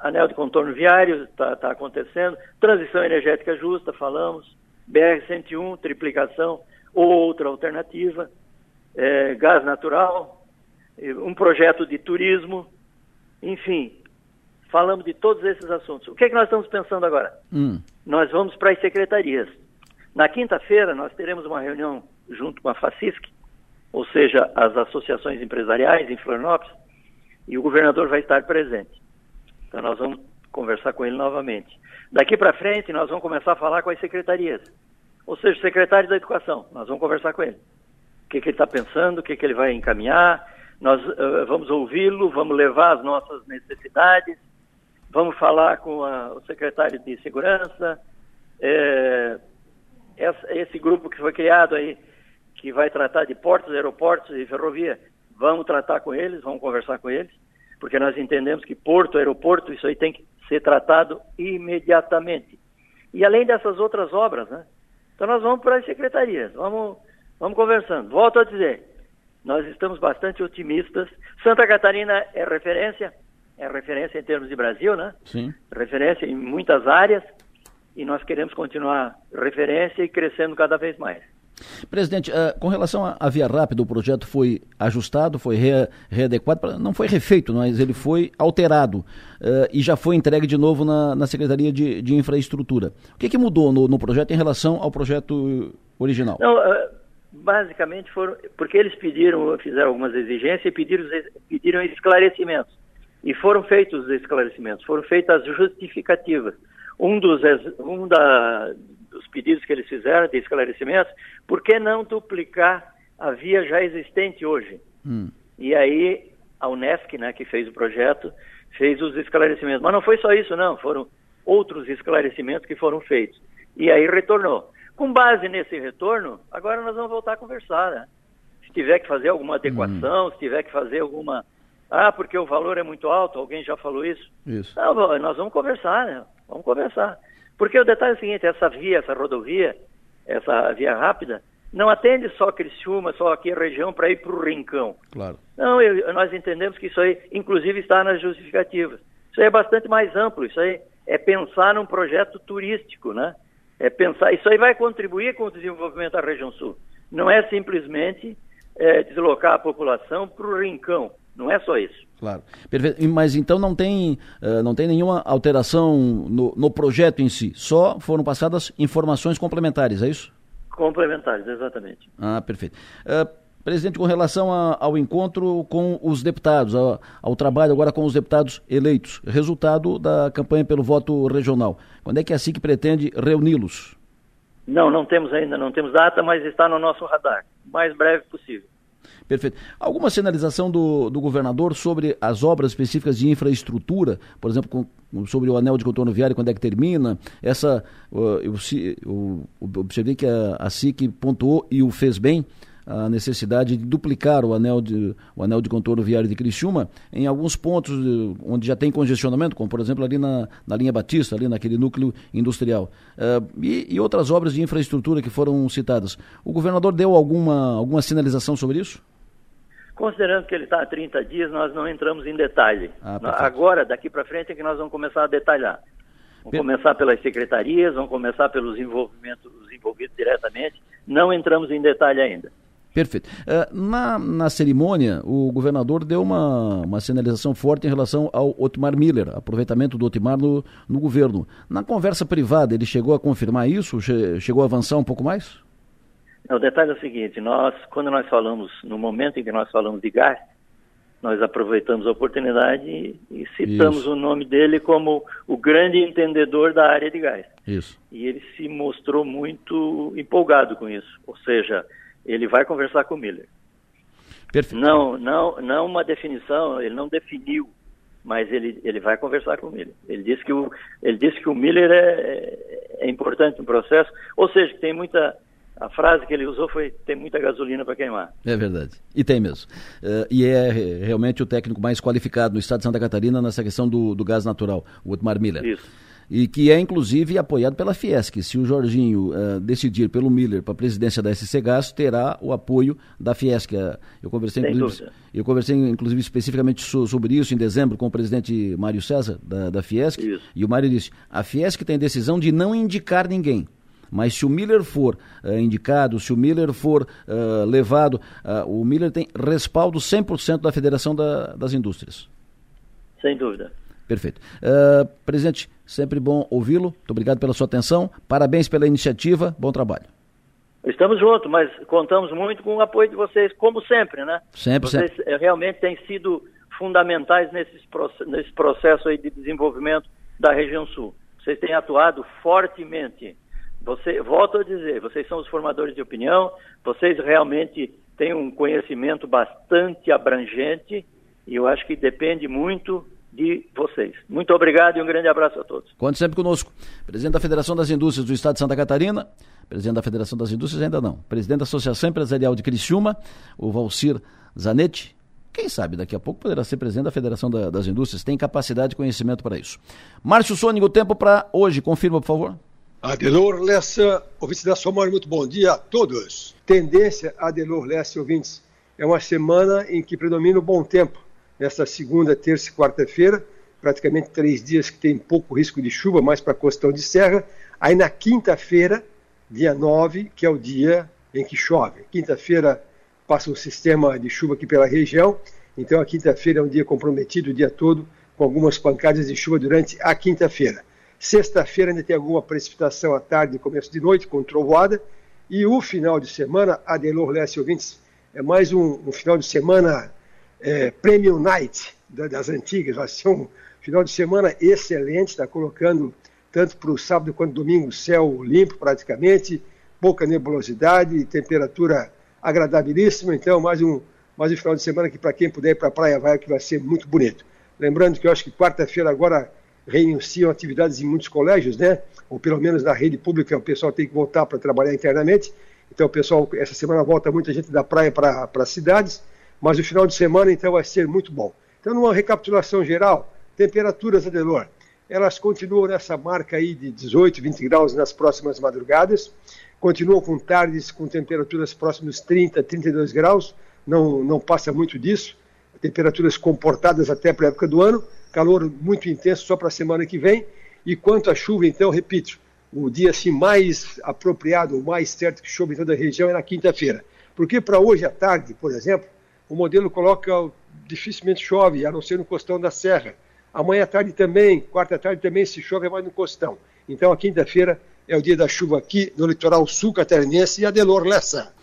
anel de contorno viário está tá acontecendo, transição energética justa, falamos, BR-101, triplicação ou outra alternativa, é, gás natural, um projeto de turismo, enfim, falamos de todos esses assuntos. O que é que nós estamos pensando agora? Hum. Nós vamos para as secretarias. Na quinta-feira, nós teremos uma reunião junto com a FACISC, ou seja, as associações empresariais em Florianópolis, e o governador vai estar presente. Então nós vamos conversar com ele novamente. Daqui para frente, nós vamos começar a falar com as secretarias. Ou seja, o secretário da Educação. Nós vamos conversar com ele. O que, que ele está pensando, o que, que ele vai encaminhar. Nós uh, vamos ouvi-lo, vamos levar as nossas necessidades, vamos falar com a, o secretário de Segurança. É, essa, esse grupo que foi criado aí, que vai tratar de portos, aeroportos e ferrovia, vamos tratar com eles, vamos conversar com eles, porque nós entendemos que porto, aeroporto, isso aí tem que ser tratado imediatamente. E além dessas outras obras, né? Então nós vamos para as secretarias, vamos, vamos conversando. Volto a dizer, nós estamos bastante otimistas. Santa Catarina é referência, é referência em termos de Brasil, né? Sim. Referência em muitas áreas e nós queremos continuar referência e crescendo cada vez mais. Presidente, uh, com relação à via rápida, o projeto foi ajustado, foi re, readequado, não foi refeito, mas ele foi alterado uh, e já foi entregue de novo na, Secretaria de, Infraestrutura. O que, mudou no, projeto em relação ao projeto original? Não, uh, basicamente foram, porque eles pediram, fizeram algumas exigências e pediram, pediram esclarecimentos. E foram feitos os esclarecimentos, foram feitas as justificativas. Um dos, um da, dos pedidos que eles fizeram de esclarecimentos, por que não duplicar a via já existente hoje? Hum. E aí a Unesc, né, que fez o projeto, fez os esclarecimentos. Mas não foi só isso, não, foram outros esclarecimentos que foram feitos. E aí retornou. Com base nesse retorno, agora nós vamos voltar a conversar, né? Se tiver que fazer alguma adequação, hum. se tiver que fazer alguma. Ah, porque o valor é muito alto, alguém já falou isso. Isso. Não, nós vamos conversar, né? Vamos conversar. Porque o detalhe é o seguinte, essa via, essa rodovia, essa via rápida, não atende só Criciúma, só aqui a região para ir para o Rincão. Claro. Não, eu, nós entendemos que isso aí, inclusive, está nas justificativas. Isso aí é bastante mais amplo, isso aí é pensar num projeto turístico, né? É pensar, isso aí vai contribuir com o desenvolvimento da região sul. Não é simplesmente é, deslocar a população para o Rincão. Não é só isso. Claro. Perfeito. Mas então não tem, uh, não tem nenhuma alteração no, no projeto em si, só foram passadas informações complementares, é isso? Complementares, exatamente. Ah, perfeito. Uh, presidente, com relação a, ao encontro com os deputados, ao, ao, trabalho agora com os deputados eleitos, resultado da campanha pelo voto regional, quando é que a SIC pretende reuni-los? Não, não temos ainda, não temos data, mas está no nosso radar, mais breve possível. Perfeito. Alguma sinalização do, do governador sobre as obras específicas de infraestrutura, por exemplo, com, sobre o anel de contorno viário, quando é que termina? Essa, uh, eu, eu, observei que a, a SIC pontuou e o fez bem a necessidade de duplicar o anel de, o anel de contorno viário de Criciúma em alguns pontos onde já tem congestionamento, como por exemplo ali na, na linha Batista, ali naquele núcleo industrial. Uh, e, e outras obras de infraestrutura que foram citadas. O governador deu alguma, alguma sinalização sobre isso? Considerando que ele está há 30 dias, nós não entramos em detalhe. Ah, Agora, daqui para frente, é que nós vamos começar a detalhar. Vamos começar pelas secretarias, vamos começar pelos envolvimentos envolvidos diretamente. Não entramos em detalhe ainda. Perfeito. Uh, na, na cerimônia, o governador deu uma, uma sinalização forte em relação ao Otmar Miller, aproveitamento do Otmar no, no governo. Na conversa privada, ele chegou a confirmar isso? Che chegou a avançar um pouco mais? O detalhe é o seguinte, nós, quando nós falamos, no momento em que nós falamos de gás, nós aproveitamos a oportunidade e, e citamos Isso. o nome dele como o grande entendedor da área de gás. Isso. E ele se mostrou muito empolgado com isso. Ou seja, ele vai conversar com o Miller. Perfeito. Não, não, não uma definição, ele não definiu, mas ele, ele vai conversar com o Miller. Ele disse que o, ele disse que o Miller é, é importante no processo, ou seja, que tem muita a frase que ele usou foi tem muita gasolina para queimar. É verdade. E tem mesmo. Uh, e é realmente o técnico mais qualificado no estado de Santa Catarina nessa questão do, do gás natural, o Otmar Miller. Isso. E que é inclusive apoiado pela Fiesc. Se o Jorginho uh, decidir pelo Miller para a presidência da SC Gás, terá o apoio da Fiesc. Uh, eu conversei, Sem inclusive, dúvida. eu conversei inclusive especificamente so, sobre isso em dezembro com o presidente Mário César da, da Fiesc. Isso. E o Mário disse: a Fiesc tem decisão de não indicar ninguém. Mas se o Miller for uh, indicado, se o Miller for uh, levado, uh, o Miller tem respaldo 100% da Federação da, das Indústrias. Sem dúvida. Perfeito. presidente, sempre bom ouvi-lo. Muito obrigado pela sua atenção. Parabéns pela iniciativa. Bom trabalho. Estamos juntos, mas contamos muito com o apoio de vocês, como sempre, né? Sempre, vocês sempre. realmente têm sido fundamentais nesse, nesse processo aí de desenvolvimento da região sul. Vocês têm atuado fortemente. Você, volto a dizer, vocês são os formadores de opinião, vocês realmente têm um conhecimento bastante abrangente e eu acho que depende muito de vocês. Muito obrigado e um grande abraço a todos. Conte sempre conosco. Presidente da Federação das Indústrias do Estado de Santa Catarina, presidente da Federação das Indústrias ainda não, presidente da Associação Empresarial de Criciúma, o Valcir Zanetti, quem sabe daqui a pouco poderá ser presidente da Federação da, das Indústrias, tem capacidade e conhecimento para isso. Márcio Sônico, o tempo para hoje, confirma, por favor. Adelor Lessa, ouvintes da Somar, muito bom dia a todos. Tendência, Adelor Lessa, ouvintes, é uma semana em que predomina o bom tempo nesta segunda, terça e quarta-feira, praticamente três dias que tem pouco risco de chuva, mais para costão de serra. Aí na quinta-feira, dia 9, que é o dia em que chove. Quinta-feira passa um sistema de chuva aqui pela região, então a quinta-feira é um dia comprometido o dia todo, com algumas pancadas de chuva durante a quinta-feira. Sexta-feira ainda tem alguma precipitação à tarde e começo de noite, com trovoada. E o final de semana, Adelor Leste ouvintes, é mais um, um final de semana é, Premium Night das antigas. Vai ser um final de semana excelente, está colocando tanto para o sábado quanto domingo céu limpo praticamente, pouca nebulosidade, temperatura agradabilíssima. Então, mais um, mais um final de semana que para quem puder ir para a praia vai, que vai ser muito bonito. Lembrando que eu acho que quarta-feira agora reiniciam atividades em muitos colégios, né? Ou pelo menos na rede pública o pessoal tem que voltar para trabalhar internamente. Então, o pessoal, essa semana volta muita gente da praia para as cidades mas o final de semana então vai ser muito bom. Então, numa recapitulação geral, temperaturas, Adelor, elas continuam nessa marca aí de 18, 20 graus nas próximas madrugadas, continuam com tardes com temperaturas próximas 30, 32 graus, não, não passa muito disso, temperaturas comportadas até para a época do ano, calor muito intenso só para a semana que vem, e quanto à chuva, então, repito, o dia assim, mais apropriado, mais certo que chove em toda a região é na quinta-feira. Porque para hoje à tarde, por exemplo, o modelo coloca dificilmente chove, a não ser no costão da serra. Amanhã à tarde também, quarta à tarde também se chove mais no costão. Então a quinta-feira é o dia da chuva aqui no litoral sul catarinense e Adelor Lessa.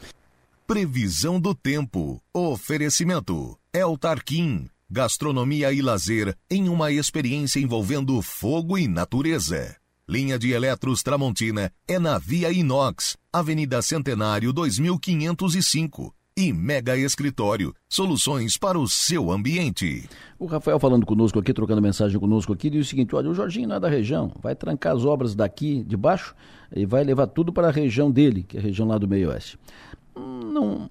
Previsão do tempo. Oferecimento. El Tarquim. Gastronomia e lazer em uma experiência envolvendo fogo e natureza. Linha de Eletros Tramontina é na Via Inox, Avenida Centenário 2505 e Mega Escritório, soluções para o seu ambiente. O Rafael falando conosco aqui, trocando mensagem conosco aqui, diz o seguinte: olha, o Jorginho não é da região, vai trancar as obras daqui de baixo e vai levar tudo para a região dele, que é a região lá do meio oeste. Não,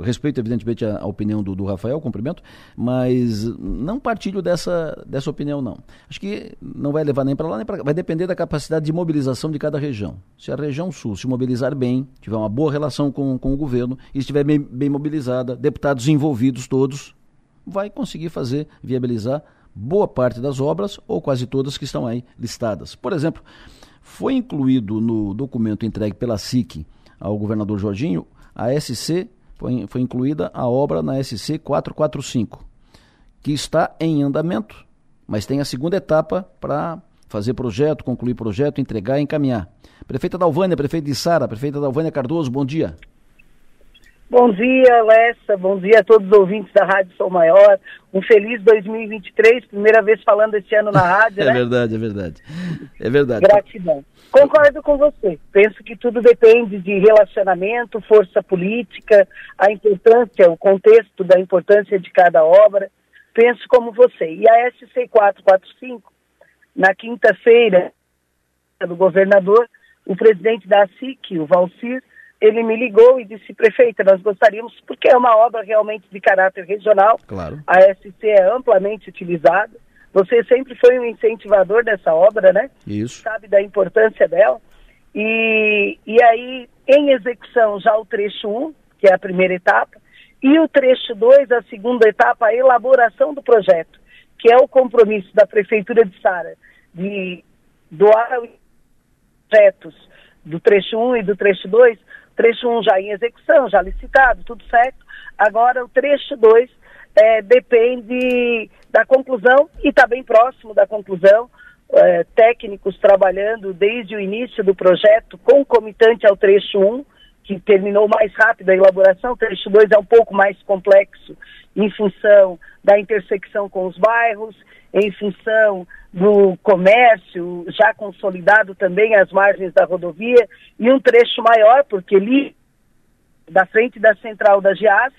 respeito, evidentemente, a, a opinião do, do, Rafael, cumprimento, mas não partilho dessa, dessa opinião, não. Acho que não vai levar nem para lá nem para cá. Vai depender da capacidade de mobilização de cada região. Se a região sul se mobilizar bem, tiver uma boa relação com, com o governo e estiver bem, bem mobilizada, deputados envolvidos todos, vai conseguir fazer, viabilizar boa parte das obras ou quase todas que estão aí listadas. Por exemplo, foi incluído no documento entregue pela SIC ao governador Jorginho a SC foi, foi incluída a obra na SC 445, que está em andamento, mas tem a segunda etapa para fazer projeto, concluir projeto, entregar e encaminhar. Prefeita Dalvânia, prefeita de Sara, prefeita Dalvânia Cardoso, bom dia. Bom dia, Lessa. Bom dia a todos os ouvintes da Rádio Sou Maior. Um feliz 2023, primeira vez falando este ano na rádio, é né? Verdade, é verdade. É verdade. Gratidão. Concordo com você. Penso que tudo depende de relacionamento, força política, a importância, o contexto da importância de cada obra. Penso como você. E a SC 445, na quinta-feira, do governador, o presidente da SIC, o Valcir, ele me ligou e disse, prefeita, nós gostaríamos, porque é uma obra realmente de caráter regional, claro. a SC é amplamente utilizada, você sempre foi um incentivador dessa obra, né? Isso. Sabe da importância dela. E, e aí, em execução, já o trecho 1, que é a primeira etapa, e o trecho 2, a segunda etapa, a elaboração do projeto, que é o compromisso da Prefeitura de Sara de doar projetos do trecho 1 e do trecho 2, trecho 1 já em execução, já licitado, tudo certo. Agora o trecho 2 é, depende da conclusão e está bem próximo da conclusão. É, técnicos trabalhando desde o início do projeto, concomitante ao trecho 1, que terminou mais rápido a elaboração, o trecho 2 é um pouco mais complexo em função da intersecção com os bairros, em função do comércio já consolidado também às margens da rodovia, e um trecho maior, porque ali, da frente da central da Giasse,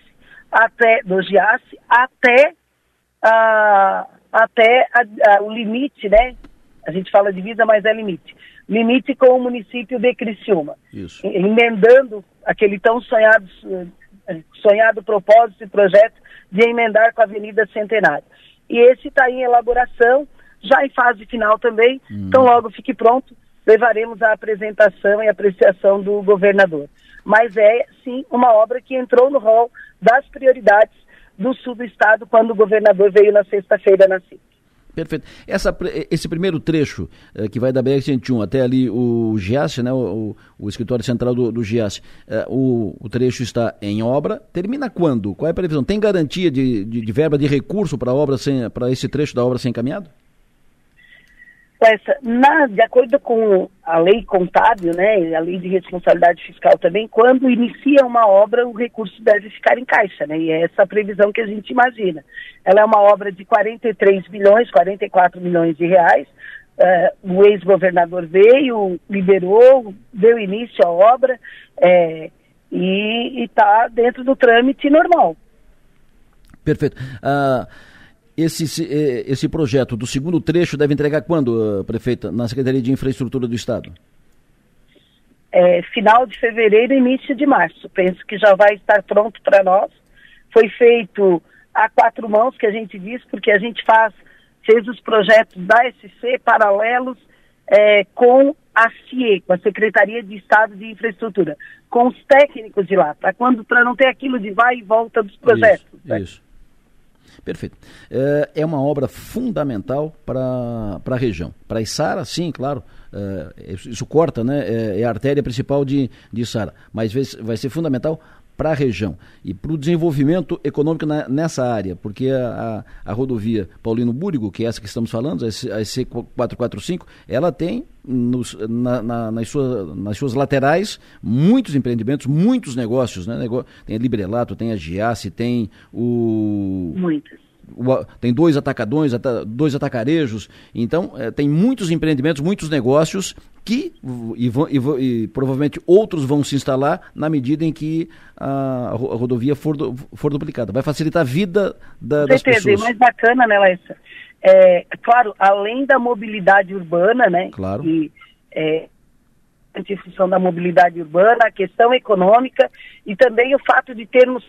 até, do Giasse, até, a, até a, a, o limite, né? A gente fala divisa, mas é limite. Limite com o município de Criciúma. Isso. Emendando aquele tão sonhado, sonhado propósito e projeto de emendar com a Avenida Centenário. E esse está em elaboração, já em fase final também, hum. então logo fique pronto, levaremos a apresentação e apreciação do governador. Mas é, sim, uma obra que entrou no rol das prioridades do sul do estado quando o governador veio na sexta-feira na CIT. Perfeito. Essa, esse primeiro trecho eh, que vai da BR-101 até ali o GIAS, né, o, o escritório central do, do GIAS, eh, o, o, trecho está em obra. Termina quando? Qual é a previsão? Tem garantia de, de, de verba de recurso para esse trecho da obra ser encaminhado? Essa, na, de acordo com a lei contábil, né, a lei de responsabilidade fiscal também, quando inicia uma obra, o recurso deve ficar em caixa, né, e é essa a previsão que a gente imagina. Ela é uma obra de 43 milhões, 44 milhões de reais, uh, o ex-governador veio, liberou, deu início à obra, é, e está dentro do trâmite normal. Perfeito. Uh... Esse, eh, esse projeto do segundo trecho deve entregar quando, prefeita, na Secretaria de Infraestrutura do Estado? É, final de fevereiro, início de março. Penso que já vai estar pronto para nós. Foi feito a quatro mãos, que a gente diz, porque a gente faz, fez os projetos da SC paralelos é, com a CIE, com a Secretaria de Estado de Infraestrutura, com os técnicos de lá, para quando para não ter aquilo de vai e volta dos projetos. Isso, né? isso. Perfeito. É, é uma obra fundamental para a região. Para Içara, sim, claro. É, isso corta, né? É, é, a artéria principal de, de Içara. Mas vai ser fundamental para a região e para o desenvolvimento econômico na, nessa área, porque a, a, a, rodovia Paulino Búrigo, que é essa que estamos falando, a EC445, ela tem nos, na, na, nas, suas, nas suas laterais muitos empreendimentos, muitos negócios, né? Tem a Librelato, tem a Giasse, tem o... Muitos tem dois atacadões, dois atacarejos, então é, tem muitos empreendimentos, muitos negócios que e, vão, e, e, provavelmente outros vão se instalar na medida em que a, rodovia for, for duplicada. Vai facilitar a vida da, das certeza, pessoas. E mais bacana, né, Laísa? É, claro, além da mobilidade urbana, né? Claro. E, é, em função da mobilidade urbana, a questão econômica e também o fato de termos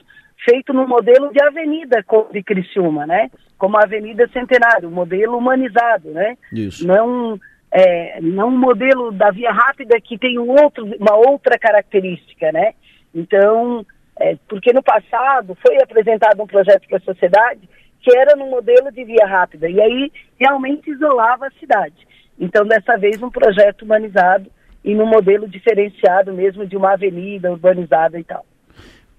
feito no modelo de avenida de Criciúma, né? Como a Avenida Centenário, modelo humanizado, né? Isso. Não é, não um modelo da via rápida que tem um outro, uma outra característica, né? Então, é, porque no passado foi apresentado um projeto para a sociedade que era no modelo de via rápida, e aí realmente isolava a cidade. Então, dessa vez, um projeto humanizado e num modelo diferenciado mesmo de uma avenida urbanizada e tal.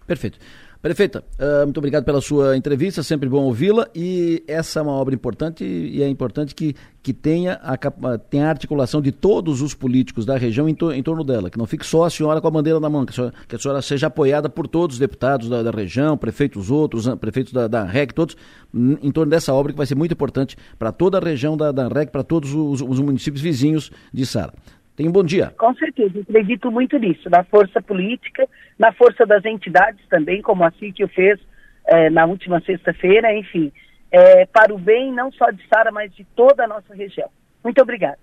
Perfeito. Prefeita, uh, muito obrigado pela sua entrevista, sempre bom ouvi-la. E essa é uma obra importante e é importante que, que tenha, a, tenha articulação de todos os políticos da região em, to, em, torno dela, que não fique só a senhora com a bandeira na mão, que a senhora, que a senhora seja apoiada por todos os deputados da, da região, prefeitos outros, prefeitos da, da REC, todos, em torno dessa obra que vai ser muito importante para toda a região da, da REC, para todos os, os municípios vizinhos de Sara. Tenha um bom dia. Com certeza, acredito muito nisso, na força política, na força das entidades também, como a o fez é, na última sexta-feira, enfim, é, para o bem não só de Sara, mas de toda a nossa região. Muito obrigada.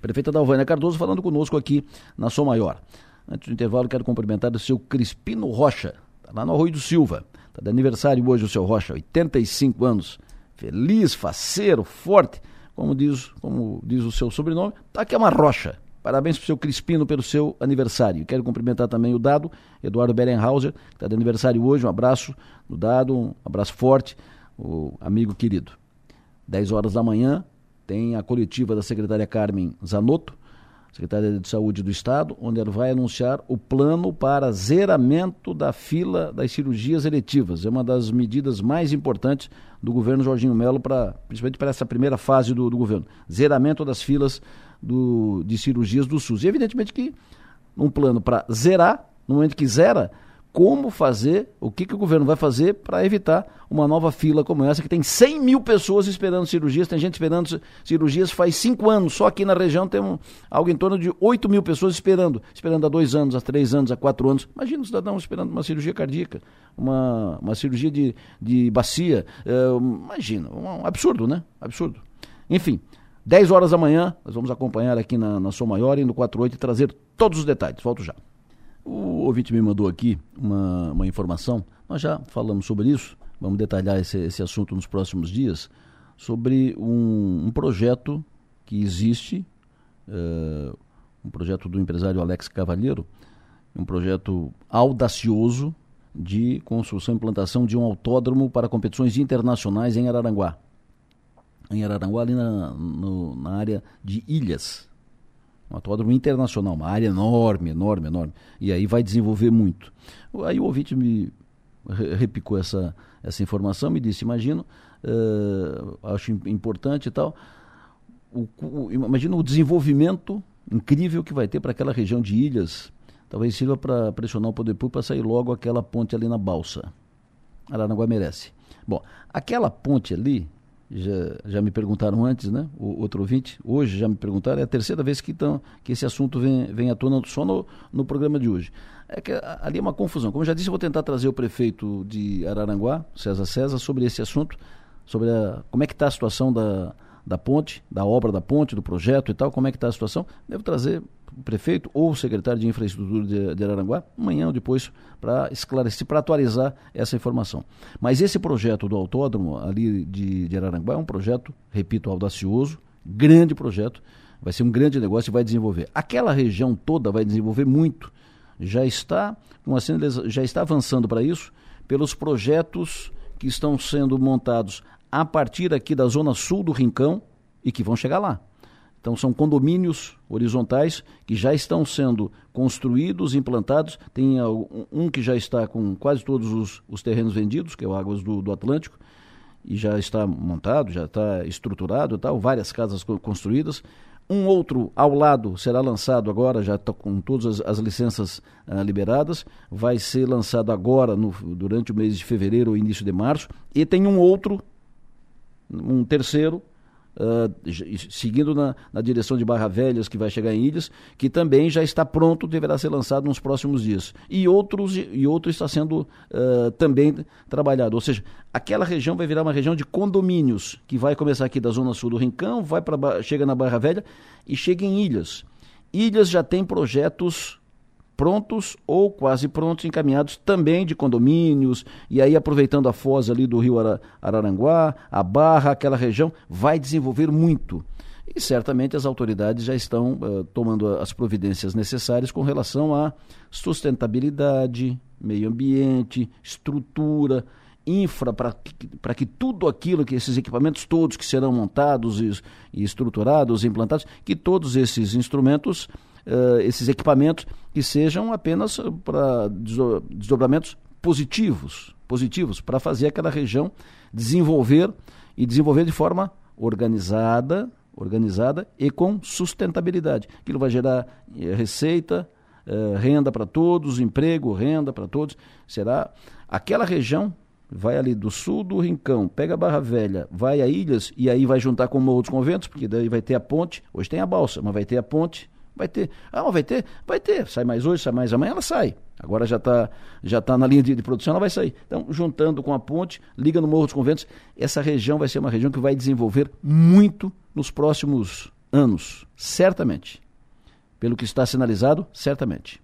Prefeita Dalvânia Cardoso falando conosco aqui na Som Maior. Antes do intervalo, quero cumprimentar o seu Crispino Rocha, tá lá no Arroio do Silva. Está de aniversário hoje o seu Rocha, 85 anos. Feliz, faceiro, forte, como diz, como diz o seu sobrenome, tá aqui é uma rocha. Parabéns para o seu Crispino pelo seu aniversário. Quero cumprimentar também o Dado, Eduardo Berenhauser, que está de aniversário hoje. Um abraço do Dado, um abraço forte, o amigo querido. 10 horas da manhã tem a coletiva da secretária Carmen Zanotto, secretária de Saúde do Estado, onde ela vai anunciar o plano para zeramento da fila das cirurgias eletivas. É uma das medidas mais importantes do governo Jorginho Melo, pra, principalmente para essa primeira fase do, do governo. Zeramento das filas do, de cirurgias do SUS. E evidentemente que um plano para zerar no momento que zera, como fazer, o que, que o governo vai fazer para evitar uma nova fila como essa, que tem 100 mil pessoas esperando cirurgias, tem gente esperando cirurgias faz cinco anos, só aqui na região tem um, algo em torno de 8 mil pessoas esperando, esperando há dois anos, há três anos, há quatro anos. Imagina um cidadão esperando uma cirurgia cardíaca, uma, uma cirurgia de, de bacia, uh, imagina, um absurdo, né? Absurdo. Enfim, 10 horas da manhã, nós vamos acompanhar aqui na, na Maior e no 48 e trazer todos os detalhes. Volto já. O ouvinte me mandou aqui uma, uma informação, nós já falamos sobre isso, vamos detalhar esse, esse assunto nos próximos dias, sobre um, um projeto que existe, uh, um projeto do empresário Alex Cavalheiro, um projeto audacioso de construção e implantação de um autódromo para competições internacionais em Araranguá. Em Araranguá, ali na, no, na área de Ilhas, um autódromo internacional, uma área enorme, enorme, enorme. E aí vai desenvolver muito. Aí o ouvinte me repicou essa, essa informação, me disse, imagino, uh, acho importante e tal, o, o, imagina o desenvolvimento incrível que vai ter para aquela região de ilhas, talvez sirva para pressionar o poder público para sair logo aquela ponte ali na balsa. Aranaguá merece. Bom, aquela ponte ali, já, já me perguntaram antes, né? O outro ouvinte, hoje já me perguntaram, é a terceira vez que, tão, que esse assunto vem, vem à tona só no, no programa de hoje. É que ali é uma confusão. Como eu já disse, eu vou tentar trazer o prefeito de Araranguá, César César, sobre esse assunto, sobre a, como é que está a situação da, da ponte, da obra da ponte, do projeto e tal, como é que está a situação. Devo trazer prefeito ou o secretário de infraestrutura de, de Araranguá, amanhã ou depois, para esclarecer, para atualizar essa informação. Mas esse projeto do autódromo ali de, de Araranguá é um projeto, repito, audacioso, grande projeto, vai ser um grande negócio e vai desenvolver. Aquela região toda vai desenvolver muito. Já está, assim, já está avançando para isso pelos projetos que estão sendo montados a partir aqui da zona sul do Rincão e que vão chegar lá. Então são condomínios horizontais que já estão sendo construídos, implantados. Tem um que já está com quase todos os, os terrenos vendidos, que é o Águas do, do, Atlântico, e já está montado, já está estruturado, tal, várias casas construídas. Um outro ao lado será lançado agora, já está com todas as, as licenças ah, liberadas, vai ser lançado agora no, durante o mês de fevereiro ou início de março. E tem um outro, um terceiro, Uh, seguindo na, na, direção de Barra Velhas, que vai chegar em Ilhas, que também já está pronto, deverá ser lançado nos próximos dias. E outros e outro está sendo uh, também trabalhado. Ou seja, aquela região vai virar uma região de condomínios, que vai começar aqui da zona sul do Rincão, vai para chega na Barra Velha e chega em Ilhas. Ilhas já tem projetos prontos ou quase prontos, encaminhados também de condomínios, e aí aproveitando a foz ali do rio Araranguá, a Barra, aquela região, vai desenvolver muito. E certamente as autoridades já estão uh, tomando as providências necessárias com relação à sustentabilidade, meio ambiente, estrutura, infra para que, que tudo aquilo que esses equipamentos todos que serão montados e, e estruturados, implantados, que todos esses instrumentos uh, esses equipamentos que sejam apenas para desdobramentos positivos, positivos para fazer aquela região desenvolver e desenvolver de forma organizada, organizada e com sustentabilidade. Aquilo vai gerar eh, receita, eh, renda para todos, emprego, renda para todos. Será aquela região vai ali do sul do Rincão, pega a Barra Velha, vai a Ilhas e aí vai juntar com outros conventos, porque daí vai ter a ponte. Hoje tem a balsa, mas vai ter a ponte Vai ter. Ah, vai ter? Vai ter. Sai mais hoje, sai mais amanhã, ela sai. Agora já está já tá na linha de, de, produção, ela vai sair. Então, juntando com a ponte, liga no Morro dos Conventos, essa região vai ser uma região que vai desenvolver muito nos próximos anos, certamente. Pelo que está sinalizado, certamente.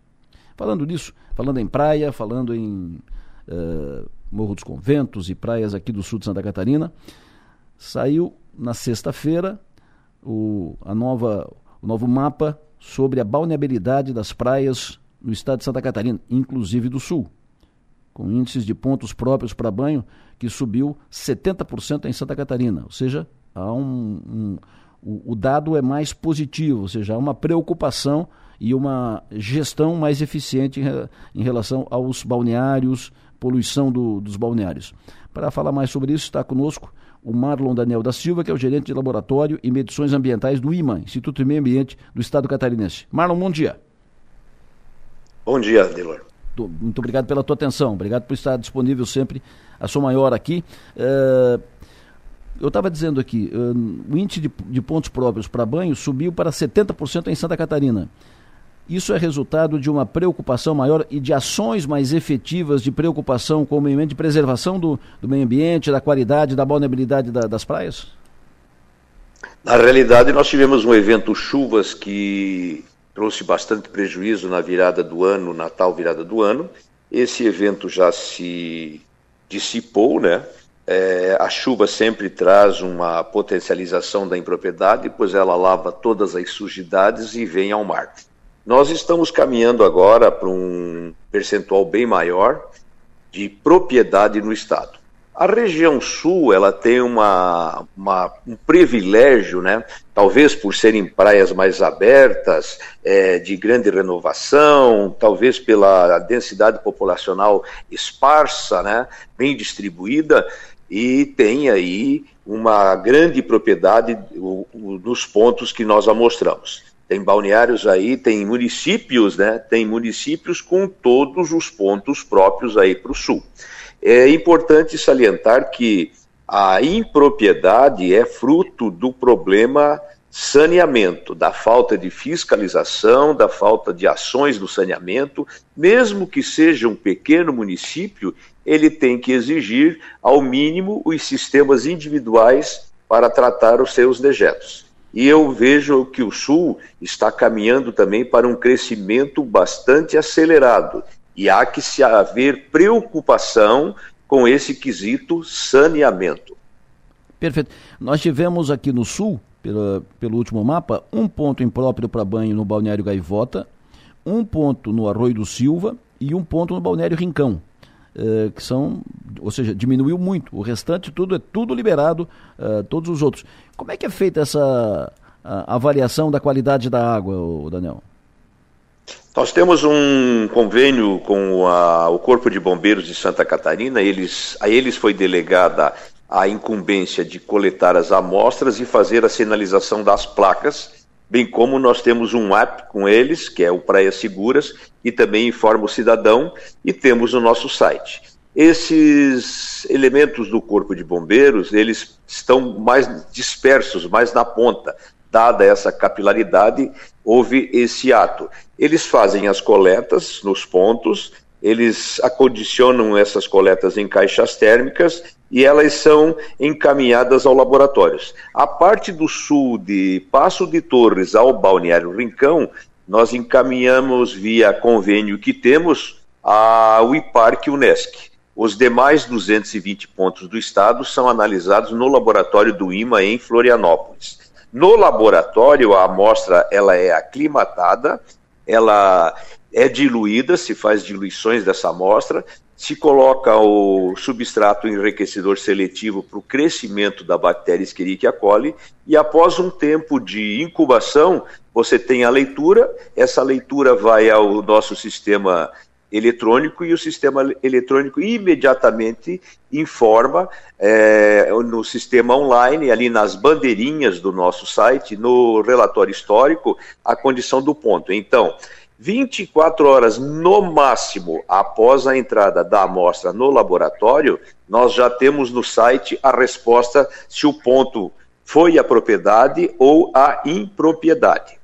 Falando nisso, falando em praia, falando em uh, Morro dos Conventos e praias aqui do sul de Santa Catarina, saiu na sexta-feira o, a nova, o novo mapa sobre a balneabilidade das praias no estado de Santa Catarina, inclusive do sul, com índices de pontos próprios para banho que subiu 70% em Santa Catarina, ou seja, há um, um o, o, dado é mais positivo, ou seja, há uma preocupação e uma gestão mais eficiente em, em relação aos balneários, poluição do, dos balneários. Para falar mais sobre isso, está conosco o Marlon Daniel da Silva, que é o gerente de laboratório e medições ambientais do IMA, Instituto de Meio Ambiente do Estado Catarinense. Marlon, bom dia. Bom dia, Adelor. muito obrigado pela tua atenção, obrigado por estar disponível sempre, a sua maior aqui. Uh, eu estava dizendo aqui, uh, o índice de, de pontos próprios para banho subiu para 70% em Santa Catarina. Isso é resultado de uma preocupação maior e de ações mais efetivas de preocupação com o meio ambiente, de preservação do, do meio ambiente, da qualidade, da vulnerabilidade da, das praias? Na realidade, nós tivemos um evento chuvas que trouxe bastante prejuízo na virada do ano, Natal, virada do ano. Esse evento já se dissipou, né? É, a chuva sempre traz uma potencialização da impropriedade, pois ela lava todas as sujidades e vem ao mar. Nós estamos caminhando agora para um percentual bem maior de propriedade no Estado. A região sul ela tem uma, uma, um privilégio, né? talvez por serem praias mais abertas, é, de grande renovação, talvez pela densidade populacional esparsa, né? bem distribuída, e tem aí uma grande propriedade dos pontos que nós amostramos. Tem balneários aí, tem municípios, né? Tem municípios com todos os pontos próprios aí para o sul. É importante salientar que a impropriedade é fruto do problema saneamento, da falta de fiscalização, da falta de ações do saneamento, mesmo que seja um pequeno município, ele tem que exigir, ao mínimo, os sistemas individuais para tratar os seus dejetos. E eu vejo que o Sul está caminhando também para um crescimento bastante acelerado. E há que se haver preocupação com esse quesito saneamento. Perfeito. Nós tivemos aqui no Sul, pelo, pelo último mapa, um ponto impróprio para banho no Balneário Gaivota, um ponto no Arroio do Silva e um ponto no Balneário Rincão. Uh, que são, ou seja, diminuiu muito. O restante tudo é tudo liberado, uh, todos os outros. Como é que é feita essa avaliação da qualidade da água, Daniel? Nós temos um convênio com a, o Corpo de Bombeiros de Santa Catarina. Eles, a eles foi delegada a incumbência de coletar as amostras e fazer a sinalização das placas bem como nós temos um app com eles, que é o Praia Seguras, e também informa o cidadão, e temos o nosso site. Esses elementos do Corpo de Bombeiros, eles estão mais dispersos, mais na ponta. Dada essa capilaridade, houve esse ato. Eles fazem as coletas nos pontos, eles acondicionam essas coletas em caixas térmicas e elas são encaminhadas ao laboratórios. A parte do sul de Passo de Torres ao Balneário Rincão, nós encaminhamos via convênio que temos ao IPARC Unesc. Os demais 220 pontos do estado são analisados no laboratório do IMA em Florianópolis. No laboratório, a amostra ela é aclimatada, ela é diluída, se faz diluições dessa amostra, se coloca o substrato enriquecedor seletivo para o crescimento da bactéria Escherichia coli e após um tempo de incubação, você tem a leitura, essa leitura vai ao nosso sistema eletrônico e o sistema eletrônico imediatamente informa é, no sistema online, ali nas bandeirinhas do nosso site, no relatório histórico, a condição do ponto. Então, 24 horas no máximo após a entrada da amostra no laboratório, nós já temos no site a resposta se o ponto foi a propriedade ou a impropriedade.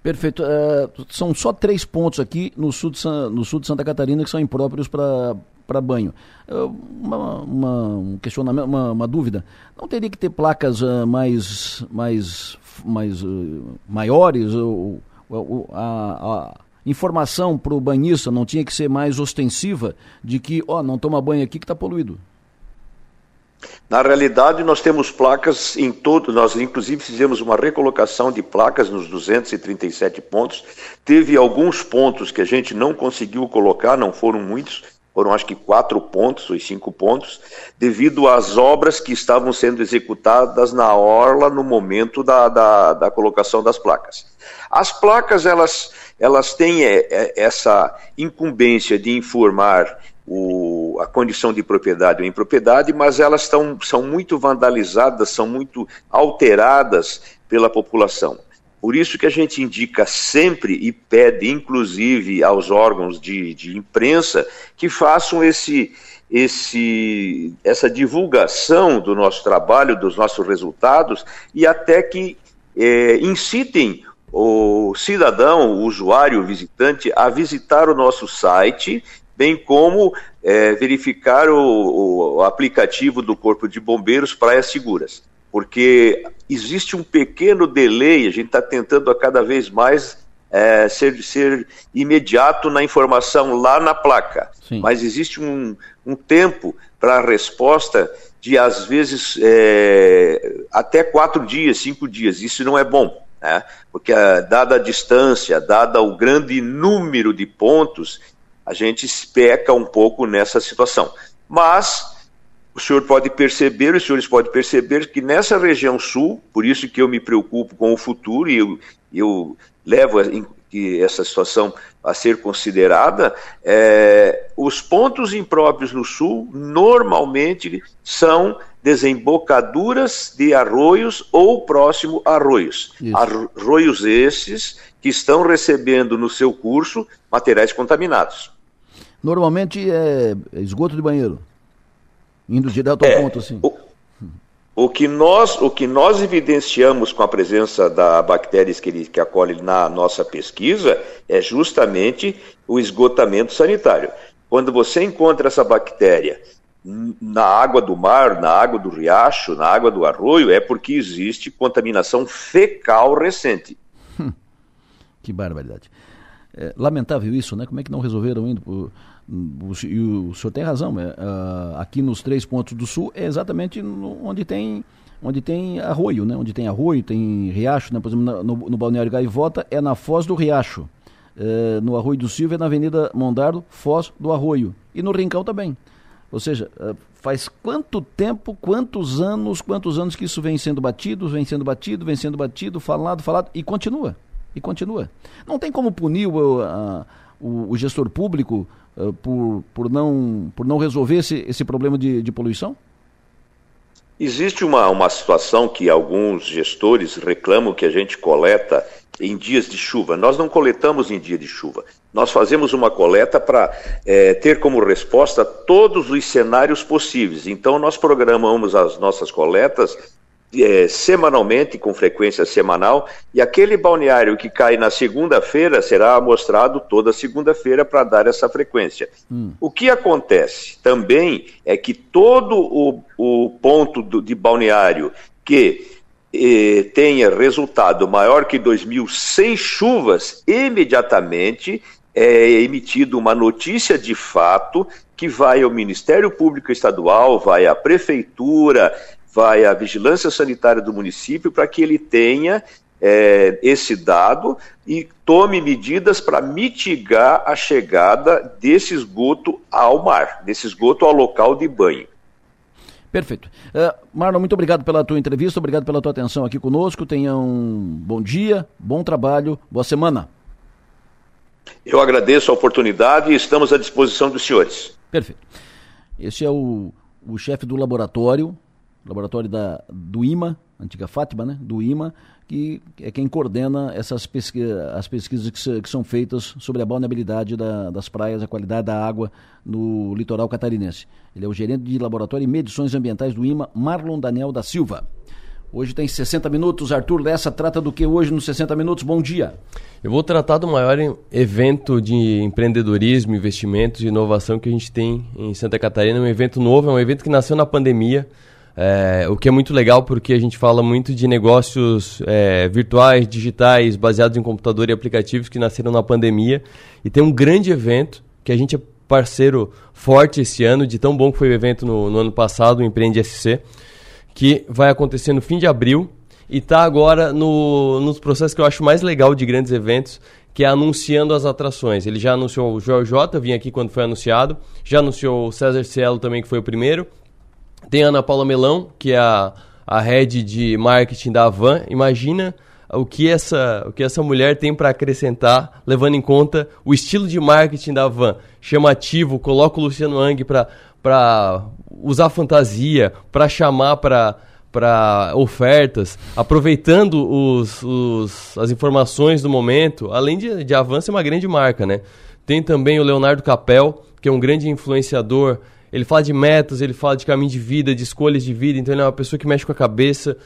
Perfeito. Uh, são só três pontos aqui no sul de, no sul de Santa Catarina que são impróprios para banho. Uh, uma, uma, um questionamento, uma, uma, dúvida. Não teria que ter placas uh, mais, mais, mais maiores ou a, a informação para o banhista não tinha que ser mais ostensiva de que, ó, não toma banho aqui que está poluído? Na realidade, nós temos placas em todo, nós inclusive fizemos uma recolocação de placas nos 237 pontos. Teve alguns pontos que a gente não conseguiu colocar, não foram muitos, foram acho que quatro pontos ou cinco pontos, devido às obras que estavam sendo executadas na orla no momento da, da, da colocação das placas. As placas, elas, elas têm é, é, essa incumbência de informar o, a condição de propriedade ou impropriedade, mas elas tão, são muito vandalizadas, são muito alteradas pela população. Por isso que a gente indica sempre e pede, inclusive, aos órgãos de, de imprensa que façam esse, esse, essa divulgação do nosso trabalho, dos nossos resultados e até que é, incitem o cidadão, o usuário, o visitante a visitar o nosso site, bem como é, verificar o, o aplicativo do Corpo de Bombeiros Praias Seguras. Porque existe um pequeno delay, a gente está tentando a cada vez mais é, ser, ser imediato na informação lá na placa. Sim. Mas existe um, um tempo para a resposta de, às vezes, é, até quatro dias, cinco dias. Isso não é bom né? porque a, dada a distância, dada o grande número de pontos, a gente peca um pouco nessa situação. Mas o senhor pode perceber, os senhores podem perceber que nessa região sul, por isso que eu me preocupo com o futuro e eu, eu levo que essa situação a ser considerada, é, os pontos impróprios no sul normalmente são desembocaduras de arroios ou próximo a arroios. Isso. Arroios esses que estão recebendo no seu curso materiais contaminados. Normalmente é esgoto de banheiro, indo direto ao é, ponto assim. O, o, que nós, o que nós evidenciamos com a presença da bactéria Escherichia coli na nossa pesquisa é justamente o esgotamento sanitário. Quando você encontra essa bactéria na água do mar, na água do riacho, na água do arroio, é porque existe contaminação fecal recente. Que barbaridade. É, lamentável isso, né? Como é que não resolveram ainda? O, o, e o senhor tem razão. É, uh, aqui nos três pontos do sul é exatamente onde tem onde tem arroio, né? Onde tem arroio, tem riacho, né? Por exemplo, no, no Balneário Gaivota é na Foz do Riacho. É, no Arroio do Silva é na Avenida Mondardo, Foz do Arroio. E no Rincão também. Ou seja, eh, faz quanto tempo, quantos anos, quantos anos que isso vem sendo batido, vem sendo batido, vem sendo batido, falado, falado, e continua. E continua. Não tem como punir o, a, o, o, gestor público uh, por, por, não, por não resolver esse, esse problema de, de poluição? Existe uma, uma situação que alguns gestores reclamam que a gente coleta em dias de chuva. Nós não coletamos em dia de chuva. Nós fazemos uma coleta para é, ter como resposta todos os cenários possíveis. Então, nós programamos as nossas coletas é, semanalmente, com frequência semanal, e aquele balneário que cai na segunda-feira será mostrado toda segunda-feira para dar essa frequência. Hum. O que acontece também é que todo o, o ponto do, de balneário que eh, tenha resultado maior que 2.000 sem chuvas, imediatamente é emitido uma notícia de fato que vai ao Ministério Público Estadual, vai à Prefeitura, vai à Vigilância Sanitária do município para que ele tenha é, esse dado e tome medidas para mitigar a chegada desse esgoto ao mar, desse esgoto ao local de banho. Perfeito. Uh, Marlon, muito obrigado pela tua entrevista, obrigado pela tua atenção aqui conosco. Tenha um bom dia, bom trabalho, boa semana. Eu agradeço a oportunidade e estamos à disposição dos senhores. Perfeito. Esse é o, o chefe do laboratório, laboratório da, do IMA, antiga Fátima, né? Do IMA, que é quem coordena essas pesqui as pesquisas que, que, são feitas sobre a vulnerabilidade da, das praias, a qualidade da água no litoral catarinense. Ele é o gerente de laboratório e medições ambientais do IMA, Marlon Daniel da Silva. Hoje tem 60 minutos. Arthur Lessa trata do que hoje nos 60 minutos? Bom dia. Eu vou tratar do maior evento de empreendedorismo, investimentos e inovação que a gente tem em Santa Catarina. É um evento novo, é um evento que nasceu na pandemia. É, o que é muito legal porque a gente fala muito de negócios é, virtuais, digitais, baseados em computador e aplicativos que nasceram na pandemia. E tem um grande evento que a gente é parceiro forte esse ano, de tão bom que foi o evento no, no ano passado, o Empreende SC que vai acontecer no fim de abril e está agora no, nos processos que eu acho mais legal de grandes eventos, que é anunciando as atrações. Ele já anunciou o J, vim aqui quando foi anunciado, já anunciou o César Cielo também, que foi o primeiro. Tem a Ana Paula Melão, que é a, a head de marketing da Avan. Imagina o que essa, o que essa mulher tem para acrescentar, levando em conta o estilo de marketing da Van. Chamativo, coloca o Luciano Ang para usar fantasia, para chamar para ofertas, aproveitando os, os, as informações do momento, além de, de avanço, é uma grande marca, né? Tem também o Leonardo Capel, que é um grande influenciador. Ele fala de metas, ele fala de caminho de vida, de escolhas de vida, então ele é uma pessoa que mexe com a cabeça.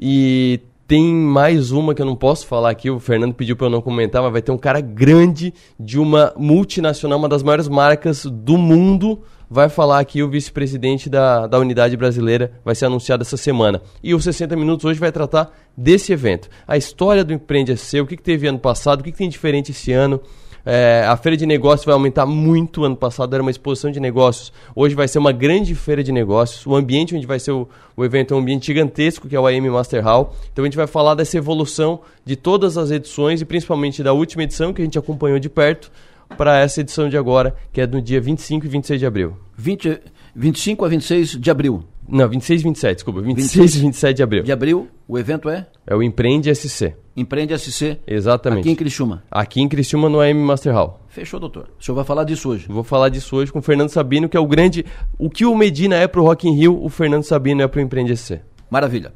E tem mais uma que eu não posso falar aqui, o Fernando pediu para eu não comentar, mas vai ter um cara grande de uma multinacional, uma das maiores marcas do mundo, vai falar aqui o vice-presidente da, da unidade brasileira, vai ser anunciado essa semana. E o 60 Minutos hoje vai tratar desse evento. A história do Empreende SC, o que, que teve ano passado, o que, que tem diferente esse ano, é, a feira de negócios vai aumentar muito. Ano passado era uma exposição de negócios. Hoje vai ser uma grande feira de negócios. O ambiente onde vai ser o, o evento é um ambiente gigantesco, que é o AM Master Hall. Então a gente vai falar dessa evolução de todas as edições e principalmente da última edição que a gente acompanhou de perto para essa edição de agora, que é no dia 25 e 26 de abril. 20, 25 a 26 de abril. Não, 26 e 27, desculpa. 26 26 e 27 de abril. De abril, o evento é? É o Empreende SC. Empreende SC. Exatamente. Aqui em Criciúma. Aqui em Criciúma, no AM Master Hall. Fechou, doutor. O senhor vai falar disso hoje. Vou falar disso hoje com o Fernando Sabino, que é o grande... O que o Medina é pro Rock in Rio, o Fernando Sabino é pro Empreende SC. Maravilha.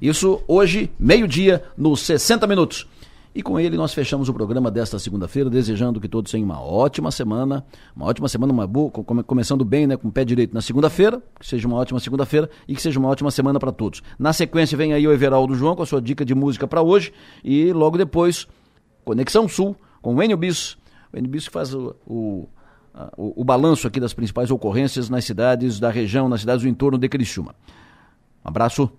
Isso hoje, meio-dia, nos 60 minutos. E com ele nós fechamos o programa desta segunda-feira, desejando que todos tenham uma ótima semana, uma ótima semana, uma boa, começando bem, né, com o pé direito na segunda-feira, que seja uma ótima segunda-feira e que seja uma ótima semana para todos. Na sequência vem aí o Everaldo João com a sua dica de música para hoje e logo depois Conexão Sul com o Enio Bis, o Enio Bis que faz o, o o, o, balanço aqui das principais ocorrências nas cidades da região, nas cidades do entorno de Criciúma. Um abraço